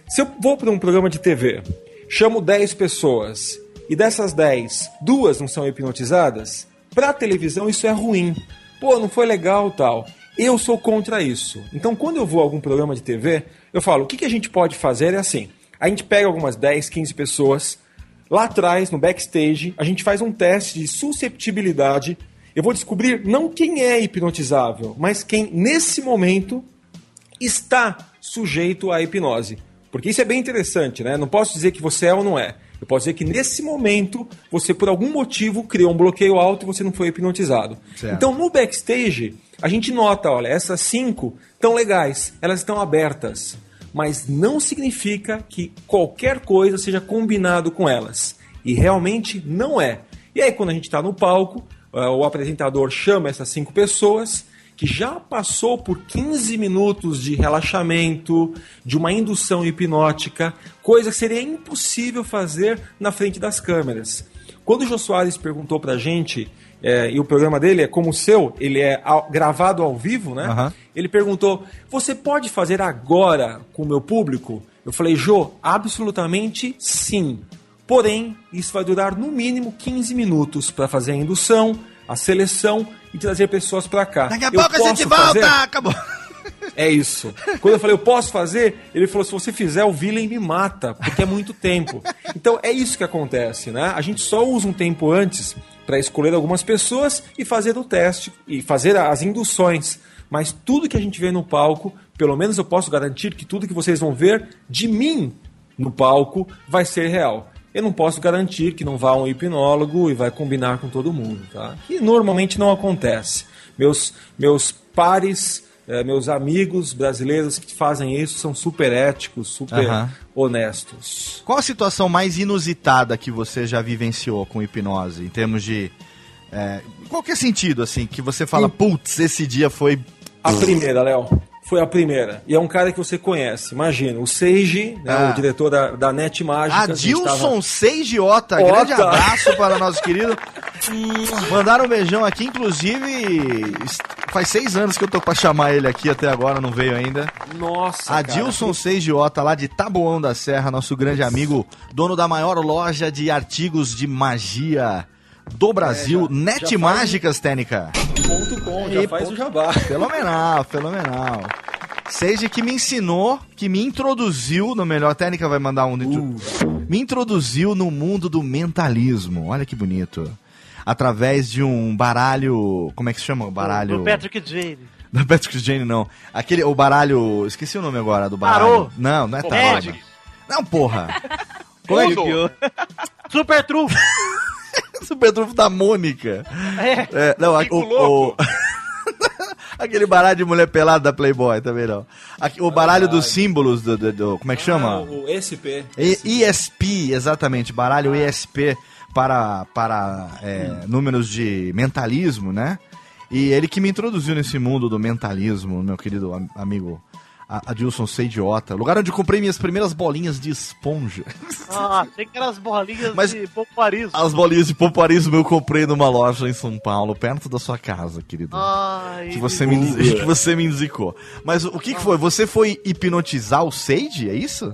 Se eu vou para um programa de TV, chamo 10 pessoas e dessas 10, duas não são hipnotizadas, para televisão isso é ruim. Pô, não foi legal tal. Eu sou contra isso. Então quando eu vou a algum programa de TV, eu falo, o que, que a gente pode fazer é assim. A gente pega algumas 10, 15 pessoas, lá atrás, no backstage, a gente faz um teste de susceptibilidade. Eu vou descobrir não quem é hipnotizável, mas quem nesse momento está sujeito à hipnose. Porque isso é bem interessante, né? Não posso dizer que você é ou não é. Eu posso dizer que nesse momento você, por algum motivo, criou um bloqueio alto e você não foi hipnotizado. Certo. Então, no backstage, a gente nota, olha, essas cinco estão legais, elas estão abertas. Mas não significa que qualquer coisa seja combinado com elas. E realmente não é. E aí, quando a gente está no palco, eh, o apresentador chama essas cinco pessoas que já passou por 15 minutos de relaxamento, de uma indução hipnótica, coisa que seria impossível fazer na frente das câmeras. Quando o Jô Soares perguntou pra gente, é, e o programa dele é como o seu, ele é ao- gravado ao vivo, né? Aham. Ele perguntou: Você pode fazer agora com o meu público? Eu falei, Jô, absolutamente sim. Porém, isso vai durar no mínimo 15 minutos para fazer a indução, a seleção e trazer pessoas para cá. Daqui a Eu pouco a gente posso volta! fazer? Acabou! É isso. Quando eu falei, eu posso fazer, ele falou: se você fizer, o Villain me mata, porque é muito tempo. Então é isso que acontece, né? A gente só usa um tempo antes para escolher algumas pessoas e fazer o teste e fazer as induções. Mas tudo que a gente vê no palco, pelo menos eu posso garantir que tudo que vocês vão ver de mim no palco vai ser real. Eu não posso garantir que não vá um hipnólogo e vai combinar com todo mundo, tá? Que normalmente não acontece. Meus, meus pares, eh, meus amigos brasileiros que fazem isso são super éticos, super Aham. honestos. Qual a situação mais inusitada que você já vivenciou com hipnose, em termos de. É, qualquer sentido, assim, que você fala, putz, esse dia foi. A primeira, Léo. Foi a primeira. E é um cara que você conhece. Imagina, o Seiji, né, Ah. o diretor da, da Net Mágica. Adilson Seigiota, Ota. grande abraço para nosso querido. Mandaram um beijão aqui, inclusive. Faz seis anos que eu tô pra chamar ele aqui até agora, não veio ainda. Nossa, Adilson Seigiota, lá de Taboão da Serra, nosso grande amigo, dono da maior loja de artigos de magia do Brasil, É, Net já faz- Mágicas, Técnica. Ponto com, já Aí, faz ponto- o jabá. Fenomenal, fenomenal. Seja que me ensinou, que me introduziu, no melhor técnica vai mandar um. Me introduziu no mundo do mentalismo. Olha que bonito. Através de um baralho. Como é que se chama? O baralho. Do Patrick Jane. Do Patrick Jane, não. Aquele, o baralho. Esqueci o nome agora do baralho. Tarô. Não, não é tarô. Não, porra. Como é que- Super trunfo. Super trunfo da Mônica. É. É, não, o, o- Aquele baralho de mulher pelada da Playboy também não. Aqui, o baralho dos símbolos do, do- do- Como é que Ah, chama? o SP. E- ESP, exatamente. Baralho ESP para, para é, números de mentalismo, né? E ele que me introduziu nesse mundo do mentalismo, meu querido am- amigo A- Adilson Seidiota. Lugar onde eu comprei minhas primeiras bolinhas de esponja. Ah, tem aquelas bolinhas Mas- de popularismo. As bolinhas de pomparismo eu comprei numa loja em São Paulo, perto da sua casa, querido. Ai, que você me, que você me indicou. Mas o que, que foi? Você foi hipnotizar o Sage? É isso?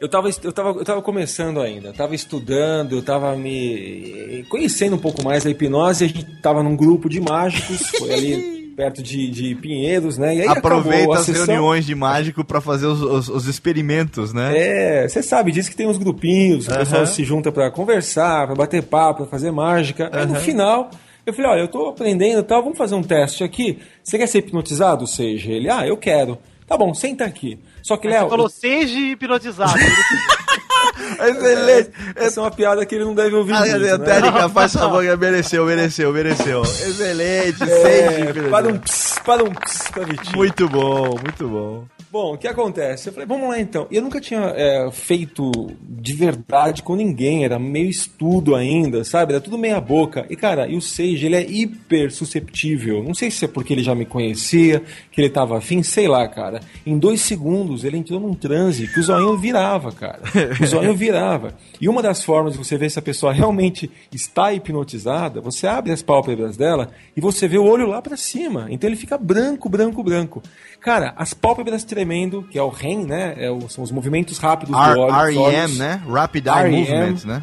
Eu tava, eu, tava, eu tava começando ainda, eu tava estudando, eu tava me conhecendo um pouco mais da hipnose, a gente tava num grupo de mágicos, foi ali perto de, de Pinheiros, né? E aí Aproveita acabou a as sessão. reuniões de mágico pra fazer os, os- os experimentos, né? É, você sabe disso que tem uns grupinhos, o Aham. pessoal se junta pra conversar, pra bater papo, pra fazer mágica. Aí no Aham. final, eu falei, olha, eu tô aprendendo e tal, vamos fazer um teste aqui. Você quer ser hipnotizado, seja ele? Ah, eu quero. Tá bom, senta aqui. Só que, Léo... Você falou seja hipnotizado. Excelente. Essa é uma piada que ele não deve ouvir Ah, muito, né? Técnica, faz favor, mereceu, mereceu, mereceu. Excelente, É, Sage. para um ps, para um ps pra Vitinho. Muito bom, muito bom. Bom, o que acontece? Eu falei, vamos lá então. Eu nunca tinha é, feito de verdade com ninguém, era meio estudo ainda, sabe? Era tudo meia boca. E cara, e o Sage, ele é hiper susceptível. Não sei se é porque ele já me conhecia, que ele tava afim, sei lá, cara. Em dois segundos ele entrou num transe que o zoinho virava, cara. O zoinho virava. E uma das formas de você ver se a pessoa realmente está hipnotizada, você abre as pálpebras dela e você vê o olho lá pra cima. Então ele fica branco, branco, branco. Cara, as pálpebras tremendo, que é o REM, né? É o- são os movimentos rápidos R- do olho. REM, né? Rapid Eye. Movement, né?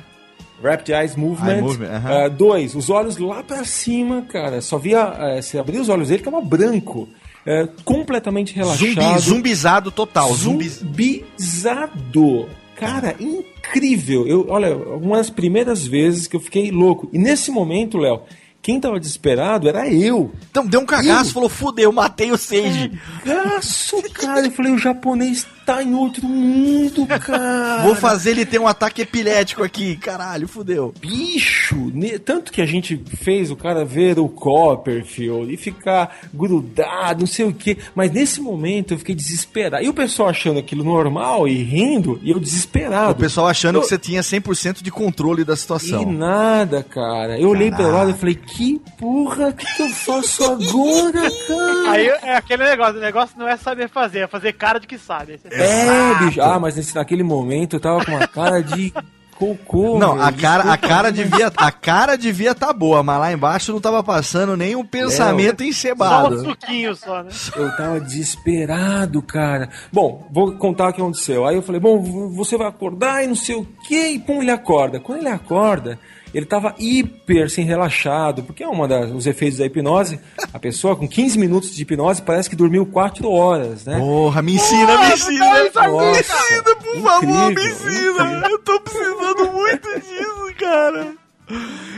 Rapid Eyes Movement. Eye movement, aham. Ah, dois, os olhos lá pra cima, cara. Só via. eh, você abria os olhos dele, ficava branco. Eh, completamente relaxado. Zumbi, zumbizado total. Zumbi... Zumbizado. Cara, incrível. Eu, olha, uma das primeiras vezes que eu fiquei louco. E nesse momento, Léo, quem tava desesperado era eu. Então deu um cagaço, falou, fudeu, matei o Sage. Cagaço, cara. Eu falei, o japonês tá em outro mundo, cara. Vou fazer ele ter um ataque epilético aqui. Caralho, fudeu. Bicho, ne- tanto que a gente fez o cara ver o Copperfield e ficar grudado, não sei o que, mas nesse momento eu fiquei desesperado. E o pessoal achando aquilo normal e rindo, e eu desesperado. O pessoal achando Eu- que você tinha 100% de controle da E situação. nada, cara. Eu olhei pra lá e falei, que porra, o que, eu faço agora, cara? Aí é aquele negócio, o negócio não é saber fazer, é fazer cara de que sabe. É, bicho. Ah, mas nesse, naquele momento eu tava com uma cara de cocô. Não, velho. a cara, a cara devia, a cara devia tá boa, mas lá embaixo não tava passando nenhum pensamento Só um encebado. suquinho só, né? Eu tava desesperado, cara. Bom, vou contar o que aconteceu. Aí eu falei, bom, você vai acordar e não sei o quê. E pum, ele acorda. Quando ele acorda, ele tava hiper assim, relaxado, porque é um dos efeitos da hipnose. A pessoa com 15 minutos de hipnose parece que dormiu 4 horas, né? Porra, me ensina, me ensina. Me Nossa, ensina, por favor, me incrível, ensina. incrível. Eu tô precisando muito disso, cara.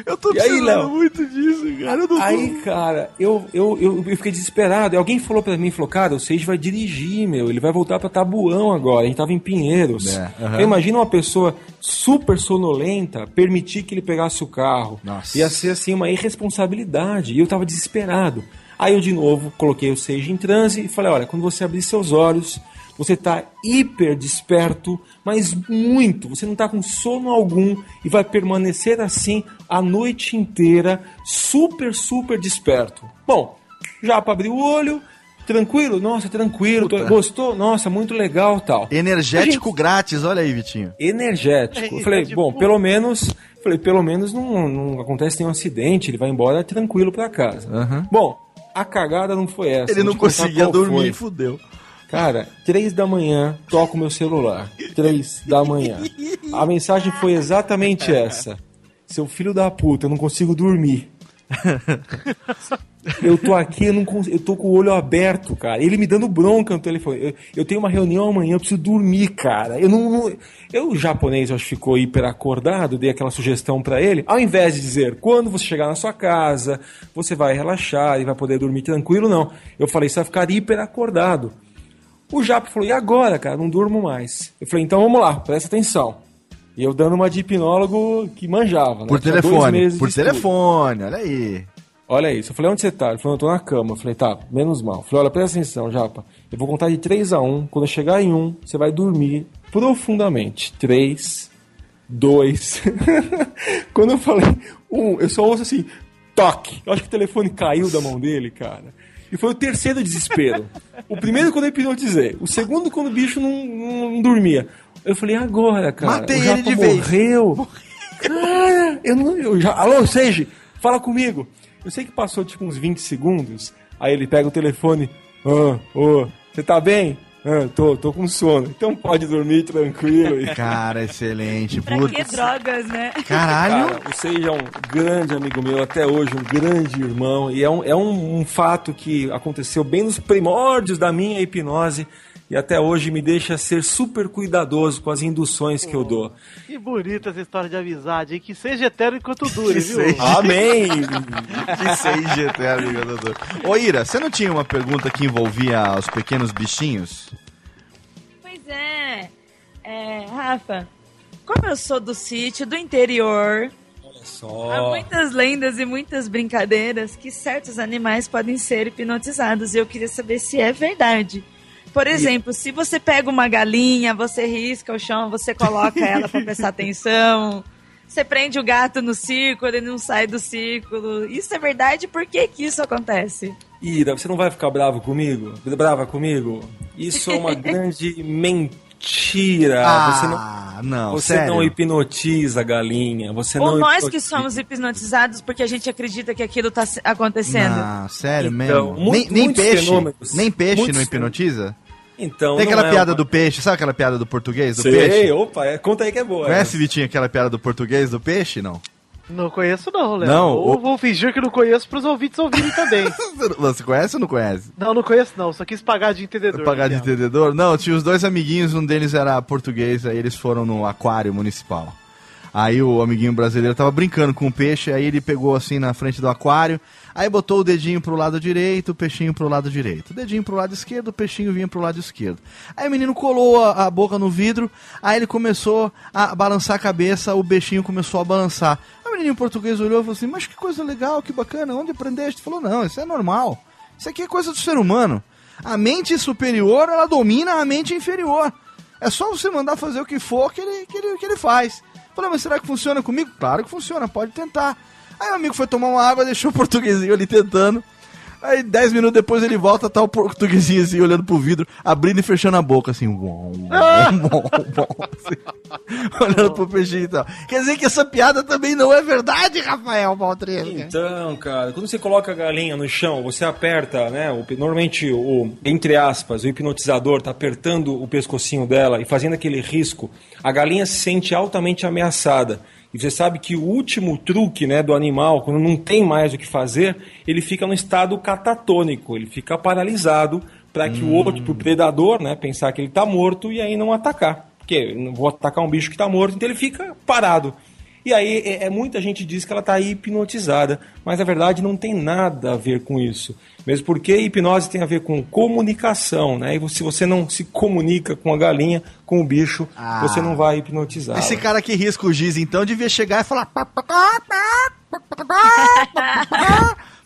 Eu tô E aí, Léo? muito disso, cara. Eu não tô- Aí, cara, eu, eu, eu, eu fiquei desesperado. Alguém falou pra mim, falou, cara, o Sage vai dirigir, meu. Ele vai voltar pra Tabuão agora. A gente tava em Pinheiros. É, aham. Eu imagino uma pessoa super sonolenta permitir que ele pegasse o carro. Nossa. Ia ser, assim, uma irresponsabilidade. E eu tava desesperado. Aí eu, de novo, coloquei o Sage em transe e falei, olha, quando você abrir seus olhos... Você tá hiper desperto, mas muito. Você não tá com sono algum e vai permanecer assim a noite inteira, super, super desperto. Bom, já para abrir o olho, tranquilo? Nossa, tranquilo. Puta. Gostou? Nossa, muito legal tal. Energético grátis, olha aí, Vitinho. Energético. Eu falei, bom, pelo menos. Falei, pelo menos não, não acontece nenhum acidente, ele vai embora tranquilo para casa. Aham. Bom, a cagada não foi essa. Ele não conseguia dormir, foi. fudeu. Cara, três da manhã, toco meu celular. Três da manhã. A mensagem foi exatamente essa. Seu filho da puta, eu não consigo dormir. Eu tô aqui, eu, não cons- eu tô com o olho aberto, cara. Ele me dando bronca no telefone. Eu, eu tenho uma reunião amanhã, eu preciso dormir, cara. Eu não. não- eu, o japonês, eu acho que ficou hiper acordado, dei aquela sugestão pra ele. Ao invés de dizer, quando você chegar na sua casa, você vai relaxar e vai poder dormir tranquilo, não. Eu falei, você vai ficar hiper acordado. O Japa falou, e agora, cara? Não durmo mais. Eu falei, então vamos lá, presta atenção. E eu dando uma de hipnólogo que manjava, né? Por Tinha telefone, por telefone, olha aí. Olha isso. Eu falei, onde você tá? Ele falou, eu tô na cama. Eu falei, tá, menos mal. Eu falei, olha, presta atenção, Japa. Eu vou contar de 3 a 1. Quando eu chegar em 1, você vai dormir profundamente. 3, 2. Quando eu falei 1, eu só ouço assim, toque. Eu acho que o telefone caiu da mão dele, cara. E foi o terceiro desespero. O primeiro quando eu hipnotizei. O segundo quando o bicho não, não, não dormia. Eu falei, agora, cara. Matei o Japa ele de vez. morreu. Cara, eu não. Eu já, alô, Seiji, fala comigo. Eu sei que passou tipo uns 20 segundos. Aí ele pega o telefone. Ah, ô, você tá bem? Ah, tô, tô com sono. Então pode dormir tranquilo. E- Cara, excelente. Pra Putz. que drogas, né? Caralho. Cara, o Seiji é um grande amigo meu, até hoje, um grande irmão. E é um, é um, um fato que aconteceu bem nos primórdios da minha hipnose. E até hoje me deixa ser super cuidadoso com as induções que eu dou. Que bonita essa história de amizade, hein? Que seja eterno enquanto dure, Que viu? seja. Amém! Que seis GT, amigo Dudu. Ô, Ira, você não tinha uma pergunta que envolvia os pequenos bichinhos? Pois é. É, Rafa, como eu sou do sítio, do interior, Olha há só. muitas lendas e muitas brincadeiras que certos animais podem ser hipnotizados. E eu queria saber se é verdade. Por exemplo, se você pega uma galinha, você risca o chão, você coloca ela pra prestar atenção. Você prende o gato no círculo, ele não sai do círculo. Isso é verdade? Por que que isso acontece? Ira, você não vai ficar bravo comigo? Brava comigo? Isso é uma grande mentira. Você não, Ah, não, você sério. não hipnotiza a galinha. Você Ou não nós que hipnotiza- somos hipnotizados porque a gente acredita que aquilo tá se- acontecendo? Não, sério Então, mesmo. mu- nem, nem peixe. fenômenos. Nem peixe Muitos não hipnotiza? Então, Tem aquela é piada uma- do peixe, sabe aquela piada do português do Sei, peixe? opa, é, conta aí que é boa. Conhece, Vitinho, aquela piada do português do peixe, não? Não conheço não, Léo. Não, Ou o- vou fingir que não conheço pros ouvintes ouvirem também. Você conhece ou não conhece? não, não conheço não. Só quis pagar de entendedor. Pagar de entendedor? Não, tinha os dois amiguinhos, um deles era português, aí eles foram no aquário municipal. Aí o amiguinho brasileiro tava brincando com o peixe, aí ele pegou assim na frente do aquário, aí botou o dedinho pro lado direito, o peixinho pro lado direito. O dedinho pro lado esquerdo, o peixinho vinha pro lado esquerdo. Aí o menino colou a, a boca no vidro, aí ele começou a balançar a cabeça, o peixinho começou a balançar. Aí o menino português olhou e falou assim: Mas que coisa legal, que bacana, onde aprendeste? Falou: Não, isso é normal. Isso aqui é coisa do ser humano. A mente superior, ela domina a mente inferior. É só você mandar fazer o que for que ele, que ele, que ele faz. Falei, mas será que funciona comigo? Claro que funciona, pode tentar. Aí o amigo foi tomar uma água, deixou o portuguesinho ali tentando. Aí, dez minutos depois, ele volta, tá o portuguesinho assim, olhando pro vidro, abrindo e fechando a boca, assim, bom, bom, bom, assim, olhando pro peixinho e tal. Quer dizer que essa piada também não é verdade, Rafael Baltresca? Então, cara, quando você coloca a galinha no chão, você aperta, né? O, normalmente, o, entre aspas, o hipnotizador tá apertando o pescocinho dela e fazendo aquele risco, a galinha se sente altamente ameaçada. E você sabe que o último truque né, do animal, quando não tem mais o que fazer, ele fica no estado catatônico, ele fica paralisado para que o outro, pro predador, né, pensar que ele está morto e aí não atacar. Porque eu não vou atacar um bicho que está morto, então ele fica parado. E aí é, é- muita gente diz que ela está hipnotizada, mas na verdade não tem nada a ver com isso. Mesmo porque hipnose tem a ver com comunicação, né? E se você não se comunica com a galinha, com o bicho, Ah. você não vai hipnotizar. Esse cara que risca o giz, então, devia chegar e falar...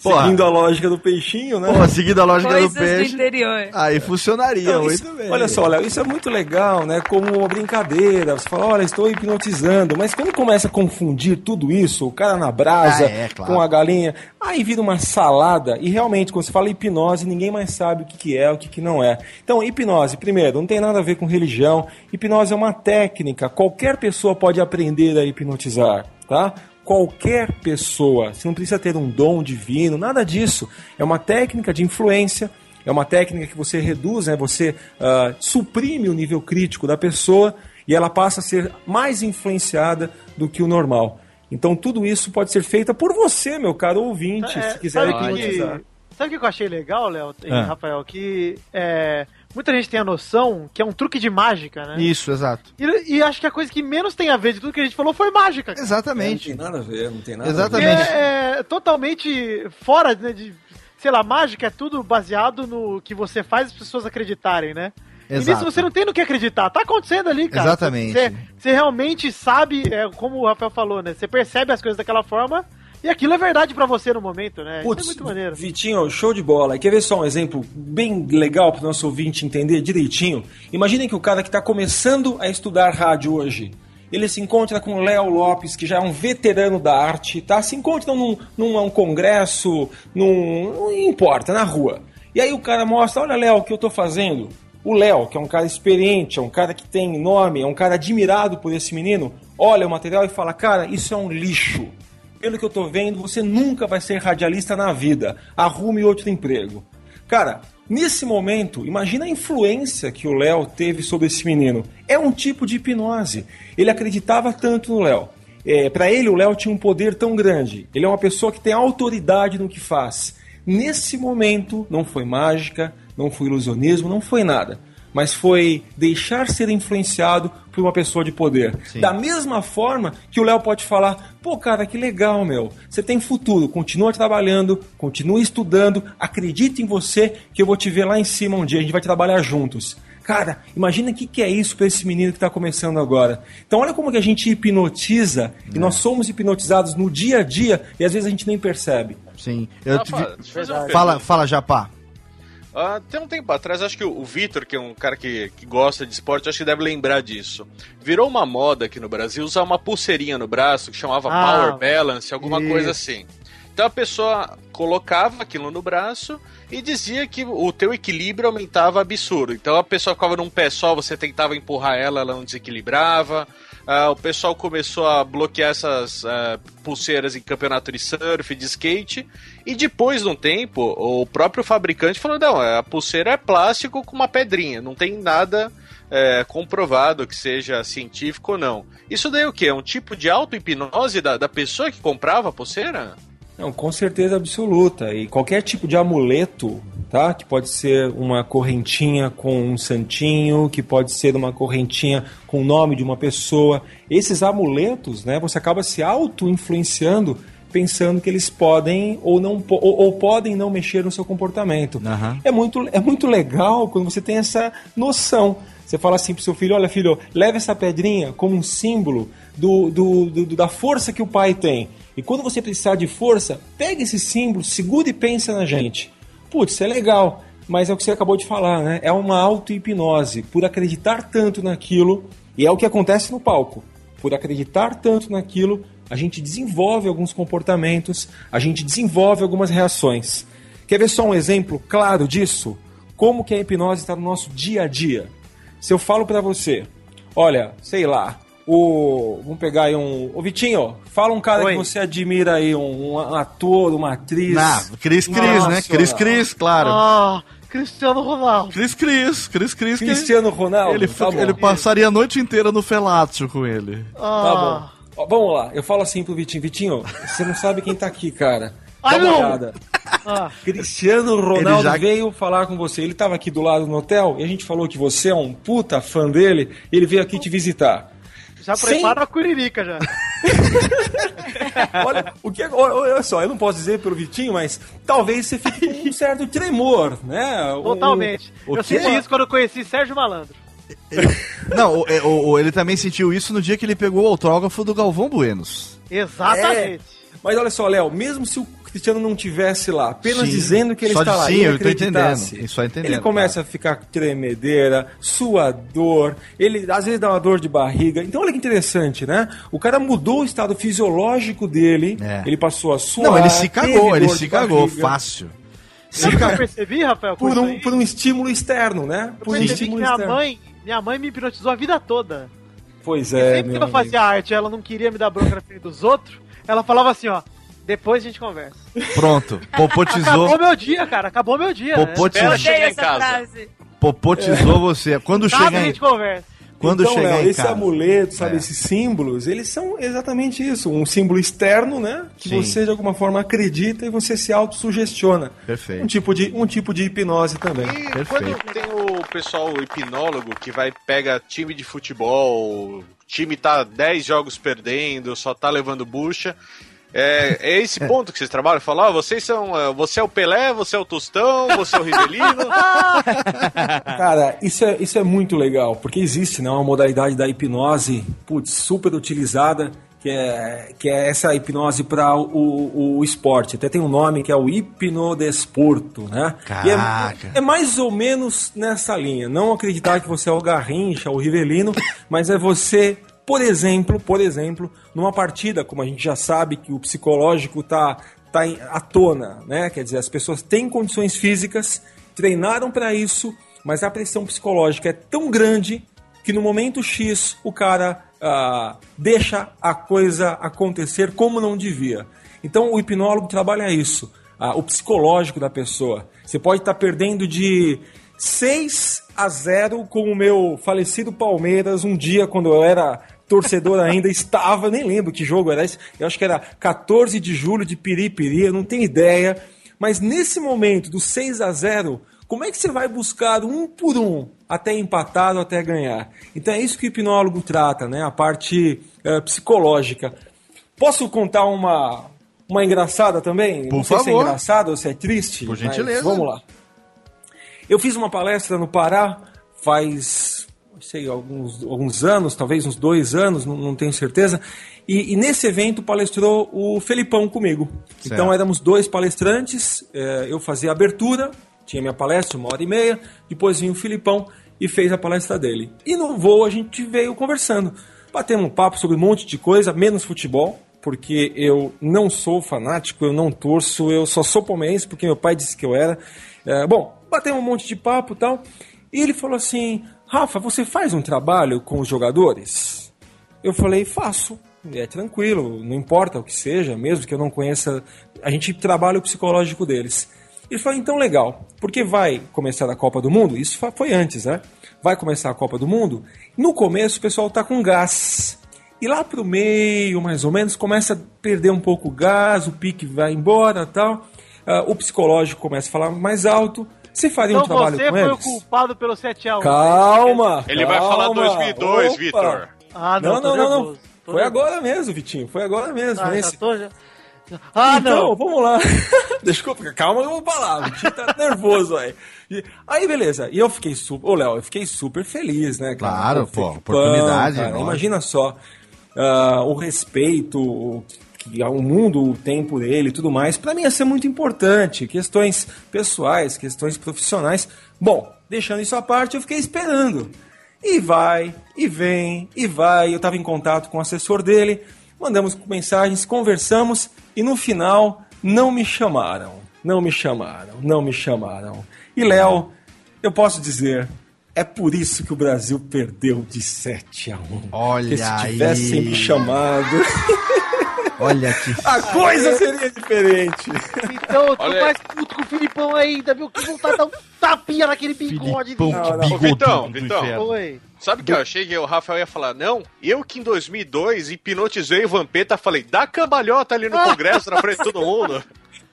Porra. Seguindo a lógica do peixinho, né? Pô, seguindo a lógica Coisas do do peixe. interior. Aí funcionaria Então, muito isso- bem. olha só, Léo, isso é muito legal, né? Como uma brincadeira. Você fala, olha, estou hipnotizando. Mas quando começa a confundir tudo isso, o cara na brasa Ah, é, claro. com a galinha, aí vira uma salada. E realmente, quando você fala hipnose, ninguém mais sabe o que, que é, o que, que não é. Então, hipnose, primeiro, não tem nada a ver com religião. Hipnose é uma técnica. Qualquer pessoa pode aprender a hipnotizar, tá? Qualquer pessoa, você não precisa ter um dom divino, nada disso. É uma técnica de influência, é uma técnica que você reduz, né? você ah, suprime o nível crítico da pessoa e ela passa a ser mais influenciada do que o normal. Então tudo isso pode ser feito por você, meu caro ouvinte, É, se quiser sabe hipnotizar. que, sabe o que eu achei legal, Léo e Ah. Rafael? Que é, muita gente tem a noção que é um truque de mágica, né? Isso, exato. E, e acho que a coisa que menos tem a ver de tudo que a gente falou foi mágica. cara. Exatamente. Não tem nada a ver, não tem nada Porque a ver. Exatamente. é, totalmente fora né, de. Sei lá, mágica é tudo baseado no que você faz as pessoas acreditarem, né? E Exato. nisso você não tem no que acreditar. Tá acontecendo ali, cara. Exatamente. Você, você realmente sabe, é, como o Rafael falou, né? Você percebe as coisas daquela forma E aquilo é verdade pra você no momento, né? Putz, Isso é muito maneiro. Vitinho, show de bola. Quer ver só um exemplo bem legal para o nosso ouvinte entender direitinho? Imaginem que o cara que está começando a estudar rádio hoje, ele se encontra com o Léo Lopes, que já é um veterano da arte, tá? Se encontra num, num um congresso, num. não importa, na rua. E aí o cara mostra, olha Léo, o que eu tô fazendo. O Léo, que é um cara experiente, é um cara que tem nome, é um cara admirado por esse menino, olha o material e fala, cara, isso é um lixo. Pelo que eu tô vendo, você nunca vai ser radialista na vida. Arrume outro emprego. Cara, nesse momento, imagina a influência que o Léo teve sobre esse menino. É um tipo de hipnose. Ele acreditava tanto no Léo. É, para ele, o Léo tinha um poder tão grande. Ele é uma pessoa que tem autoridade no que faz. Nesse momento, não foi mágica, não foi ilusionismo, não foi nada. Mas foi deixar ser influenciado por uma pessoa de poder. Da mesma forma que o Léo pode falar: pô, cara, que legal, meu. Você tem futuro, continua trabalhando, continua estudando, acredita em você que eu vou te ver lá em cima um dia, a gente vai trabalhar juntos. Cara, imagina o que, que é isso para esse menino que está começando agora. Então, olha como que a gente hipnotiza e nós somos hipnotizados no dia a dia e às vezes a gente nem percebe. Sim. Eu Fala, fala, Japá. Ah, tem um tempo atrás, acho que o o Vitor, que é um cara que, que gosta de esporte, acho que deve lembrar disso. Virou uma moda aqui no Brasil usar uma pulseirinha no braço que chamava Ah, Power Balance, alguma isso. coisa assim. Então a pessoa colocava aquilo no braço e dizia que o teu equilíbrio aumentava absurdo. Então a pessoa ficava num pé só, você tentava empurrar ela, ela não desequilibrava. Ah, o pessoal começou a bloquear essas ah, pulseiras em campeonato de surf, de skate. E depois de um tempo, o próprio fabricante falou: não, a pulseira é plástico com uma pedrinha, não tem nada é, comprovado que seja científico ou não. Isso daí é o quê? É um tipo de auto-hipnose da, da pessoa que comprava a pulseira? Não, com certeza absoluta. E qualquer tipo de amuleto, tá? Que pode ser uma correntinha com um santinho, que pode ser uma correntinha com o nome de uma pessoa. Esses amuletos, né? Você acaba se auto-influenciando pensando que eles podem ou não ou, ou podem não mexer no seu comportamento. É muito é muito legal quando você tem essa noção. Você fala assim pro seu filho, olha filho, leve essa pedrinha como um símbolo do, do- do- da força que o pai tem. E quando você precisar de força, pega esse símbolo, segura e pensa na gente. Putz, é legal, mas é o que você acabou de falar, né? É uma auto-hipnose. Por acreditar tanto naquilo, e é o que acontece no palco. Por acreditar tanto naquilo, a gente desenvolve alguns comportamentos, a gente desenvolve algumas reações. Quer ver só um exemplo claro disso? Como que a hipnose está no nosso dia a dia? Se eu falo pra você, olha, sei lá, o. Vamos pegar aí um. Ô Vitinho, fala um cara Oi. que você admira aí, um, um ator, uma atriz. Ah, Cris Cris, né? Cris Cris, claro. Ah, Cristiano Ronaldo. Cris Cris, Cris Cris. que Cristiano Ronaldo. Ele, tá ele passaria a noite inteira no Felatio com ele. Tá Ah. bom. Ó, vamos lá, eu falo assim pro Vitinho, Vitinho, você não sabe quem tá aqui, cara. Dá Ai, uma não! olhada. Ah. Cristiano Ronaldo Ele já- veio falar com você. Ele tava aqui do lado no hotel e a gente falou que você é um puta fã dele. E ele veio aqui te visitar. Já Sem- prepara a curirica já. Olha, o que, olha, olha só, eu não posso dizer pelo Vitinho, mas talvez você fique com um certo tremor, né? Totalmente. o eu quê? senti isso quando eu conheci Sérgio Malandro. Não, o- é, o- o- ele também sentiu isso no dia que ele pegou o autógrafo do Galvão Buenos. Exatamente. Mas olha só, Léo, mesmo se o Cristiano não tivesse lá, apenas Sim. dizendo que ele Só está de- lá, sim, e ele eu tô acreditasse, entendendo, isso eu tô entendendo, ele começa a ficar tremedeira, suador, ele às vezes dá uma dor de barriga. Então olha que interessante, né? O cara mudou o estado fisiológico dele, É. ele passou a suar. Não, ele se cagou, ele se cagou, barriga. fácil. Que eu percebi, Rafael? Por um, por um estímulo externo, né? Eu Por um estímulo minha externo. mãe, minha mãe me hipnotizou a vida toda. Pois E é, sempre meu que eu fazia arte, ela não queria me dar bronca na frente dos outros, ela falava assim, ó, depois a gente conversa. Pronto, popotizou, Acabou meu dia, cara, acabou meu dia. né? Popotizou. Chega Odeio em casa. frase. popotizou você. Quando Nada chegar a em, gente conversa. quando então, chegar Léo, em esse casa. amuleto, sabe, É. esses símbolos, eles são exatamente isso, um símbolo externo, né, que Sim. você de alguma forma acredita e você se autossugestiona. Perfeito. Um tipo de um tipo de hipnose também. E Perfeito. quando tem o pessoal hipnólogo que vai, pega time de futebol, o time tá 10 jogos perdendo, só tá levando bucha. É, é esse ponto que vocês trabalham? Falar, ó, vocês são. eh, Você é o Pelé, você é o Tostão, você é o Rivelino. Cara, isso é, isso é muito legal, porque existe né, uma modalidade da hipnose, putz, super utilizada, que é, que é essa hipnose para o, o, o esporte. Até tem um nome que é o hipnodesporto, né? É- Caraca. é, mais ou menos nessa linha. Não acreditar que você é o Garrincha, o Rivelino, mas é você, por exemplo, por exemplo, numa partida, como a gente já sabe que o psicológico tá, tá em- à tona, né? Quer dizer, as pessoas têm condições físicas, treinaram para isso, mas a pressão psicológica é tão grande que no momento X o cara ah, deixa a coisa acontecer como não devia. Então o hipnólogo trabalha isso, ah, o psicológico da pessoa. Você pode estar perdendo de 6 a 0 com o meu falecido Palmeiras um dia quando eu era torcedor ainda estava, nem lembro que jogo era esse, eu acho que era 14 de julho de Piripiri, eu não tenho ideia, mas nesse momento do 6 a 0 como é que você vai buscar um por um até empatar ou até ganhar? Então é isso que o hipnólogo trata, né? A parte eh, psicológica. Posso contar uma, uma engraçada também? Por Não sei se é favor. engraçado ou se é triste. Por gentileza. Vamos lá. Eu fiz uma palestra no Pará faz, sei, alguns, alguns anos, talvez uns dois anos, não, não tenho certeza. E, e nesse evento palestrou o Felipão comigo. Certo. Então éramos dois palestrantes, eh, eu fazia a abertura, tinha minha palestra, uma hora e meia, depois vinha o Filipão e fez a palestra dele. E no voo a gente veio conversando. Batemos um papo sobre um monte de coisa, menos futebol, porque eu não sou fanático, eu não torço, eu só sou palmeirense porque meu pai disse que eu era. É, bom, batemos um monte de papo e tal. E ele falou assim: Rafa, você faz um trabalho com os jogadores? Eu falei: faço. É tranquilo, não importa o que seja, mesmo que eu não conheça, a gente trabalha o psicológico deles. Ele falou: então legal, porque vai começar a Copa do Mundo? Isso foi antes, né? Vai começar a Copa do Mundo. No começo o pessoal tá com gás. E lá pro meio, mais ou menos, começa a perder um pouco o gás, o pique vai embora tal. Ah, o psicológico começa a falar mais alto. Você faria um Então trabalho você com foi o eles? culpado pelo 7x1. Calma! Ele vai falar calma, 2002, opa. Vitor. Ah, Não, não, não, não, Foi nervoso. agora mesmo, Vitinho. Foi agora mesmo. Ah, nesse- já tô, já... Ah, então, não. vamos lá. Desculpa, calma que eu vou falar. O Vitinho tá nervoso aí. E- Aí, beleza. E eu fiquei super. Ô, Léo, eu fiquei super feliz, né? cara? Claro, pô, oportunidade, cara, lógico. imagina só. ah, o respeito o- que o mundo tem por ele e tudo mais. Pra mim ia ser muito importante. Questões pessoais, questões profissionais. Bom, deixando isso à parte, eu fiquei esperando. E vai, e vem, e vai. Eu estava em contato com o assessor dele, mandamos mensagens, conversamos e no final não me chamaram. Não me chamaram, não me chamaram. E Léo, eu posso dizer, é por isso que o Brasil perdeu de 7 a 1. Olha Porque se aí. tivessem me chamado, Olha que. a coisa seria diferente. Então, eu tô Olha- mais puto com o Filipão ainda, viu? Que vontade de dar um tapinha naquele bigode. Filipão, dele. Não, não. Ô, bigodudo Vitão, Vitão. Oi. Sabe o que eu achei que o Rafael ia falar? Não, eu que em 2002 hipnotizei o Vampeta, falei, dá cambalhota ali no congresso na frente de todo mundo.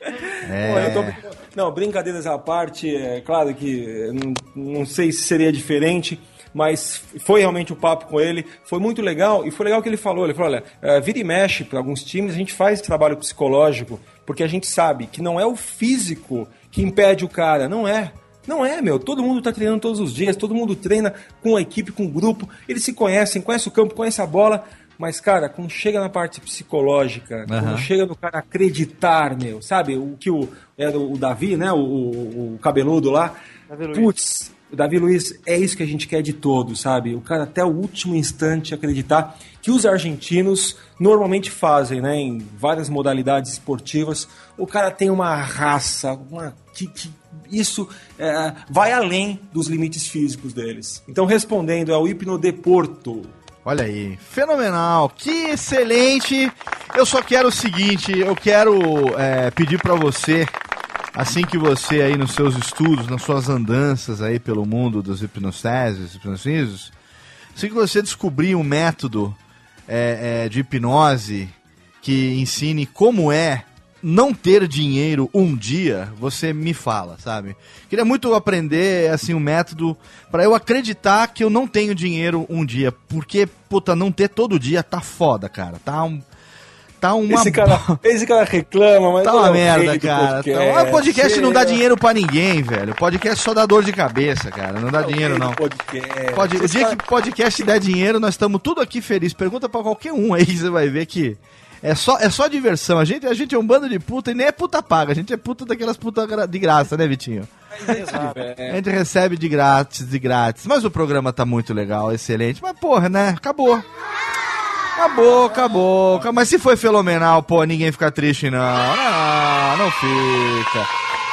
É. Pô, eu tô- Não, brincadeiras à parte, é claro que não, não sei se seria diferente, mas foi realmente o papo com ele, foi muito legal, e foi legal que ele falou, ele falou, olha, eh, vira e mexe para alguns times, a gente faz esse trabalho psicológico, porque a gente sabe que não é o físico que impede o cara, não é. Não é, meu. Todo mundo tá treinando todos os dias, todo mundo treina com a equipe, com o grupo, eles se conhecem, conhecem o campo, conhecem a bola, mas, cara, quando chega na parte psicológica, Aham. quando chega no cara acreditar, meu, sabe? O que o, era o Davi, né? O, o- o cabeludo lá. Davi Luiz. Putz, o Davi Luiz, é isso que a gente quer de todos, sabe? O cara até o último instante acreditar que os argentinos normalmente fazem, né? Em várias modalidades esportivas. O cara tem uma raça, uma. Que, que isso é, vai além dos limites físicos deles. Então, respondendo, é o hipnodeporto. Olha aí, fenomenal, que excelente. Eu só quero o seguinte, eu quero é, pedir pra você, assim que você aí nos seus estudos, nas suas andanças aí pelo mundo dos hipnosteses, hipnotisos, assim que você descobrir um método é, é, de hipnose que ensine como é não ter dinheiro um dia, você me fala, sabe? Queria muito aprender assim um método pra eu acreditar que eu não tenho dinheiro um dia, porque puta, não ter todo dia tá foda, cara. Tá um Tá uma Esse cara, esse cara reclama, mas Tá é uma o merda, cara. podcast. Tá... O podcast não dá dinheiro pra ninguém, velho. O podcast só dá dor de cabeça, cara. Não dá É dinheiro, não. Podcast. Pode... O dia cara- que podcast der dinheiro, nós estamos tudo aqui felizes. Pergunta pra qualquer um aí, você vai ver que é só, é só diversão. A gente, a gente é um bando de puta e nem é puta paga. A gente é puta daquelas puta gra- de graça, né, Vitinho? A gente recebe de grátis, de grátis. Mas o programa tá muito legal, excelente. Mas, porra, né? Acabou. Acabou, acabou. Mas se foi fenomenal, pô, ninguém fica triste, não. Não, não fica.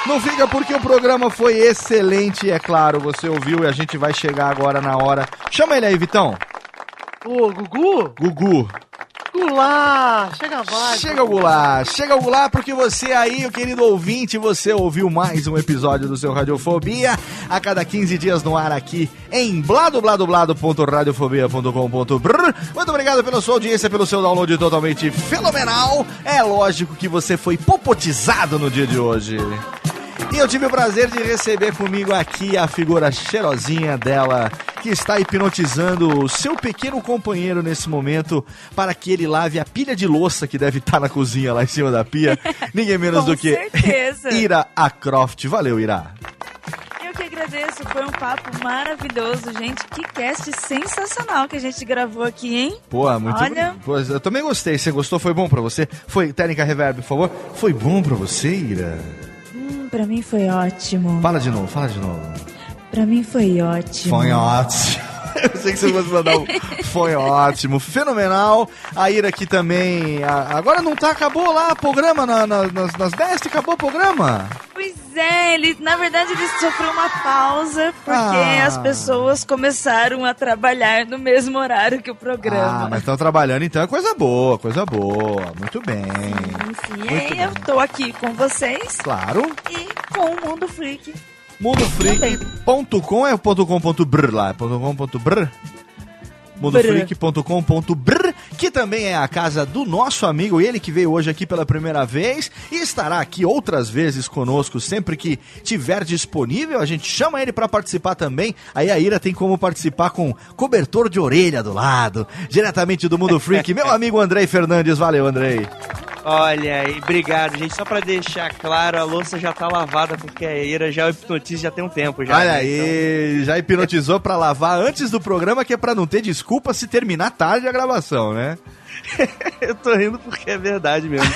Não fica porque o programa foi excelente, é claro, você ouviu e a gente vai chegar agora na hora. Chama ele aí, Vitão. Ô, Gugu? Gugu. Gulá, chega mais. Chega o Goulart, chega o Goulart porque você aí, o querido ouvinte, você ouviu mais um episódio do seu Radiofobia a cada 15 dias no ar aqui em bladobladobladoradiofobia.com.br. Muito obrigado pela sua audiência, pelo seu download totalmente fenomenal. É lógico que você foi popotizado no dia de hoje. E eu tive o prazer de receber comigo aqui a figura cheirosinha dela, que está hipnotizando o seu pequeno companheiro nesse momento para que ele lave a pilha de louça que deve estar na cozinha lá em cima da pia. Ninguém menos do que certeza. Ira Acroft. Valeu, Ira. Eu que agradeço, foi um papo maravilhoso, gente. Que cast sensacional que a gente gravou aqui, hein? Pô, muito Olha. Pô, eu também gostei. Você gostou? Foi bom pra você? Foi, técnica reverb, por favor. Foi bom pra você, Ira? Pra mim foi ótimo. Fala de novo, fala de novo. Pra mim foi ótimo. Foi ótimo. Eu sei que você fosse mandar um. Foi ótimo, fenomenal. A Ira aqui também. agora não tá, acabou lá o programa na- na- nas, nas Best, acabou o programa. Pois é, ele, na verdade ele sofreu uma pausa porque Ah. as pessoas começaram a trabalhar no mesmo horário que o Ah, programa. mas estão trabalhando então é coisa boa, coisa boa. Muito bem. Enfim, e Muito aí eu tô aqui com vocês Claro. e com o Mundo Freak. Mundofreak.com é o ponto .com ponto .br lá, é ponto .com ponto .br mundofreak.com.br, que também é a casa do nosso amigo, ele que veio hoje aqui pela primeira vez e estará aqui outras vezes conosco sempre que tiver disponível. A gente chama ele para participar também. Aí a Ira tem como participar com cobertor de orelha do lado, diretamente do Mundo Freak. Meu amigo Andrei Fernandes, valeu Andrei. Olha aí, obrigado, gente. Só pra deixar claro, a louça já tá lavada porque a Ira já hipnotiza já tem um tempo já. Olha né? aí, já hipnotizou pra lavar antes do programa, que é pra não ter desculpa se terminar tarde a gravação, né? Eu tô rindo porque é verdade mesmo.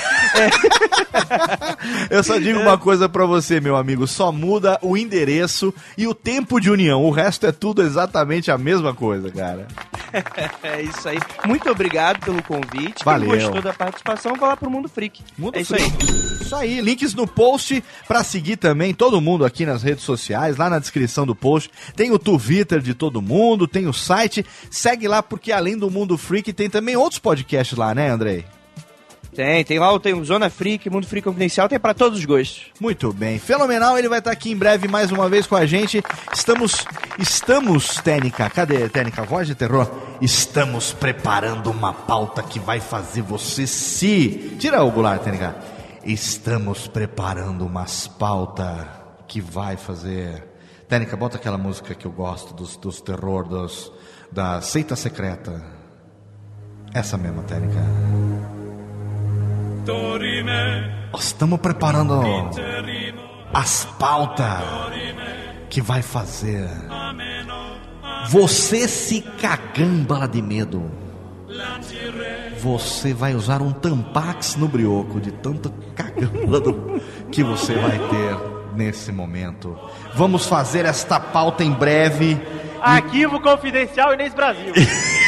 Eu só digo uma coisa pra você, meu amigo, só muda o endereço e o tempo de união. O resto é tudo exatamente a mesma coisa, cara. é isso aí. Muito obrigado pelo convite. Valeu. Quem gostou da participação, vai lá pro Mundo Freak. Mundo é isso Freak. aí. Isso aí, links no post pra seguir também todo mundo aqui nas redes sociais, lá na descrição do post. Tem o Twitter de todo mundo, tem o site. Segue lá porque além do Mundo Freak tem também outros podcasts lá, né, Andrei? Tem, tem lá, tem o Zona Freak, Mundo Freak Confidencial, tem pra todos os gostos. Muito bem, fenomenal. Ele vai estar aqui em breve mais uma vez com a gente. Estamos, estamos, Técnica, cadê Técnica? Voz de terror. Estamos preparando uma pauta que vai fazer você se. Tira o Goulart, Técnica. Estamos preparando umas pauta que vai fazer. Técnica, bota aquela música que eu gosto dos, dos terror, dos, da seita secreta. Essa mesma, Técnica. Nós estamos preparando as pautas que vai fazer você se cagambala de medo. Você vai usar um tampax no brioco de tanta cagambala do- que você vai ter nesse momento. Vamos fazer esta pauta em breve. Arquivo Confidencial Inês Brasil.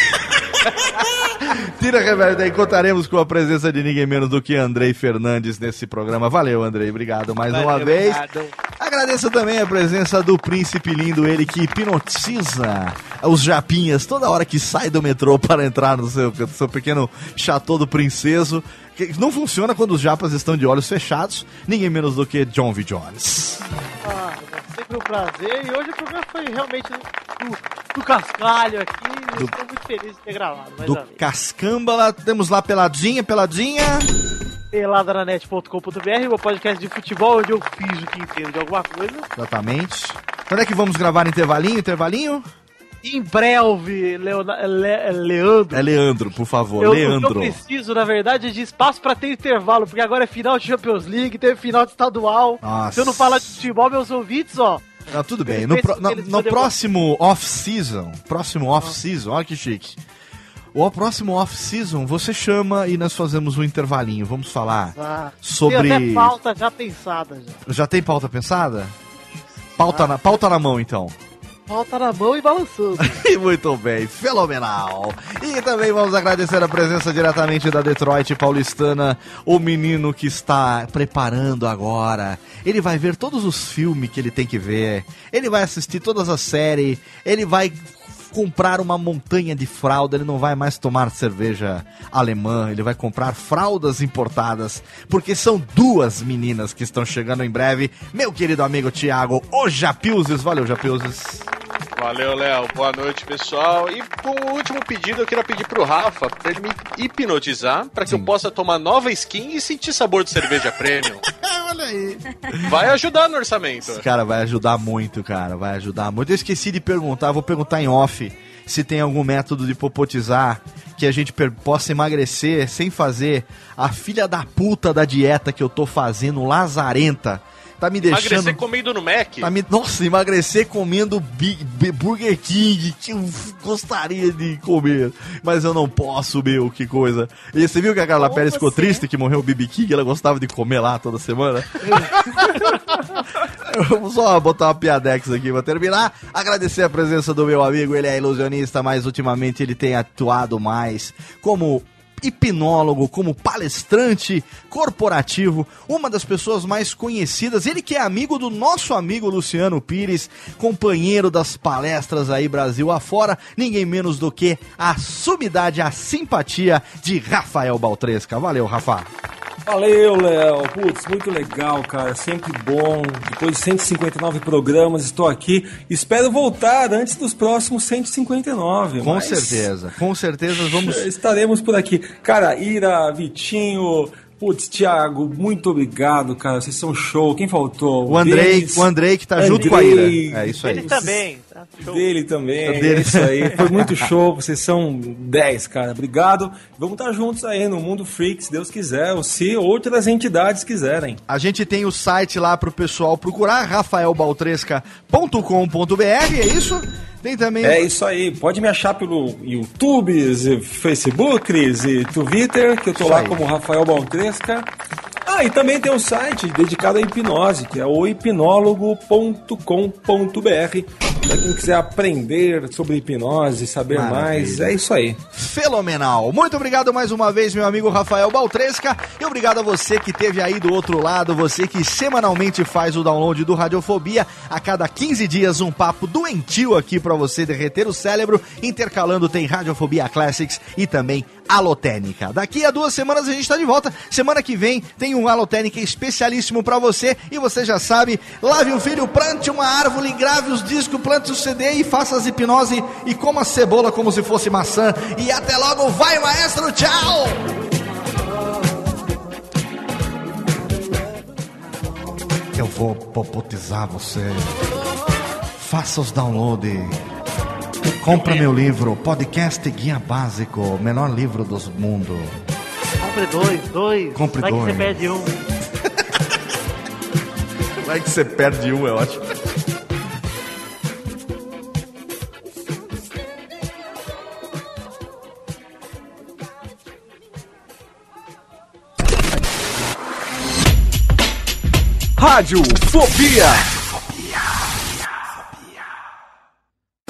Tira reverso, daí contaremos com a presença de ninguém menos do que Andrei Fernandes nesse programa. Valeu, Andrei, obrigado mais uma Valeu, vez. obrigado. Agradeço também a presença do príncipe lindo, ele que hipnotiza os japinhas toda hora que sai do metrô para entrar no seu, seu pequeno chateau do princeso. Que não funciona quando os japas estão de olhos fechados, ninguém menos do que John V. Jones. Ah, sempre um prazer. E hoje o programa foi realmente do, do cascalho aqui. Do- Estou muito feliz de ter gravado. Do. Cascambala, temos lá Peladinha, Peladinha. Peladananet.com.br, o podcast de futebol onde eu fiz o que entendo de alguma coisa. Exatamente. Quando é que vamos gravar intervalinho? Intervalinho? Em breve, Leona- Le- Leandro. É Leandro, por favor. Eu, Leandro. eu preciso, na verdade, de espaço pra ter intervalo, porque agora é final de Champions League, teve final de estadual. Nossa. Se eu não falar de futebol, meus ouvintes, ó. Não, tudo bem. No, pro- no- no próximo off-season, próximo off-season, olha que chique. O próximo off-season, você chama e nós fazemos um intervalinho. Vamos falar Ah, sobre. Tem até pauta já pensada já. Já tem pauta pensada? Pauta, na, pauta na mão, então. Pauta na mão e balançando. Muito bem, fenomenal. E também vamos agradecer a presença diretamente da Detroit paulistana, o menino que está preparando agora. Ele vai ver todos os filmes que ele tem que ver, ele vai assistir todas as séries, ele vai comprar uma montanha de fralda, ele não vai mais tomar cerveja alemã, ele vai comprar fraldas importadas, porque são duas meninas que estão chegando em breve. Meu querido amigo Thiago, o Japiuzes, valeu Japiuzes. Valeu, Léo. Boa noite, pessoal. E com o último pedido, eu queria pedir pro Rafa pra ele me hipnotizar para que eu possa tomar nova skin e sentir sabor de cerveja premium. Olha aí. Vai ajudar no orçamento. Cara, vai ajudar muito, cara. Vai ajudar muito. Eu esqueci de perguntar, vou perguntar em off se tem algum método de popotizar que a gente possa emagrecer sem fazer a filha da puta da dieta que eu tô fazendo, lazarenta. Tá me deixando. Emagrecer comendo no Mac. Tá me- Nossa, emagrecer comendo Big, Bi- Burger King, que eu gostaria de comer, mas eu não posso, meu, que coisa. E você viu que a Carla Ou Pérez ficou você- triste que morreu o BB King? Ela gostava de comer lá toda semana? Vamos só botar uma piadex aqui pra terminar. Agradecer a presença do meu amigo, ele é ilusionista, mas ultimamente ele tem atuado mais como hipnólogo, como palestrante corporativo, uma das pessoas mais conhecidas, ele que é amigo do nosso amigo Luciano Pires, companheiro das palestras aí Brasil afora, ninguém menos do que a sumidade, a simpatia de Rafael Baltresca. Valeu, Rafa. Valeu, Léo. Putz, muito legal, cara. Sempre bom. Depois de 159 programas, estou aqui. Espero voltar antes dos próximos 159. Com mas certeza, com certeza vamos Estaremos por aqui. Cara, Ira, Vitinho, putz, Thiago, muito obrigado, cara. Vocês são show. Quem faltou? O Andrei, o Andrei que tá junto com a. Ira. É isso aí. Ele também. Tá? Show. Dele também, Dele. é isso aí. Foi muito show, vocês são 10, cara. Obrigado. Vamos estar juntos aí no Mundo Freak, se Deus quiser, ou se outras entidades quiserem. A gente tem o site lá pro pessoal procurar, rafaelbaltresca.com.br, é isso? Tem também É isso aí. Pode me achar pelo YouTube, e Facebook e Twitter, que eu tô Isso lá aí. como Rafael Baltresca. Ah, e também tem um site dedicado à hipnose, que é o hipnólogo.com.br. Pra quem quiser aprender sobre hipnose, saber Maravilha. mais, é isso aí. fenomenal. Muito obrigado mais uma vez, meu amigo Rafael Baltresca. E obrigado a você que esteve aí do outro lado, você que semanalmente faz o download do Radiofobia. A cada 15 dias, um papo doentio aqui pra você derreter o cérebro. Intercalando tem Radiofobia Classics e também Alotênica. Daqui a duas semanas a gente tá de volta. Semana que vem tem um Alotênica especialíssimo pra você. E você já sabe, lave um filho, plante uma árvore, grave os discos, plante o CD e faça as hipnose e coma cebola como se fosse maçã. E até logo, vai maestro, tchau! Eu vou popotizar você. Faça os downloads. Compra meu livro, Podcast Guia Básico, melhor livro dos mundo. Compre dois, dois. Compre Vai dois. que você perde um. Vai que você perde um, é ótimo. Rádio Fobia.